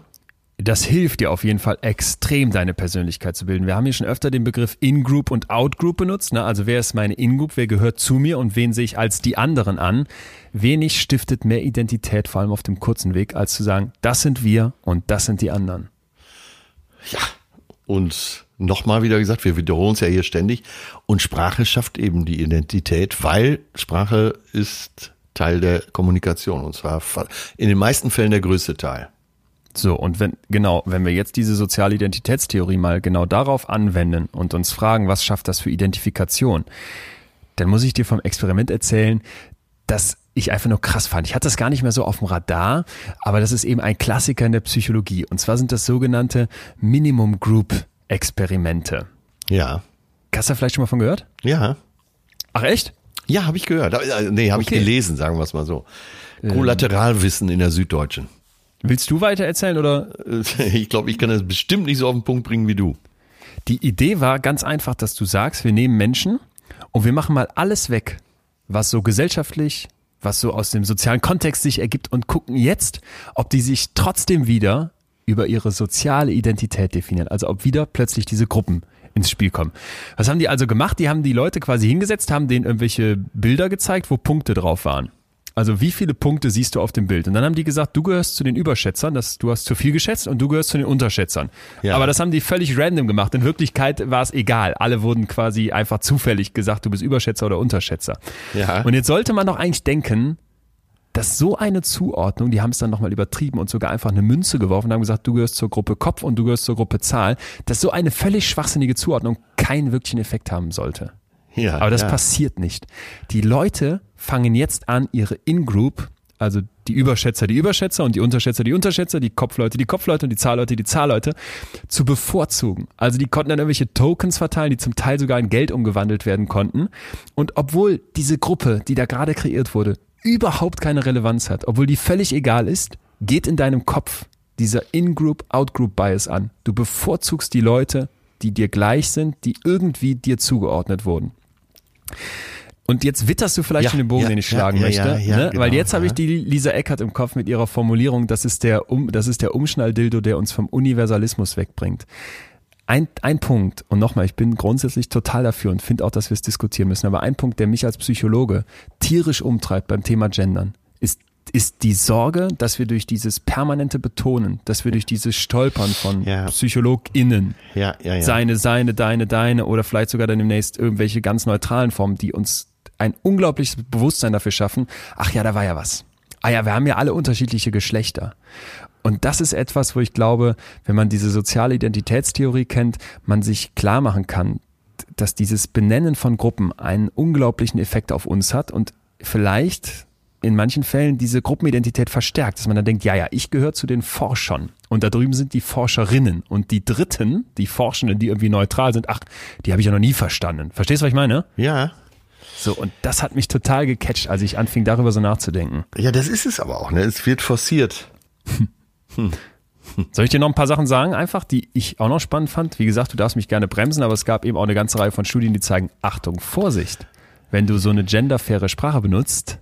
Speaker 2: Das hilft dir auf jeden Fall extrem, deine Persönlichkeit zu bilden. Wir haben hier schon öfter den Begriff In-Group und Out-Group benutzt. Ne? Also wer ist meine In-Group, wer gehört zu mir und wen sehe ich als die anderen an? Wenig stiftet mehr Identität, vor allem auf dem kurzen Weg, als zu sagen, das sind wir und das sind die anderen.
Speaker 1: Ja. Und nochmal wieder gesagt, wir wiederholen es ja hier ständig. Und Sprache schafft eben die Identität, weil Sprache ist Teil der Kommunikation. Und zwar in den meisten Fällen der größte Teil.
Speaker 2: So, und wenn, genau, wenn wir jetzt diese soziale Identitätstheorie mal genau darauf anwenden und uns fragen, was schafft das für Identifikation, dann muss ich dir vom Experiment erzählen, dass ich einfach nur krass fand. Ich hatte das gar nicht mehr so auf dem Radar, aber das ist eben ein Klassiker in der Psychologie. Und zwar sind das sogenannte Minimum Group Experimente.
Speaker 1: Ja.
Speaker 2: Hast du da vielleicht schon mal von gehört?
Speaker 1: Ja.
Speaker 2: Ach echt?
Speaker 1: Ja, habe ich gehört. Äh, Nee, habe ich
Speaker 2: Okay.
Speaker 1: gelesen, sagen wir es mal so. Kollateralwissen in der Süddeutschen.
Speaker 2: Willst du weiter erzählen oder
Speaker 1: Äh, Ich glaube, ich kann das bestimmt nicht so auf den Punkt bringen wie du.
Speaker 2: Die Idee war ganz einfach, dass du sagst, wir nehmen Menschen und wir machen mal alles weg, was so gesellschaftlich, was so aus dem sozialen Kontext sich ergibt und gucken jetzt, ob die sich trotzdem wieder über ihre soziale Identität definieren. Also ob wieder plötzlich diese Gruppen ins Spiel kommen. Was haben die also gemacht? Die haben die Leute quasi hingesetzt, haben denen irgendwelche Bilder gezeigt, wo Punkte drauf waren. Also wie viele Punkte siehst du auf dem Bild? Und dann haben die gesagt, du gehörst zu den Überschätzern, das, du hast zu viel geschätzt und du gehörst zu den Unterschätzern.
Speaker 1: Ja.
Speaker 2: Aber das haben die völlig random gemacht. In Wirklichkeit war es egal. Alle wurden quasi einfach zufällig gesagt, du bist Überschätzer oder Unterschätzer.
Speaker 1: Ja.
Speaker 2: Und jetzt sollte man doch eigentlich denken, dass so eine Zuordnung, die haben es dann nochmal übertrieben und sogar einfach eine Münze geworfen und haben gesagt, du gehörst zur Gruppe Kopf und du gehörst zur Gruppe Zahl, dass so eine völlig schwachsinnige Zuordnung keinen wirklichen Effekt haben sollte.
Speaker 1: Ja,
Speaker 2: Aber das
Speaker 1: ja.
Speaker 2: passiert nicht. Die Leute fangen jetzt an, ihre In-Group, also die Überschätzer, die Überschätzer und die Unterschätzer, die Unterschätzer, die Kopfleute, die Kopfleute und die Zahlleute, die Zahlleute zu bevorzugen. Also die konnten dann irgendwelche Tokens verteilen, die zum Teil sogar in Geld umgewandelt werden konnten. Und obwohl diese Gruppe, die da gerade kreiert wurde, überhaupt keine Relevanz hat, obwohl die völlig egal ist, geht in deinem Kopf dieser In-Group, Out-Group-Bias an. Du bevorzugst die Leute, die dir gleich sind, die irgendwie dir zugeordnet wurden. Und jetzt witterst du vielleicht
Speaker 1: Ja,
Speaker 2: schon den Bogen,
Speaker 1: ja,
Speaker 2: den ich schlagen
Speaker 1: ja,
Speaker 2: möchte. ne?
Speaker 1: genau,
Speaker 2: Weil jetzt habe ich die Lisa Eckert im Kopf mit ihrer Formulierung, das ist der, um, das ist der Umschnalldildo, der uns vom Universalismus wegbringt. Ein, ein Punkt, und nochmal, ich bin grundsätzlich total dafür und finde auch, dass wir es diskutieren müssen, aber ein Punkt, der mich als Psychologe tierisch umtreibt beim Thema Gendern, ist, ist die Sorge, dass wir durch dieses permanente Betonen, dass wir durch dieses Stolpern von
Speaker 1: Ja.
Speaker 2: PsychologInnen,
Speaker 1: Ja, ja,
Speaker 2: seine, seine, deine, deine oder vielleicht sogar dann demnächst irgendwelche ganz neutralen Formen, die uns ein unglaubliches Bewusstsein dafür schaffen, ach ja, da war ja was. Ah ja, wir haben ja alle unterschiedliche Geschlechter. Und das ist etwas, wo ich glaube, wenn man diese soziale Identitätstheorie kennt, man sich klar machen kann, dass dieses Benennen von Gruppen einen unglaublichen Effekt auf uns hat und vielleicht in manchen Fällen diese Gruppenidentität verstärkt, dass man dann denkt, ja, ja, ich gehöre zu den Forschern und da drüben sind die Forscherinnen und die Dritten, die Forschenden, die irgendwie neutral sind, ach, die habe ich ja noch nie verstanden. Verstehst du, was ich meine?
Speaker 1: Ja.
Speaker 2: So, und das hat mich total gecatcht, als ich anfing, darüber so nachzudenken.
Speaker 1: Ja, das ist es aber auch, ne? Es wird forciert.
Speaker 2: Soll ich dir noch ein paar Sachen sagen, einfach, die ich auch noch spannend fand? Wie gesagt, du darfst mich gerne bremsen, aber es gab eben auch eine ganze Reihe von Studien, die zeigen, Achtung, Vorsicht. Wenn du so eine genderfaire Sprache benutzt,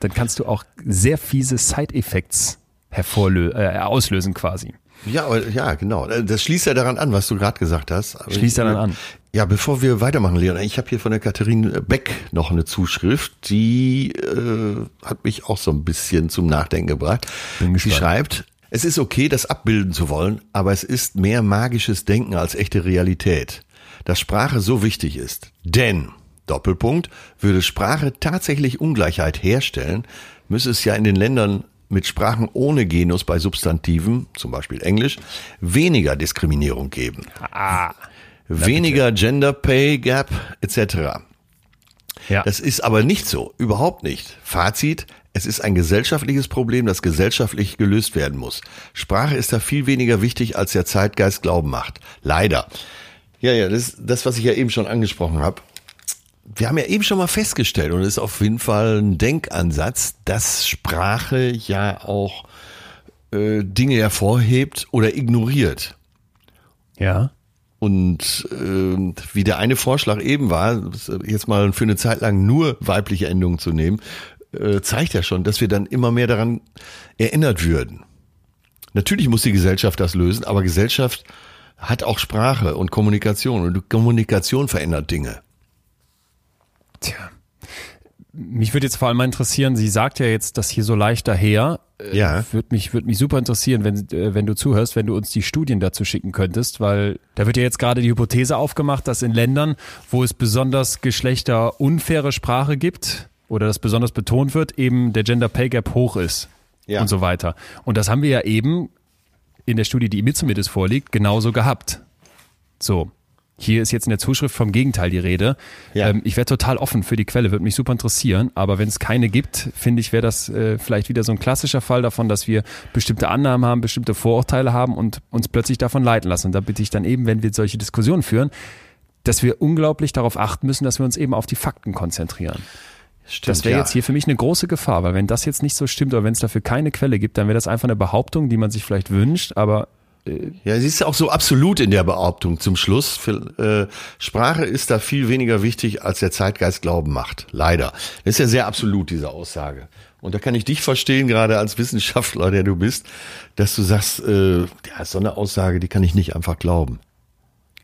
Speaker 2: dann kannst du auch sehr fiese Side-Effects hervorlö äh, auslösen quasi.
Speaker 1: Ja, ja, genau. Das schließt ja daran an, was du gerade gesagt hast. Aber
Speaker 2: Schließt daran an.
Speaker 1: Ja, bevor wir weitermachen, Leon, ich habe hier von der Katharine Beck noch eine Zuschrift, die äh, hat mich auch so ein bisschen zum Nachdenken gebracht. Sie schreibt, es ist okay, das abbilden zu wollen, aber es ist mehr magisches Denken als echte Realität, dass Sprache so wichtig ist. Denn, Doppelpunkt, würde Sprache tatsächlich Ungleichheit herstellen, müsse es ja in den Ländern mit Sprachen ohne Genus bei Substantiven, zum Beispiel Englisch, weniger Diskriminierung geben weniger Gender Pay Gap etc.
Speaker 2: Ja.
Speaker 1: Das ist aber nicht so, überhaupt nicht. Fazit, es ist ein gesellschaftliches Problem, das gesellschaftlich gelöst werden muss. Sprache ist da viel weniger wichtig, als der Zeitgeist glauben macht. Leider. Ja, ja, das das, was ich ja eben schon angesprochen habe. Wir haben ja eben schon mal festgestellt, und es ist auf jeden Fall ein Denkansatz, dass Sprache ja auch äh, Dinge hervorhebt oder ignoriert.
Speaker 2: ja.
Speaker 1: Und ähm, wie der eine Vorschlag eben war, jetzt mal für eine Zeit lang nur weibliche Endungen zu nehmen, äh, zeigt ja schon, dass wir dann immer mehr daran erinnert würden. Natürlich muss die Gesellschaft das lösen, aber Gesellschaft hat auch Sprache und Kommunikation und Kommunikation verändert Dinge.
Speaker 2: Tja. Mich würde jetzt vor allem mal interessieren, sie sagt ja jetzt das hier so leicht daher. Äh,
Speaker 1: Ja.
Speaker 2: Würde mich, würde mich super interessieren, wenn, äh, wenn du zuhörst, wenn du uns die Studien dazu schicken könntest, weil da wird ja jetzt gerade die Hypothese aufgemacht, dass in Ländern, wo es besonders geschlechterunfaire Sprache gibt oder das besonders betont wird, eben der Gender Pay Gap hoch ist
Speaker 1: Ja.
Speaker 2: und so weiter. Und das haben wir ja eben in der Studie, die mir zumindest vorliegt, genauso gehabt. So. Hier ist jetzt in der Zuschrift vom Gegenteil die Rede.
Speaker 1: Ja.
Speaker 2: Ähm, ich wäre total offen für die Quelle, würde mich super interessieren. Aber wenn es keine gibt, finde ich, wäre das äh, vielleicht wieder so ein klassischer Fall davon, dass wir bestimmte Annahmen haben, bestimmte Vorurteile haben und uns plötzlich davon leiten lassen. Und da bitte ich dann eben, wenn wir solche Diskussionen führen, dass wir unglaublich darauf achten müssen, dass wir uns eben auf die Fakten konzentrieren.
Speaker 1: Stimmt,
Speaker 2: Das wäre
Speaker 1: ja.
Speaker 2: jetzt hier für mich eine große Gefahr, weil wenn das jetzt nicht so stimmt oder wenn es dafür keine Quelle gibt, dann wäre das einfach eine Behauptung, die man sich vielleicht wünscht, aber
Speaker 1: Ja, sie ist auch so absolut in der Behauptung zum Schluss. Für, äh, Sprache ist da viel weniger wichtig, als der Zeitgeist glauben macht. Leider. Das ist ja sehr absolut, diese Aussage. Und da kann ich dich verstehen, gerade als Wissenschaftler, der du bist, dass du sagst, äh, ja, so eine Aussage, die kann ich nicht einfach glauben.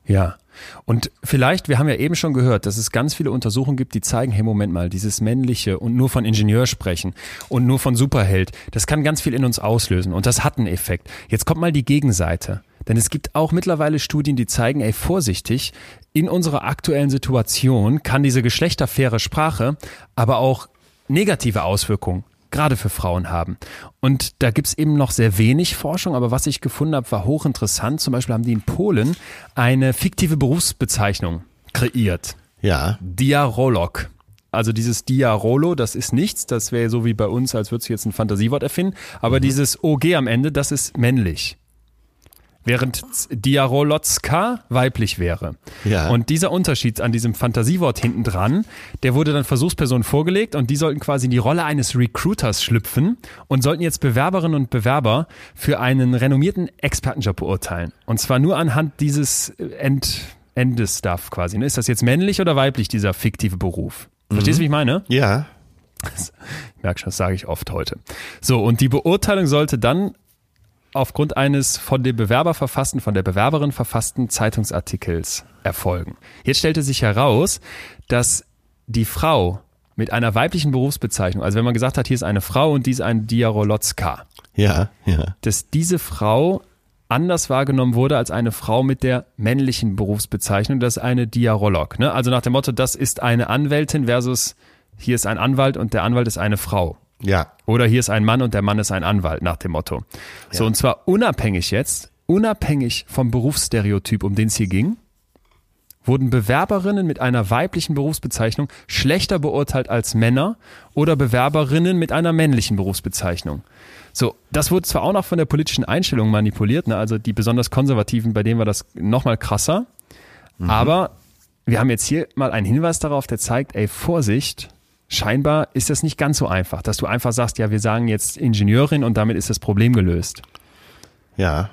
Speaker 2: Ja. Und vielleicht, wir haben ja eben schon gehört, dass es ganz viele Untersuchungen gibt, die zeigen, hey, Moment mal, dieses männliche und nur von Ingenieur sprechen und nur von Superheld, das kann ganz viel in uns auslösen und das hat einen Effekt. Jetzt kommt mal die Gegenseite. Denn es gibt auch mittlerweile Studien, die zeigen, ey, vorsichtig, in unserer aktuellen Situation kann diese geschlechterfaire Sprache aber auch negative Auswirkungen gerade für Frauen haben. Und da gibt's eben noch sehr wenig Forschung, aber was ich gefunden habe, war hochinteressant. Zum Beispiel haben die in Polen eine fiktive Berufsbezeichnung kreiert.
Speaker 1: Ja.
Speaker 2: Diarolog. Also dieses Diarolo, das ist nichts, das wäre so wie bei uns, als würdest du jetzt ein Fantasiewort erfinden, aber dieses OG am Ende, das ist männlich. Während Diarolotska weiblich wäre.
Speaker 1: Ja.
Speaker 2: Und dieser Unterschied an diesem Fantasiewort hinten dran, der wurde dann Versuchspersonen vorgelegt und die sollten quasi in die Rolle eines Recruiters schlüpfen und sollten jetzt Bewerberinnen und Bewerber für einen renommierten Expertenjob beurteilen. Und zwar nur anhand dieses End, Endes-Stuff quasi. ne? Ist das jetzt männlich oder weiblich, dieser fiktive Beruf? Verstehst du, wie ich meine?
Speaker 1: Ja.
Speaker 2: Ich merke schon, das sage ich oft heute. So, und die Beurteilung sollte dann aufgrund eines von dem Bewerber verfassten, von der Bewerberin verfassten Zeitungsartikels erfolgen. Jetzt stellte sich heraus, dass die Frau mit einer weiblichen Berufsbezeichnung, also wenn man gesagt hat, hier ist eine Frau und die ist ein Diarolotska,
Speaker 1: Ja. Ja.
Speaker 2: dass diese Frau anders wahrgenommen wurde als eine Frau mit der männlichen Berufsbezeichnung, das ist eine Diarolog. Ne? Also nach dem Motto, das ist eine Anwältin versus hier ist ein Anwalt und der Anwalt ist eine Frau.
Speaker 1: Ja.
Speaker 2: Oder hier ist ein Mann und der Mann ist ein Anwalt, nach dem Motto. So, und zwar unabhängig jetzt, unabhängig vom Berufsstereotyp, um den es hier ging, wurden Bewerberinnen mit einer weiblichen Berufsbezeichnung schlechter beurteilt als Männer oder Bewerberinnen mit einer männlichen Berufsbezeichnung. So, das wurde zwar auch noch von der politischen Einstellung manipuliert, ne? also die besonders Konservativen, bei denen war das nochmal krasser, aber wir haben jetzt hier mal einen Hinweis darauf, der zeigt, ey, Vorsicht, scheinbar ist das nicht ganz so einfach, dass du einfach sagst, ja, wir sagen jetzt Ingenieurin und damit ist das Problem gelöst.
Speaker 1: Ja.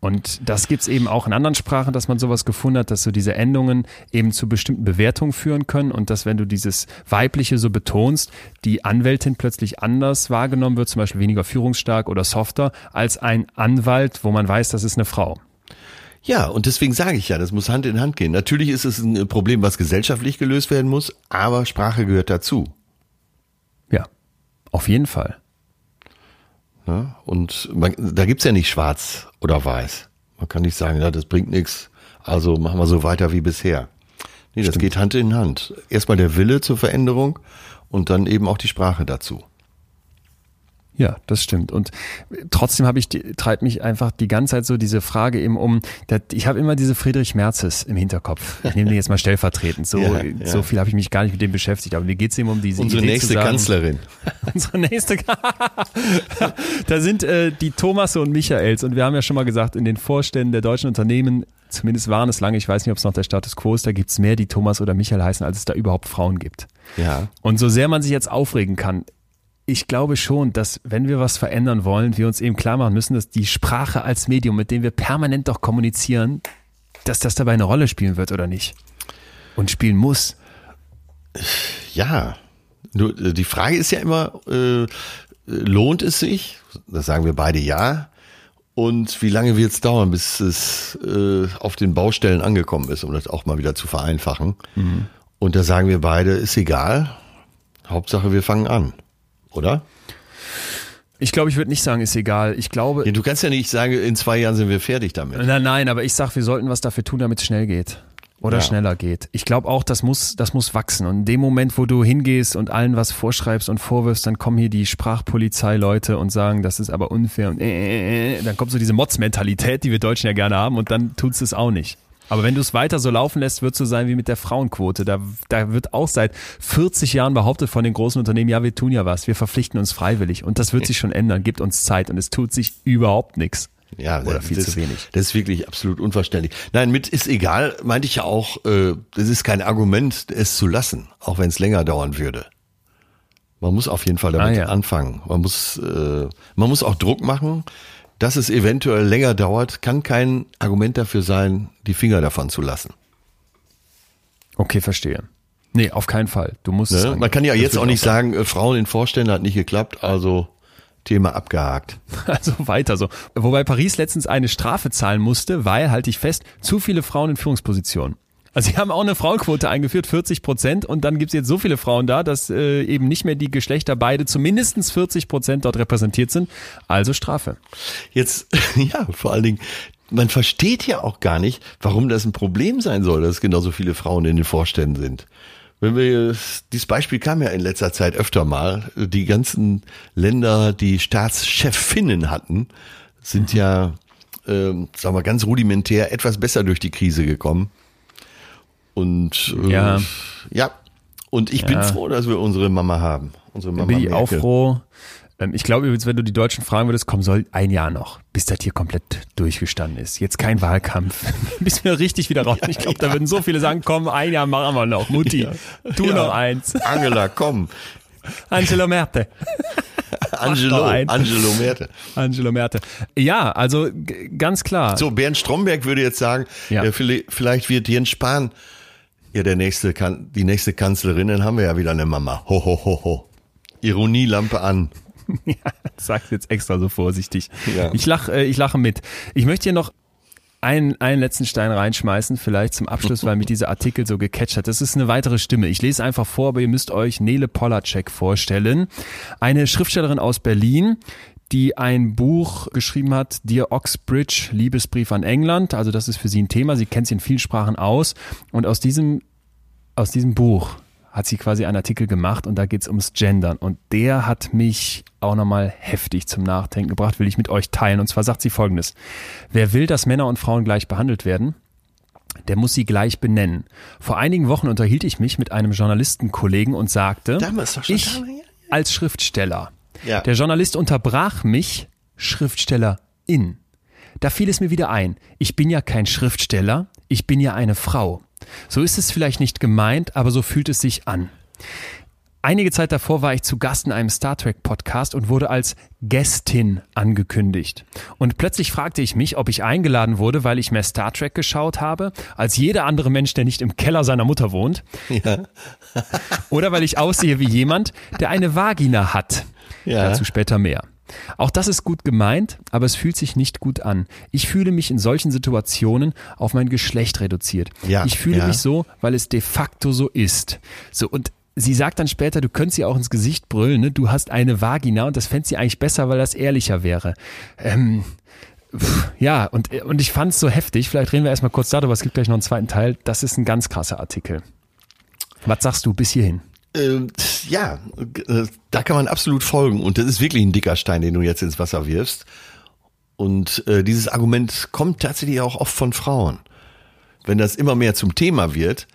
Speaker 2: Und das gibt's eben auch in anderen Sprachen, dass man sowas gefunden hat, dass so diese Endungen eben zu bestimmten Bewertungen führen können und dass, wenn du dieses Weibliche so betonst, die Anwältin plötzlich anders wahrgenommen wird, zum Beispiel weniger führungsstark oder softer, als ein Anwalt, wo man weiß, das ist eine Frau.
Speaker 1: Ja, und deswegen sage ich ja, das muss Hand in Hand gehen. Natürlich ist es ein Problem, was gesellschaftlich gelöst werden muss, aber Sprache gehört dazu.
Speaker 2: Ja, auf jeden Fall.
Speaker 1: Ne? Und man, da gibt's ja nicht schwarz oder weiß. Man kann nicht sagen, ja, das bringt nichts, also machen wir so weiter wie bisher. Nee, das geht Hand in Hand. Erstmal der Wille zur Veränderung und dann eben auch die Sprache dazu.
Speaker 2: Ja, das stimmt. Und trotzdem habe ich die, treibt mich einfach die ganze Zeit so diese Frage eben um. Der, ich habe immer diese Friedrich Merzes im Hinterkopf. Ich nehme den jetzt mal stellvertretend. So,
Speaker 1: Ja, ja.
Speaker 2: so viel habe ich mich gar nicht mit dem beschäftigt. Aber mir geht's eben um diese
Speaker 1: Unsere
Speaker 2: Idee
Speaker 1: nächste
Speaker 2: zu sagen,
Speaker 1: Kanzlerin.
Speaker 2: Unsere nächste. da sind äh, die Thomasse und Michaels und wir haben ja schon mal gesagt, in den Vorständen der deutschen Unternehmen, zumindest waren es lange, ich weiß nicht, ob es noch der Status quo ist, da gibt's mehr, die Thomas oder Michael heißen, als es da überhaupt Frauen gibt.
Speaker 1: Ja.
Speaker 2: Und so sehr man sich jetzt aufregen kann, ich glaube schon, dass wenn wir was verändern wollen, wir uns eben klar machen müssen, dass die Sprache als Medium, mit dem wir permanent doch kommunizieren, dass das dabei eine Rolle spielen wird oder nicht. Und spielen muss.
Speaker 1: Ja. Nur äh, die Frage ist ja immer, äh, lohnt es sich? Das sagen wir beide ja. Und wie lange wird es dauern, bis es äh, auf den Baustellen angekommen ist, um das auch mal wieder zu vereinfachen? Und da sagen wir beide, ist egal. Hauptsache, wir fangen an. Oder?
Speaker 2: Ich glaube, ich würde nicht sagen, ist egal. Ich glaube,
Speaker 1: Ja, du kannst ja nicht sagen, in zwei Jahren sind wir fertig damit.
Speaker 2: Nein, nein, aber ich sag, wir sollten was dafür tun, damit es schnell geht. Oder
Speaker 1: Ja.
Speaker 2: schneller geht. Ich glaube auch, das muss, das muss wachsen. Und in dem Moment, wo du hingehst und allen was vorschreibst und vorwirfst, dann kommen hier die Sprachpolizei-Leute und sagen, das ist aber unfair und äh, äh, äh, dann kommt so diese Mods-Mentalität, die wir Deutschen ja gerne haben und dann tut's es auch nicht. Aber wenn du es weiter so laufen lässt, wird es so sein wie mit der Frauenquote. Da, da wird auch seit 40 Jahren behauptet von den großen Unternehmen, ja, wir tun ja was, wir verpflichten uns freiwillig. Und das wird sich schon ändern, gibt uns Zeit und es tut sich überhaupt nichts.
Speaker 1: Ja,
Speaker 2: Oder viel
Speaker 1: das,
Speaker 2: zu wenig.
Speaker 1: Das ist wirklich absolut unverständlich. Nein, mit ist egal, meinte ich ja auch, äh, das ist kein Argument, es zu lassen, auch wenn es länger dauern würde. Man muss auf jeden Fall damit
Speaker 2: Ah, ja.
Speaker 1: anfangen. Man muss, äh, man muss auch Druck machen. Dass es eventuell länger dauert, kann kein Argument dafür sein, die Finger davon zu lassen.
Speaker 2: Okay, verstehe. Nee, auf keinen Fall. Du musst
Speaker 1: Ne? Man kann ja
Speaker 2: Das
Speaker 1: jetzt auch
Speaker 2: ich
Speaker 1: nicht sagen, äh, Frauen in Vorständen hat nicht geklappt, also Thema abgehakt.
Speaker 2: Also weiter so. Wobei Paris letztens eine Strafe zahlen musste, weil, halte ich fest, zu viele Frauen in Führungspositionen. Also sie haben auch eine Frauenquote eingeführt, 40 Prozent, und dann gibt es jetzt so viele Frauen da, dass äh, eben nicht mehr die Geschlechter beide zu mindestens 40 Prozent dort repräsentiert sind. Also Strafe.
Speaker 1: Jetzt, ja, vor allen Dingen, man versteht ja auch gar nicht, warum das ein Problem sein soll, dass genauso viele Frauen in den Vorständen sind. Wenn wir, dieses Beispiel kam ja in letzter Zeit öfter mal, die ganzen Länder, die Staatschefinnen hatten, sind ja, ähm, sagen wir, ganz rudimentär etwas besser durch die Krise gekommen. Und äh,
Speaker 2: Ja.
Speaker 1: ja, und ich bin
Speaker 2: Ja.
Speaker 1: froh, dass wir unsere Mama haben. Unsere Mama
Speaker 2: bin ich auch
Speaker 1: Merkel.
Speaker 2: froh. Ähm, Ich glaube übrigens, wenn du die Deutschen fragen würdest, komm, soll ein Jahr noch, bis das hier komplett durchgestanden ist. Jetzt kein Wahlkampf, bis wir richtig wieder raus. Ich glaube, da würden so viele sagen, komm, ein Jahr machen wir noch. Mutti, tu
Speaker 1: Ja.
Speaker 2: noch eins.
Speaker 1: Angela, komm.
Speaker 2: Angelo Merte.
Speaker 1: Angelo. Angelo Merte.
Speaker 2: Angelo Merte. Ja, also ganz klar.
Speaker 1: So, Bernd Stromberg würde jetzt sagen,
Speaker 2: Ja.
Speaker 1: ja. vielleicht, vielleicht wird Jens Spahn ja der nächste, kan die nächste Kanzlerin, dann haben wir ja wieder eine Mama. Ho, ho, ho, ho. Ironielampe an.
Speaker 2: Ja, sag's jetzt extra so vorsichtig.
Speaker 1: Ja.
Speaker 2: Ich lach, äh, ich lache mit. Ich möchte hier noch einen, einen letzten Stein reinschmeißen, vielleicht zum Abschluss, weil mich dieser Artikel so gecatcht hat. Das ist eine weitere Stimme. Ich lese einfach vor, aber ihr müsst euch Nele Polacek vorstellen. Eine Schriftstellerin aus Berlin, die ein Buch geschrieben hat, Dear Oxbridge, Liebesbrief an England. Also das ist für sie ein Thema. Sie kennt sich in vielen Sprachen aus. Und aus diesem aus diesem Buch hat sie quasi einen Artikel gemacht und da geht's ums Gendern. Und der hat mich auch nochmal heftig zum Nachdenken gebracht, will ich mit euch teilen. Und zwar sagt sie folgendes. Wer will, dass Männer und Frauen gleich behandelt werden, Der muss sie gleich benennen. Vor einigen Wochen unterhielt ich mich mit einem Journalistenkollegen und sagte, ich als Schriftsteller.
Speaker 1: Ja.
Speaker 2: Der Journalist unterbrach mich, Schriftstellerin. Da fiel es mir wieder ein, ich bin ja kein Schriftsteller, ich bin ja eine Frau. So ist es vielleicht nicht gemeint, aber so fühlt es sich an. Einige Zeit davor war ich zu Gast in einem Star Trek Podcast und wurde als Gästin angekündigt. Und plötzlich fragte ich mich, ob ich eingeladen wurde, weil ich mehr Star Trek geschaut habe, als jeder andere Mensch, der nicht im Keller seiner Mutter wohnt. Oder weil ich aussehe wie jemand, der eine Vagina hat.
Speaker 1: Ja.
Speaker 2: Dazu später mehr. Auch das ist gut gemeint, aber es fühlt sich nicht gut an. Ich fühle mich in solchen Situationen auf mein Geschlecht reduziert.
Speaker 1: Ja,
Speaker 2: ich fühle
Speaker 1: ja.
Speaker 2: mich so, weil es de facto so ist. So und Sie sagt dann später, du könntest ihr auch ins Gesicht brüllen, ne? du hast eine Vagina und das fände sie eigentlich besser, weil das ehrlicher wäre. Ähm, pff, ja, und, und ich fand es so heftig, vielleicht reden wir erstmal kurz darüber, es gibt gleich noch einen zweiten Teil, das ist ein ganz krasser Artikel. Was sagst du bis hierhin?
Speaker 1: Ähm, ja, äh, da kann man absolut folgen. Und das ist wirklich ein dicker Stein, den du jetzt ins Wasser wirfst. Und äh, dieses Argument kommt tatsächlich auch oft von Frauen. Wenn das immer mehr zum Thema wird,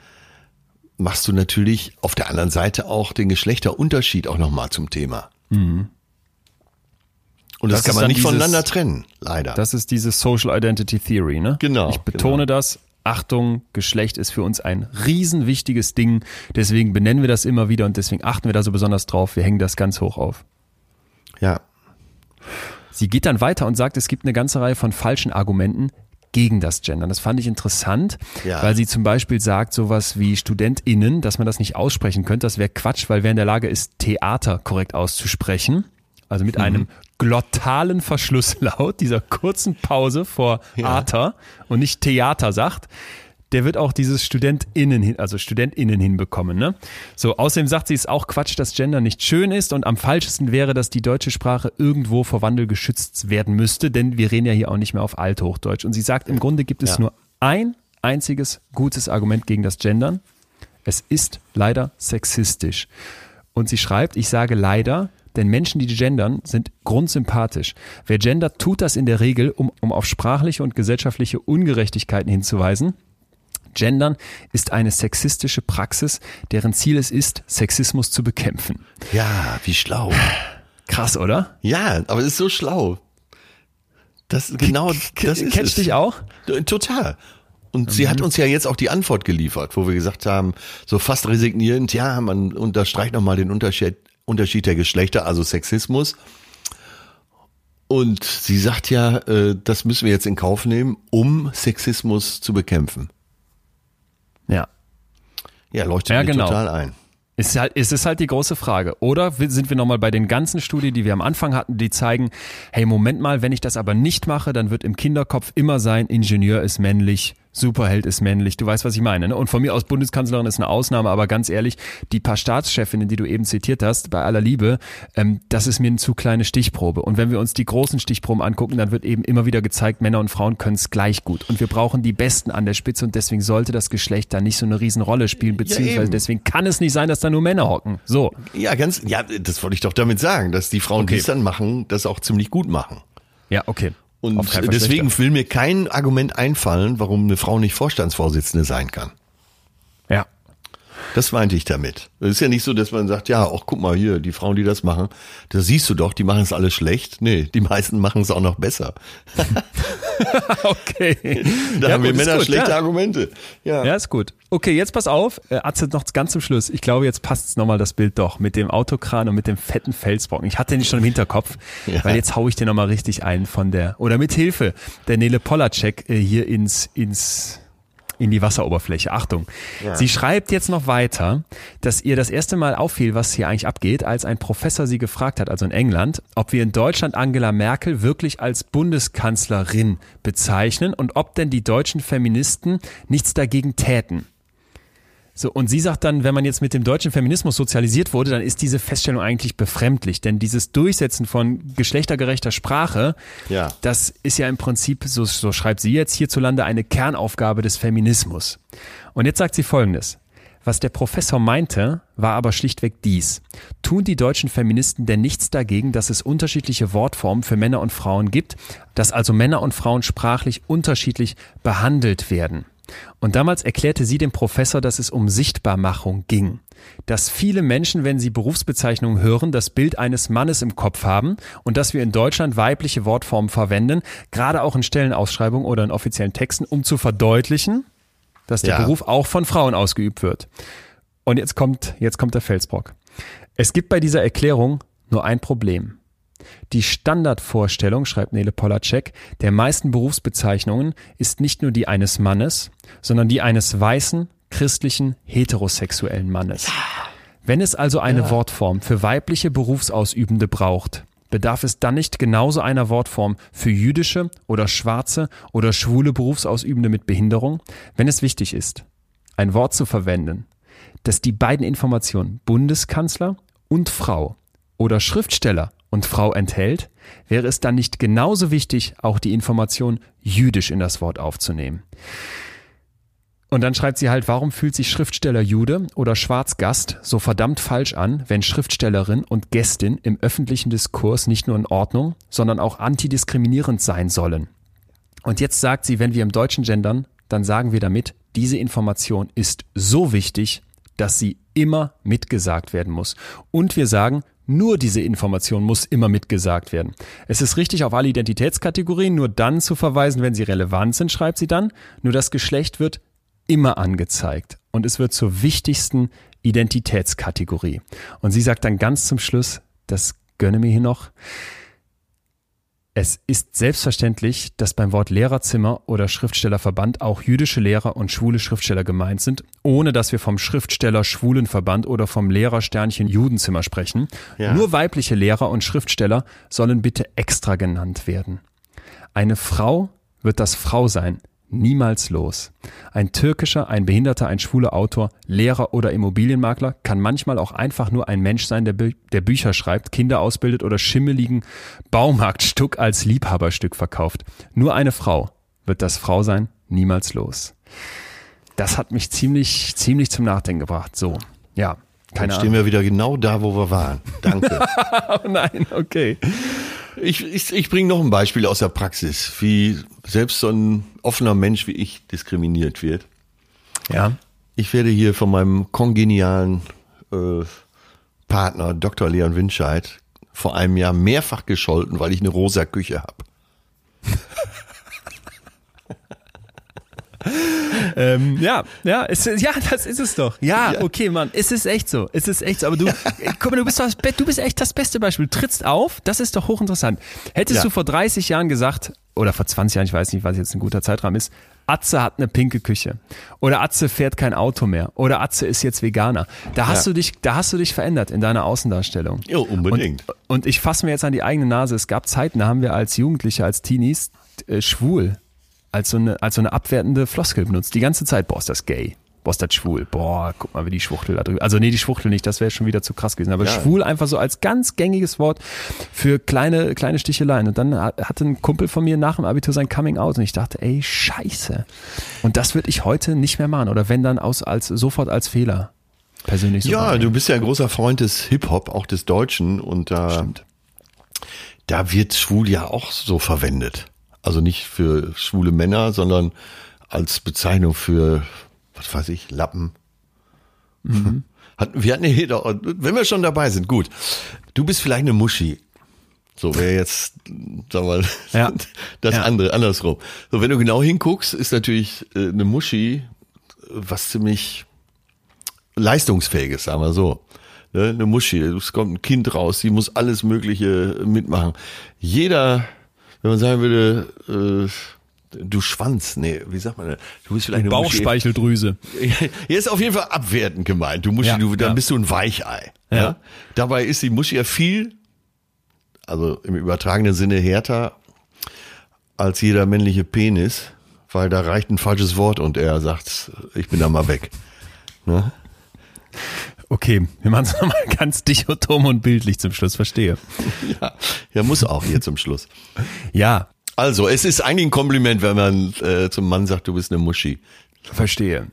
Speaker 1: machst du natürlich auf der anderen Seite auch den Geschlechterunterschied auch nochmal zum Thema. Und das,
Speaker 2: Das
Speaker 1: kann man nicht
Speaker 2: dieses-
Speaker 1: voneinander trennen, leider.
Speaker 2: Das ist diese Social Identity Theory, ne?
Speaker 1: Genau,
Speaker 2: Ich betone
Speaker 1: genau.
Speaker 2: das. Achtung, Geschlecht ist für uns ein riesenwichtiges Ding. Deswegen benennen wir das immer wieder und deswegen achten wir da so besonders drauf. Wir hängen das ganz hoch auf.
Speaker 1: ja.
Speaker 2: Sie geht dann weiter und sagt, es gibt eine ganze Reihe von falschen Argumenten gegen das Gendern. Das fand ich interessant,
Speaker 1: Ja.
Speaker 2: weil sie zum Beispiel sagt sowas wie StudentInnen, dass man das nicht aussprechen könnte. Das wäre Quatsch, weil wer in der Lage ist, Theater korrekt auszusprechen, also
Speaker 1: Mhm.
Speaker 2: mit einem glottalen Verschlusslaut, dieser kurzen Pause vor Ater und nicht Theater sagt, der wird auch dieses StudentInnen, hin- also StudentInnen hinbekommen, ne? So, außerdem sagt sie, es ist auch Quatsch, dass Gender nicht schön ist und am falschesten wäre, dass die deutsche Sprache irgendwo vor Wandel geschützt werden müsste, denn wir reden ja hier auch nicht mehr auf Althochdeutsch. Und sie sagt, im Grunde gibt es
Speaker 1: Ja.
Speaker 2: nur ein einziges gutes Argument gegen das Gendern. Es ist leider sexistisch. Und sie schreibt, ich sage leider, denn Menschen, die gendern, sind grundsympathisch. Wer gendert, tut das in der Regel, um, um auf sprachliche und gesellschaftliche Ungerechtigkeiten hinzuweisen. Gendern ist eine sexistische Praxis, deren Ziel es ist, Sexismus zu bekämpfen.
Speaker 1: Ja, wie schlau.
Speaker 2: Krass, oder?
Speaker 1: Ja, aber es ist so schlau. Das genau, das ist
Speaker 2: Catcht
Speaker 1: es.
Speaker 2: dich auch?
Speaker 1: Total. Und sie hat uns ja jetzt auch die Antwort geliefert, wo wir gesagt haben, so fast resignierend, ja, man unterstreicht nochmal den Unterschied, Unterschied der Geschlechter, also Sexismus. Und sie sagt ja, äh, das müssen wir jetzt in Kauf nehmen, um Sexismus zu bekämpfen.
Speaker 2: Ja.
Speaker 1: Ja, leuchtet
Speaker 2: Ja,
Speaker 1: mir
Speaker 2: genau.
Speaker 1: total ein.
Speaker 2: Es ist halt, es ist halt die große Frage. Oder sind wir nochmal bei den ganzen Studien, die wir am Anfang hatten, die zeigen, hey, Moment mal, wenn ich das aber nicht mache, dann wird im Kinderkopf immer sein, Ingenieur ist männlich, Superheld ist männlich. Du weißt, was ich meine. Ne? Und von mir aus Bundeskanzlerin ist eine Ausnahme, aber ganz ehrlich, die paar Staatschefinnen, die du eben zitiert hast, bei aller Liebe, ähm, das ist mir eine zu kleine Stichprobe. Und wenn wir uns die großen Stichproben angucken, dann wird eben immer wieder gezeigt, Männer und Frauen können es gleich gut. Und wir brauchen die Besten an der Spitze und deswegen sollte das Geschlecht da nicht so eine Riesenrolle spielen, beziehungsweise
Speaker 1: eben.
Speaker 2: deswegen kann es nicht sein, dass da nur Männer hocken. So.
Speaker 1: Ja, ganz, ja, das wollte ich doch damit sagen, dass die Frauen, die
Speaker 2: Okay.
Speaker 1: es dann machen, das auch ziemlich gut machen.
Speaker 2: Ja, okay.
Speaker 1: Und deswegen will mir kein Argument einfallen, warum eine Frau nicht Vorstandsvorsitzende sein kann.
Speaker 2: Ja.
Speaker 1: Das meinte ich damit. Es ist ja nicht so, dass man sagt, ja, auch guck mal hier, die Frauen, die das machen, da siehst du doch, die machen es alles schlecht. Nee, die meisten machen es auch noch besser.
Speaker 2: Okay.
Speaker 1: Da
Speaker 2: ja,
Speaker 1: haben wir
Speaker 2: gut, ist
Speaker 1: Männer
Speaker 2: gut,
Speaker 1: schlechte
Speaker 2: ja.
Speaker 1: Argumente. Ja.
Speaker 2: Ja, ist gut. Okay, jetzt pass auf. Äh, Atze, noch ganz zum Schluss. Ich glaube, jetzt passt's nochmal das Bild doch mit dem Autokran und mit dem fetten Felsbrocken. Ich hatte den schon im Hinterkopf,
Speaker 1: Ja.
Speaker 2: weil jetzt hau ich dir nochmal richtig ein von der, oder mit Hilfe der Nele Polacek äh, hier ins, ins, in die Wasseroberfläche. Achtung. Sie schreibt jetzt noch weiter, dass ihr das erste Mal auffiel, was hier eigentlich abgeht, als ein Professor sie gefragt hat, also in England, ob wir in Deutschland Angela Merkel wirklich als Bundeskanzlerin bezeichnen und ob denn die deutschen Feministen nichts dagegen täten. So, und sie sagt dann, wenn man jetzt mit dem deutschen Feminismus sozialisiert wurde, dann ist diese Feststellung eigentlich befremdlich. Denn dieses Durchsetzen von geschlechtergerechter Sprache,
Speaker 1: Ja.
Speaker 2: das ist ja im Prinzip, so, so schreibt sie jetzt hierzulande, eine Kernaufgabe des Feminismus. Und jetzt sagt sie Folgendes. Was der Professor meinte, war aber schlichtweg dies. Tun die deutschen Feministen denn nichts dagegen, dass es unterschiedliche Wortformen für Männer und Frauen gibt, dass also Männer und Frauen sprachlich unterschiedlich behandelt werden? Und damals erklärte sie dem Professor, dass es um Sichtbarmachung ging. Dass viele Menschen, wenn sie Berufsbezeichnungen hören, das Bild eines Mannes im Kopf haben und dass wir in Deutschland weibliche Wortformen verwenden, gerade auch in Stellenausschreibungen oder in offiziellen Texten, um zu verdeutlichen, dass der
Speaker 1: Ja.
Speaker 2: Beruf auch von Frauen ausgeübt wird. Und jetzt kommt, jetzt kommt der Felsbrock. Es gibt bei dieser Erklärung nur ein Problem. Die Standardvorstellung, schreibt Nele Polacek, der meisten Berufsbezeichnungen ist nicht nur die eines Mannes, sondern die eines weißen, christlichen, heterosexuellen Mannes. Wenn es also eine Wortform für weibliche Berufsausübende braucht, bedarf es dann nicht genauso einer Wortform für jüdische oder schwarze oder schwule Berufsausübende mit Behinderung, wenn es wichtig ist, ein Wort zu verwenden, das die beiden Informationen Bundeskanzler und Frau oder Schriftsteller und Frau enthält, wäre es dann nicht genauso wichtig, auch die Information jüdisch in das Wort aufzunehmen. Und dann schreibt sie halt, warum fühlt sich Schriftsteller Jude oder Schwarzgast so verdammt falsch an, wenn Schriftstellerin und Gästin im öffentlichen Diskurs nicht nur in Ordnung, sondern auch antidiskriminierend sein sollen. Und jetzt sagt sie, wenn wir im Deutschen gendern, dann sagen wir damit, diese Information ist so wichtig, dass sie immer mitgesagt werden muss. Und wir sagen, nur diese Information muss immer mitgesagt werden. Es ist richtig, auf alle Identitätskategorien nur dann zu verweisen, wenn sie relevant sind, schreibt sie dann. Nur das Geschlecht wird immer angezeigt. Und es wird zur wichtigsten Identitätskategorie. Und sie sagt dann ganz zum Schluss, das gönne mir hier noch, es ist selbstverständlich, dass beim Wort Lehrerzimmer oder Schriftstellerverband auch jüdische Lehrer und schwule Schriftsteller gemeint sind, ohne dass wir vom Schriftsteller Schwulenverband oder vom Lehrersternchen Judenzimmer sprechen.
Speaker 1: Ja.
Speaker 2: Nur weibliche Lehrer und Schriftsteller sollen bitte extra genannt werden. Eine Frau wird das Frausein niemals los. Ein türkischer, ein behinderter, ein schwuler Autor, Lehrer oder Immobilienmakler kann manchmal auch einfach nur ein Mensch sein, der, Bü der Bücher schreibt, Kinder ausbildet oder schimmeligen Baumarktstück als Liebhaberstück verkauft. Nur eine Frau wird das Frausein niemals los. Das hat mich ziemlich, ziemlich zum Nachdenken gebracht. So, ja.
Speaker 1: Dann
Speaker 2: Keine
Speaker 1: stehen
Speaker 2: Ahnung.
Speaker 1: wir wieder genau da, wo wir waren. Danke.
Speaker 2: Oh nein, okay.
Speaker 1: Ich ich, ich bringe noch ein Beispiel aus der Praxis, wie selbst so ein offener Mensch wie ich diskriminiert wird.
Speaker 2: Ja.
Speaker 1: Ich werde hier von meinem kongenialen äh, Partner Dr. Leon Winscheid vor einem Jahr mehrfach gescholten, weil ich eine rosa Küche habe.
Speaker 2: Ähm, ja, ja, es, ja, das ist es doch. Ja, okay, Mann, es ist echt so. Es ist echt so. Aber du, guck mal, du bist, das, du bist echt das beste Beispiel. Du trittst auf, das ist doch hochinteressant. Hättest
Speaker 1: Ja.
Speaker 2: du vor 30 Jahren gesagt, oder vor 20 Jahren, ich weiß nicht, was jetzt ein guter Zeitrahmen ist, Atze hat eine pinke Küche. Oder Atze fährt kein Auto mehr. Oder Atze ist jetzt Veganer. Da hast
Speaker 1: Ja.
Speaker 2: du dich, da hast du dich verändert in deiner Außendarstellung.
Speaker 1: Ja, unbedingt.
Speaker 2: Und, und ich fasse mir jetzt an die eigene Nase. Es gab Zeiten, da haben wir als Jugendliche, als Teenies äh, schwul als so, eine, als so eine abwertende Floskel benutzt. Die ganze Zeit, boah, ist das gay. Boah, ist das schwul. Boah, guck mal, wie die Schwuchtel da drüben. Also nee, die Schwuchtel nicht, das wäre schon wieder zu krass gewesen. Aber
Speaker 1: Ja.
Speaker 2: schwul einfach so als ganz gängiges Wort für kleine, kleine Sticheleien. Und dann hat- hatte ein Kumpel von mir nach dem Abitur sein Coming Out und ich dachte, ey, scheiße. Und das würde ich heute nicht mehr machen. Oder wenn dann aus, als, sofort als Fehler. Persönlich so.
Speaker 1: Ja, du bist ja ein großer Freund des Hip-Hop, auch des Deutschen. Und da, da wird schwul ja auch so verwendet. Also nicht für schwule Männer, sondern als Bezeichnung für, was weiß ich, Lappen. Hat, wir hatten hier doch, wenn wir schon dabei sind, gut. Du bist vielleicht eine Muschi. So wäre jetzt, sag mal,
Speaker 2: Ja.
Speaker 1: das
Speaker 2: Ja.
Speaker 1: andere, andersrum. So, wenn du genau hinguckst, ist natürlich äh, eine Muschi äh, was ziemlich leistungsfähiges, sagen wir so. Ne, eine Muschi, es kommt ein Kind raus, die muss alles Mögliche mitmachen. Jeder, wenn man sagen würde, äh, du Schwanz, nee, wie sagt man denn? Du bist vielleicht eine.
Speaker 2: Bauchspeicheldrüse.
Speaker 1: Hier ist auf jeden Fall abwertend gemeint. Du Muschi,
Speaker 2: Ja,
Speaker 1: du, dann
Speaker 2: ja.
Speaker 1: bist du ein Weichei.
Speaker 2: Ja.
Speaker 1: Ja. Dabei ist die Muschi ja viel, also im übertragenen Sinne härter als jeder männliche Penis, weil da reicht ein falsches Wort und er sagt, ich bin da mal weg. Ne?
Speaker 2: Okay, wir machen es nochmal ganz dichotom und bildlich zum Schluss, verstehe.
Speaker 1: Ja, ja, muss auch hier zum Schluss.
Speaker 2: Ja,
Speaker 1: Also, es ist eigentlich ein Kompliment, wenn man äh, zum Mann sagt, du bist eine Muschi.
Speaker 2: verstehe.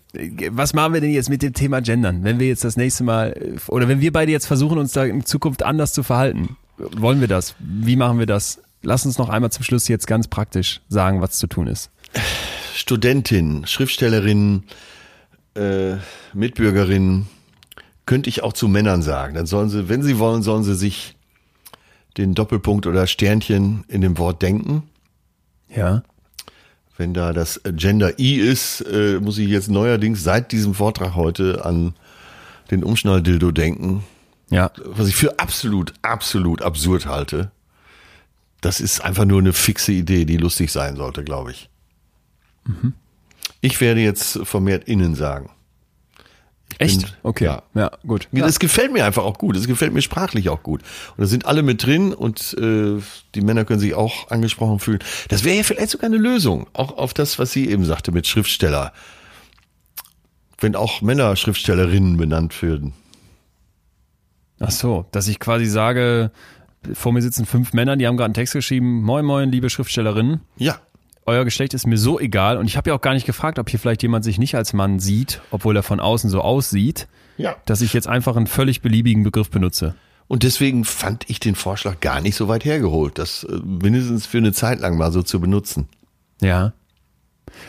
Speaker 2: Was machen wir denn jetzt mit dem Thema Gendern? Wenn wir jetzt das nächste Mal, äh, oder wenn wir beide jetzt versuchen, uns da in Zukunft anders zu verhalten, wollen wir das? Wie machen wir das? Lass uns noch einmal zum Schluss jetzt ganz praktisch sagen, was zu tun ist.
Speaker 1: Studentin, Schriftstellerin, äh, Mitbürgerin, könnte ich auch zu Männern sagen. Dann sollen sie, wenn sie wollen, sollen sie sich den Doppelpunkt oder Sternchen in dem Wort denken.
Speaker 2: Ja.
Speaker 1: Wenn da das Gender I ist, äh, muss ich jetzt neuerdings seit diesem Vortrag heute an den Umschnalldildo denken,
Speaker 2: Ja.
Speaker 1: was ich für absolut, absolut absurd halte. Das ist einfach nur eine fixe Idee, die lustig sein sollte, glaube ich. Ich werde jetzt vermehrt innen sagen.
Speaker 2: Echt?
Speaker 1: bin-
Speaker 2: okay.
Speaker 1: ja.
Speaker 2: Ja, gut.
Speaker 1: Das gefällt mir einfach auch gut. Das gefällt mir sprachlich auch gut. Und da sind alle mit drin und äh, die Männer können sich auch angesprochen fühlen. Das wäre ja vielleicht sogar eine Lösung. Auch auf das, was sie eben sagte mit Schriftsteller. Wenn auch Männer Schriftstellerinnen benannt würden.
Speaker 2: Ach so, dass ich quasi sage, vor mir sitzen fünf Männer, die haben gerade einen Text geschrieben. Moin, moin, liebe Schriftstellerinnen.
Speaker 1: Ja.
Speaker 2: Euer Geschlecht ist mir so egal. Und ich habe ja auch gar nicht gefragt, ob hier vielleicht jemand sich nicht als Mann sieht, obwohl er von außen so aussieht,
Speaker 1: Ja.
Speaker 2: dass ich jetzt einfach einen völlig beliebigen Begriff benutze.
Speaker 1: Und deswegen fand ich den Vorschlag gar nicht so weit hergeholt, das äh, mindestens für eine Zeit lang mal so zu benutzen.
Speaker 2: Ja.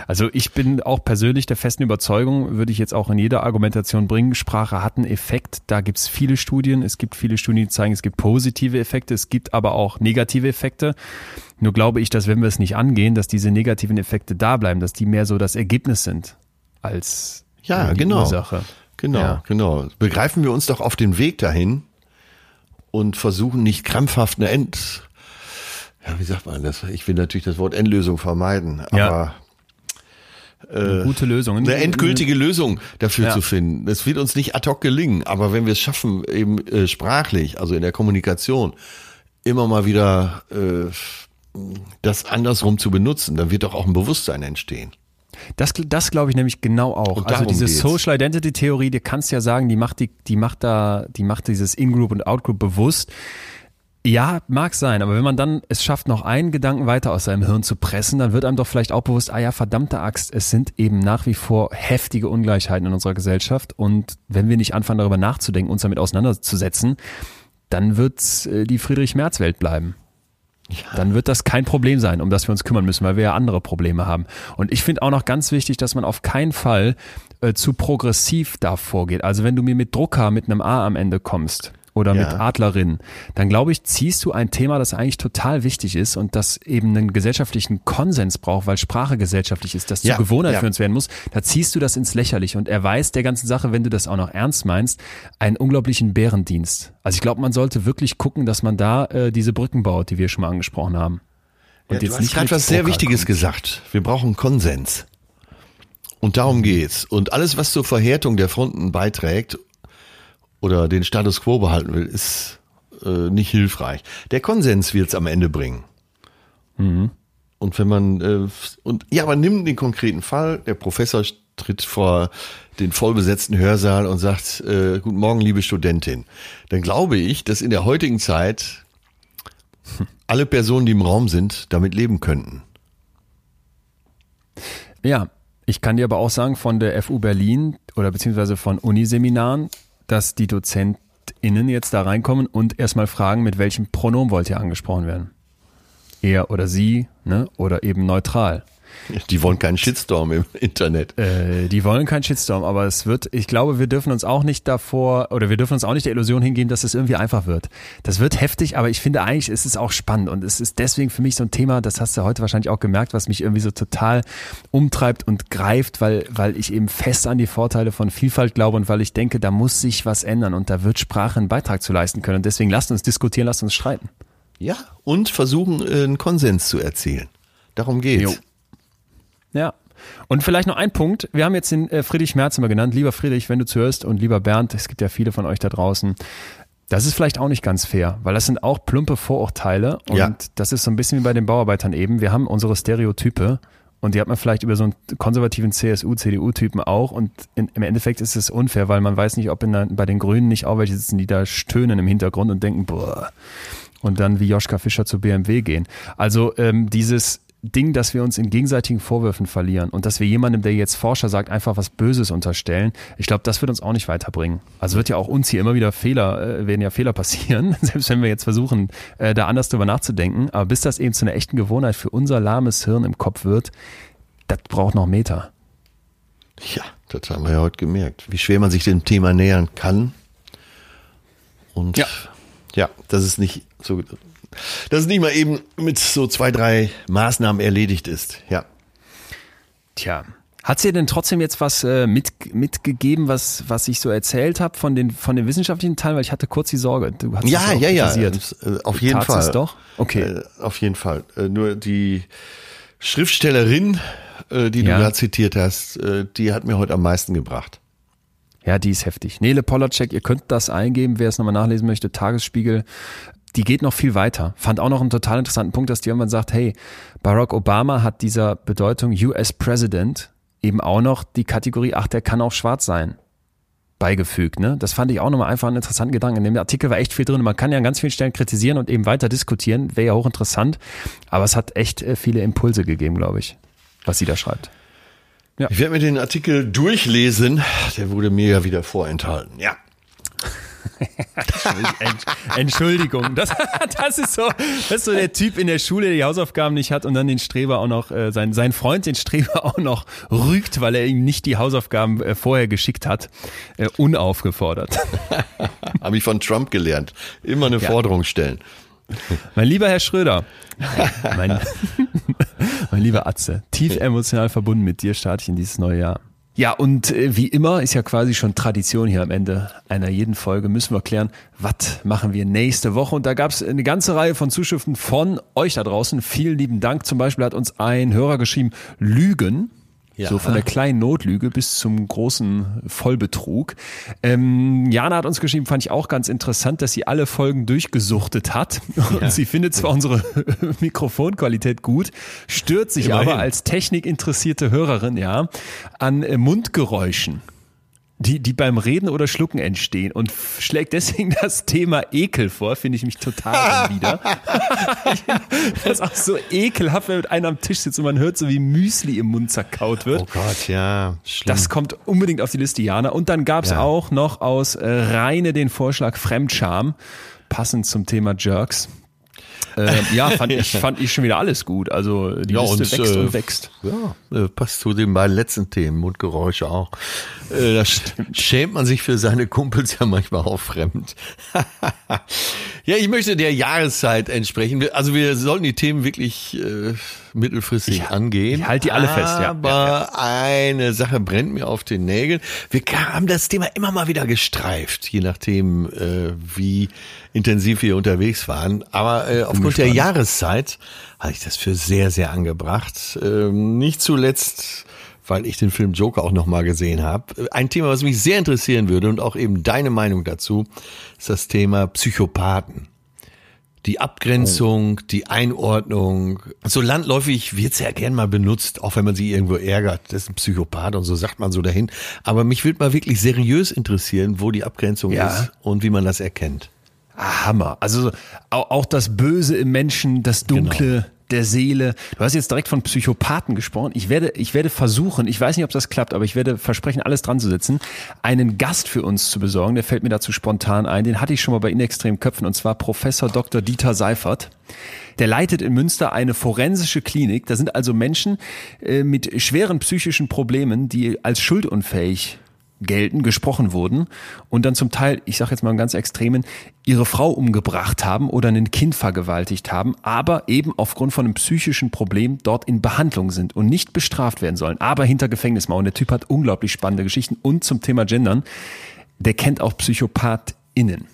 Speaker 2: Also ich bin auch persönlich der festen Überzeugung, würde ich jetzt auch in jeder Argumentation bringen, Sprache hat einen Effekt. Da gibt es viele Studien. Es gibt viele Studien, die zeigen, es gibt positive Effekte, es gibt aber auch negative Effekte. Nur glaube ich, dass wenn wir es nicht angehen, dass diese negativen Effekte da bleiben, dass die mehr so das Ergebnis sind als
Speaker 1: Ja,
Speaker 2: die
Speaker 1: genau.
Speaker 2: Ursache.
Speaker 1: Genau,
Speaker 2: Ja.
Speaker 1: genau. Begreifen wir uns doch auf den Weg dahin und versuchen nicht krampfhaft eine End, ja, wie sagt man das? Ich will natürlich das Wort Endlösung vermeiden,
Speaker 2: Ja. Eine gute Lösung.
Speaker 1: eine endgültige Lösung dafür
Speaker 2: Ja.
Speaker 1: zu finden. Das wird uns nicht ad hoc gelingen, aber wenn wir es schaffen, eben äh, sprachlich, also in der Kommunikation, immer mal wieder äh, das andersrum zu benutzen, dann wird doch auch ein Bewusstsein entstehen.
Speaker 2: Das, das glaube ich nämlich genau auch. Also diese
Speaker 1: geht's.
Speaker 2: Social Identity Theorie, die kannst ja sagen, die macht die, die macht da, die macht dieses In-Group und Out-Group bewusst. Ja, mag sein, aber wenn man dann es schafft, noch einen Gedanken weiter aus seinem Hirn zu pressen, dann wird einem doch vielleicht auch bewusst, ah ja, verdammte Axt, es sind eben nach wie vor heftige Ungleichheiten in unserer Gesellschaft und wenn wir nicht anfangen, darüber nachzudenken, uns damit auseinanderzusetzen, dann wird äh, die Friedrich-Merz-Welt bleiben dann wird das kein Problem sein, um das wir uns kümmern müssen, weil wir ja andere Probleme haben. Und ich finde auch noch ganz wichtig, dass man auf keinen Fall äh, zu progressiv da vorgeht. Also wenn du mir mit Drucker mit einem A am Ende kommst oder
Speaker 1: Ja.
Speaker 2: mit Adlerin, dann glaube ich, ziehst du ein Thema, das eigentlich total wichtig ist und das eben einen gesellschaftlichen Konsens braucht, weil Sprache gesellschaftlich ist, das
Speaker 1: Ja,
Speaker 2: zur Gewohnheit
Speaker 1: ja.
Speaker 2: für uns werden muss, da ziehst du das ins Lächerliche und erweist der ganzen Sache, wenn du das auch noch ernst meinst, einen unglaublichen Bärendienst. Also ich glaube, man sollte wirklich gucken, dass man da äh, diese Brücken baut, die wir schon mal angesprochen haben.
Speaker 1: Ja, du hast gerade was sehr Wichtiges
Speaker 2: kommt.
Speaker 1: gesagt. Wir brauchen Konsens. Und darum geht's. Und alles, was zur Verhärtung der Fronten beiträgt oder den Status quo behalten will, ist äh, nicht hilfreich. Der Konsens wird's am Ende bringen. Und wenn man äh, und ja, aber nimm den konkreten Fall. Der Professor tritt vor den vollbesetzten Hörsaal und sagt: äh, Guten Morgen, liebe Studentin. Dann glaube ich, dass in der heutigen Zeit alle Personen, die im Raum sind, damit leben könnten.
Speaker 2: Ja, ich kann dir aber auch sagen von der FU Berlin oder beziehungsweise von Uniseminaren, dass die DozentInnen jetzt da reinkommen und erstmal fragen, mit welchem Pronomen wollt ihr angesprochen werden? Er oder sie, ne? Oder eben neutral.
Speaker 1: Die wollen keinen Shitstorm im Internet.
Speaker 2: Äh, die wollen keinen Shitstorm, aber es wird, ich glaube, wir dürfen uns auch nicht davor, oder wir dürfen uns auch nicht der Illusion hingeben, dass es irgendwie einfach wird. Das wird heftig, aber ich finde eigentlich, ist es auch spannend und es ist deswegen für mich so ein Thema, das hast du heute wahrscheinlich auch gemerkt, was mich irgendwie so total umtreibt und greift, weil, weil ich eben fest an die Vorteile von Vielfalt glaube und weil ich denke, da muss sich was ändern und da wird Sprache einen Beitrag zu leisten können. Und deswegen lasst uns diskutieren, lasst uns streiten.
Speaker 1: Ja, und versuchen, äh, einen Konsens zu erzielen. Darum geht's.
Speaker 2: Jo. Ja. Und vielleicht noch ein Punkt. Wir haben jetzt den äh, Friedrich Merz immer genannt. Lieber Friedrich, wenn du zuhörst und lieber Bernd, es gibt ja viele von euch da draußen. Das ist vielleicht auch nicht ganz fair, weil das sind auch plumpe Vorurteile und
Speaker 1: Ja.
Speaker 2: das ist so ein bisschen wie bei den Bauarbeitern eben. Wir haben unsere Stereotype und die hat man vielleicht über so einen konservativen CSU, CDU-Typen auch und in, im Endeffekt ist es unfair, weil man weiß nicht, ob in der, bei den Grünen nicht auch welche sitzen, die da stöhnen im Hintergrund und denken, boah, und dann wie Joschka Fischer zu BMW gehen. Also ähm, dieses Ding, dass wir uns in gegenseitigen Vorwürfen verlieren und dass wir jemandem, der jetzt Forscher sagt, einfach was Böses unterstellen, ich glaube, das wird uns auch nicht weiterbringen. Also wird ja auch uns hier immer wieder Fehler, äh, werden ja Fehler passieren, selbst wenn wir jetzt versuchen, äh, da anders drüber nachzudenken. Aber bis das eben zu einer echten Gewohnheit für unser lahmes Hirn im Kopf wird, das braucht noch Meter.
Speaker 1: Ja, das haben wir ja heute gemerkt, wie schwer man sich dem Thema nähern kann. Und
Speaker 2: Ja.
Speaker 1: ja, das ist nicht so, dass es nicht mal eben mit so zwei, drei Maßnahmen erledigt ist. Ja.
Speaker 2: Tja. Hat sie denn trotzdem jetzt was äh, mit, mitgegeben, was, was ich so erzählt habe von den, von den wissenschaftlichen Teilen? Weil ich hatte kurz die Sorge. Du hast
Speaker 1: Ja, ja, ja,
Speaker 2: kritisiert.
Speaker 1: äh, auf jeden
Speaker 2: Tat's
Speaker 1: Fall.
Speaker 2: es doch? Okay.
Speaker 1: Äh, auf jeden Fall. Äh, nur die Schriftstellerin, äh, die
Speaker 2: Ja.
Speaker 1: du da zitiert hast, äh, die hat mir heute am meisten gebracht.
Speaker 2: Ja, die ist heftig. Nele Polacek, ihr könnt das eingeben, wer es nochmal nachlesen möchte, Tagesspiegel. Die geht noch viel weiter. Fand auch noch einen total interessanten Punkt, dass die irgendwann sagt, hey, Barack Obama hat dieser Bedeutung US President eben auch noch die Kategorie, ach, der kann auch schwarz sein, beigefügt. Ne? Das fand ich auch nochmal einfach einen interessanten Gedanken. In dem Artikel war echt viel drin. Man kann ja an ganz vielen Stellen kritisieren und eben weiter diskutieren. Wäre ja hochinteressant. Aber es hat echt äh, viele Impulse gegeben, glaube ich, was sie da schreibt.
Speaker 1: Ich werde mir den Artikel durchlesen. Der wurde mir ja wieder vorenthalten. Ja.
Speaker 2: Ent- Entschuldigung, das, das, ist so, das ist so der Typ in der Schule, der die Hausaufgaben nicht hat und dann den Streber auch noch, äh, sein, sein Freund den Streber auch noch rügt, weil er ihm nicht die Hausaufgaben äh, vorher geschickt hat, äh, unaufgefordert.
Speaker 1: Habe ich von Trump gelernt. Immer eine Forderung stellen.
Speaker 2: Mein lieber Herr Schröder, mein, mein lieber Atze, tief emotional verbunden mit dir starte ich in dieses neue Jahr. Ja, und äh, wie immer ist ja quasi schon Tradition hier am Ende einer jeden Folge, müssen wir klären, was machen wir nächste Woche. Und da gab es eine ganze Reihe von Zuschriften von euch da draußen. Vielen lieben Dank. Zum Beispiel hat uns ein Hörer geschrieben, Lügen.
Speaker 1: Ja.
Speaker 2: So von der kleinen Notlüge bis zum großen Vollbetrug. Ähm, Jana hat uns geschrieben, fand ich auch ganz interessant, dass sie alle Folgen durchgesuchtet hat. Und sie findet zwar unsere Mikrofonqualität gut, stört sich
Speaker 1: Immerhin.
Speaker 2: aber als technikinteressierte Hörerin, ja, an äh, Mundgeräuschen. Die, die beim Reden oder Schlucken entstehen und schlägt deswegen das Thema Ekel vor, finde ich mich total wieder. das ist auch so ekelhaft, wenn mit einem am Tisch sitzt und man hört so, wie Müsli im Mund zerkaut wird.
Speaker 1: Oh Gott, ja. Schlimm.
Speaker 2: Das kommt unbedingt auf die Liste, Jana. Und dann gab's
Speaker 1: Ja.
Speaker 2: auch noch aus äh, Reine den Vorschlag Fremdscham, passend zum Thema Jerks. Äh, ja, fand ich, fand ich schon wieder alles gut. Also die
Speaker 1: Ja,
Speaker 2: Liste
Speaker 1: und,
Speaker 2: wächst
Speaker 1: äh,
Speaker 2: und wächst.
Speaker 1: Ja, äh, passt zu den beiden letzten Themen, Mundgeräusche auch. Äh, da sch- schämt man sich für seine Kumpels ja manchmal auch fremd. ja, ich möchte der Jahreszeit entsprechen. Also wir sollten die Themen wirklich äh, mittelfristig angehen.
Speaker 2: ich halte die alle fest, ja.
Speaker 1: Aber eine Sache brennt mir auf den Nägeln. Wir haben das Thema immer mal wieder gestreift, je nachdem, äh, wie intensiv wir unterwegs waren. Aber äh, aufgrund der Jahreszeit halte ich das für sehr, sehr angebracht. Ähm, nicht zuletzt, weil ich den Film Joker auch nochmal gesehen habe. Ein Thema, was mich sehr interessieren würde und auch eben deine Meinung dazu, ist das Thema Psychopathen. Die Abgrenzung, die Einordnung. So landläufig wird's ja gern mal benutzt, auch wenn man sich irgendwo ärgert. Das ist ein Psychopath und so sagt man so dahin. Aber mich würde mal wirklich seriös interessieren, wo die Abgrenzung
Speaker 2: Ja.
Speaker 1: ist und wie man das erkennt.
Speaker 2: Ah, Hammer. Also auch, auch das Böse im Menschen, das Dunkle der Seele. Du hast jetzt direkt von Psychopathen gesprochen. Ich werde, ich werde versuchen, ich weiß nicht, ob das klappt, aber ich werde versprechen, alles dran zu setzen, einen Gast für uns zu besorgen. Der fällt mir dazu spontan ein. Den hatte ich schon mal bei Inextrem Köpfen und zwar Professor Dr. Dieter Seifert. Der leitet in Münster eine forensische Klinik. Da sind also Menschen äh, mit schweren psychischen Problemen, die als schuldunfähig gelten, gesprochen wurden und dann zum Teil, ich sage jetzt mal einen ganz extremen, ihre Frau umgebracht haben oder ein Kind vergewaltigt haben, aber eben aufgrund von einem psychischen Problem dort in Behandlung sind und nicht bestraft werden sollen, aber hinter Gefängnismauern. Der Typ hat unglaublich spannende Geschichten und zum Thema Gendern, der kennt auch PsychopathInnen.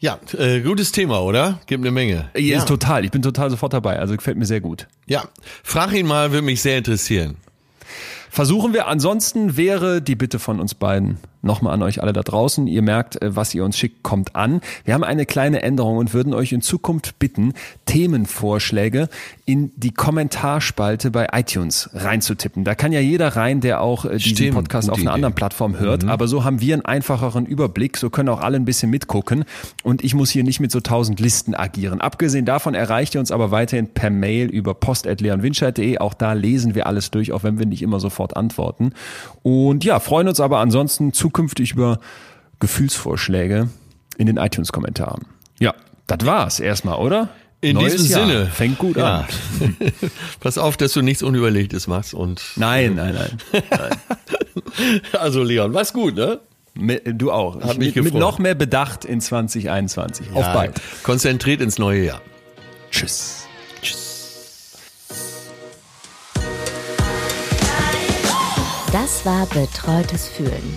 Speaker 1: Ja, äh, gutes Thema, oder? Gibt eine Menge.
Speaker 2: Ja.
Speaker 1: ja.
Speaker 2: Ist total, ich bin total sofort dabei, also gefällt mir sehr gut.
Speaker 1: ja, frag ihn mal, würde mich sehr interessieren.
Speaker 2: Versuchen wir. Ansonsten wäre die Bitte von uns beiden nochmal an euch alle da draußen. Ihr merkt, äh, was ihr uns schickt, kommt an. Wir haben eine kleine Änderung und würden euch in Zukunft bitten, Themenvorschläge in die Kommentarspalte bei iTunes reinzutippen. Da kann ja jeder rein, der auch äh, diesen
Speaker 1: Stimmt,
Speaker 2: Podcast auf einer
Speaker 1: Idee.
Speaker 2: anderen Plattform hört. Aber so haben wir einen einfacheren Überblick. So können auch alle ein bisschen mitgucken. Und ich muss hier nicht mit so tausend Listen agieren. Abgesehen davon erreicht ihr uns aber weiterhin per Mail über post.leonwinscheid.de. Auch da lesen wir alles durch, auch wenn wir nicht immer sofort antworten. Und ja, freuen uns aber ansonsten zukünftig über Gefühlsvorschläge in den iTunes-Kommentaren. Ja, das war's erstmal, oder?
Speaker 1: In
Speaker 2: Neues
Speaker 1: diesem
Speaker 2: Jahr.
Speaker 1: Sinne.
Speaker 2: Fängt gut
Speaker 1: ja.
Speaker 2: an.
Speaker 1: Pass auf, dass du nichts Unüberlegtes machst und.
Speaker 2: Nein, nein, nein.
Speaker 1: Also Leon, was gut, ne?
Speaker 2: Du auch.
Speaker 1: Hat
Speaker 2: Ich-
Speaker 1: mich
Speaker 2: mit, mit noch mehr Bedacht in 2021. Auf
Speaker 1: Ja,
Speaker 2: bald.
Speaker 1: Konzentriert ins neue Jahr.
Speaker 2: Tschüss.
Speaker 3: Das war Betreutes Fühlen.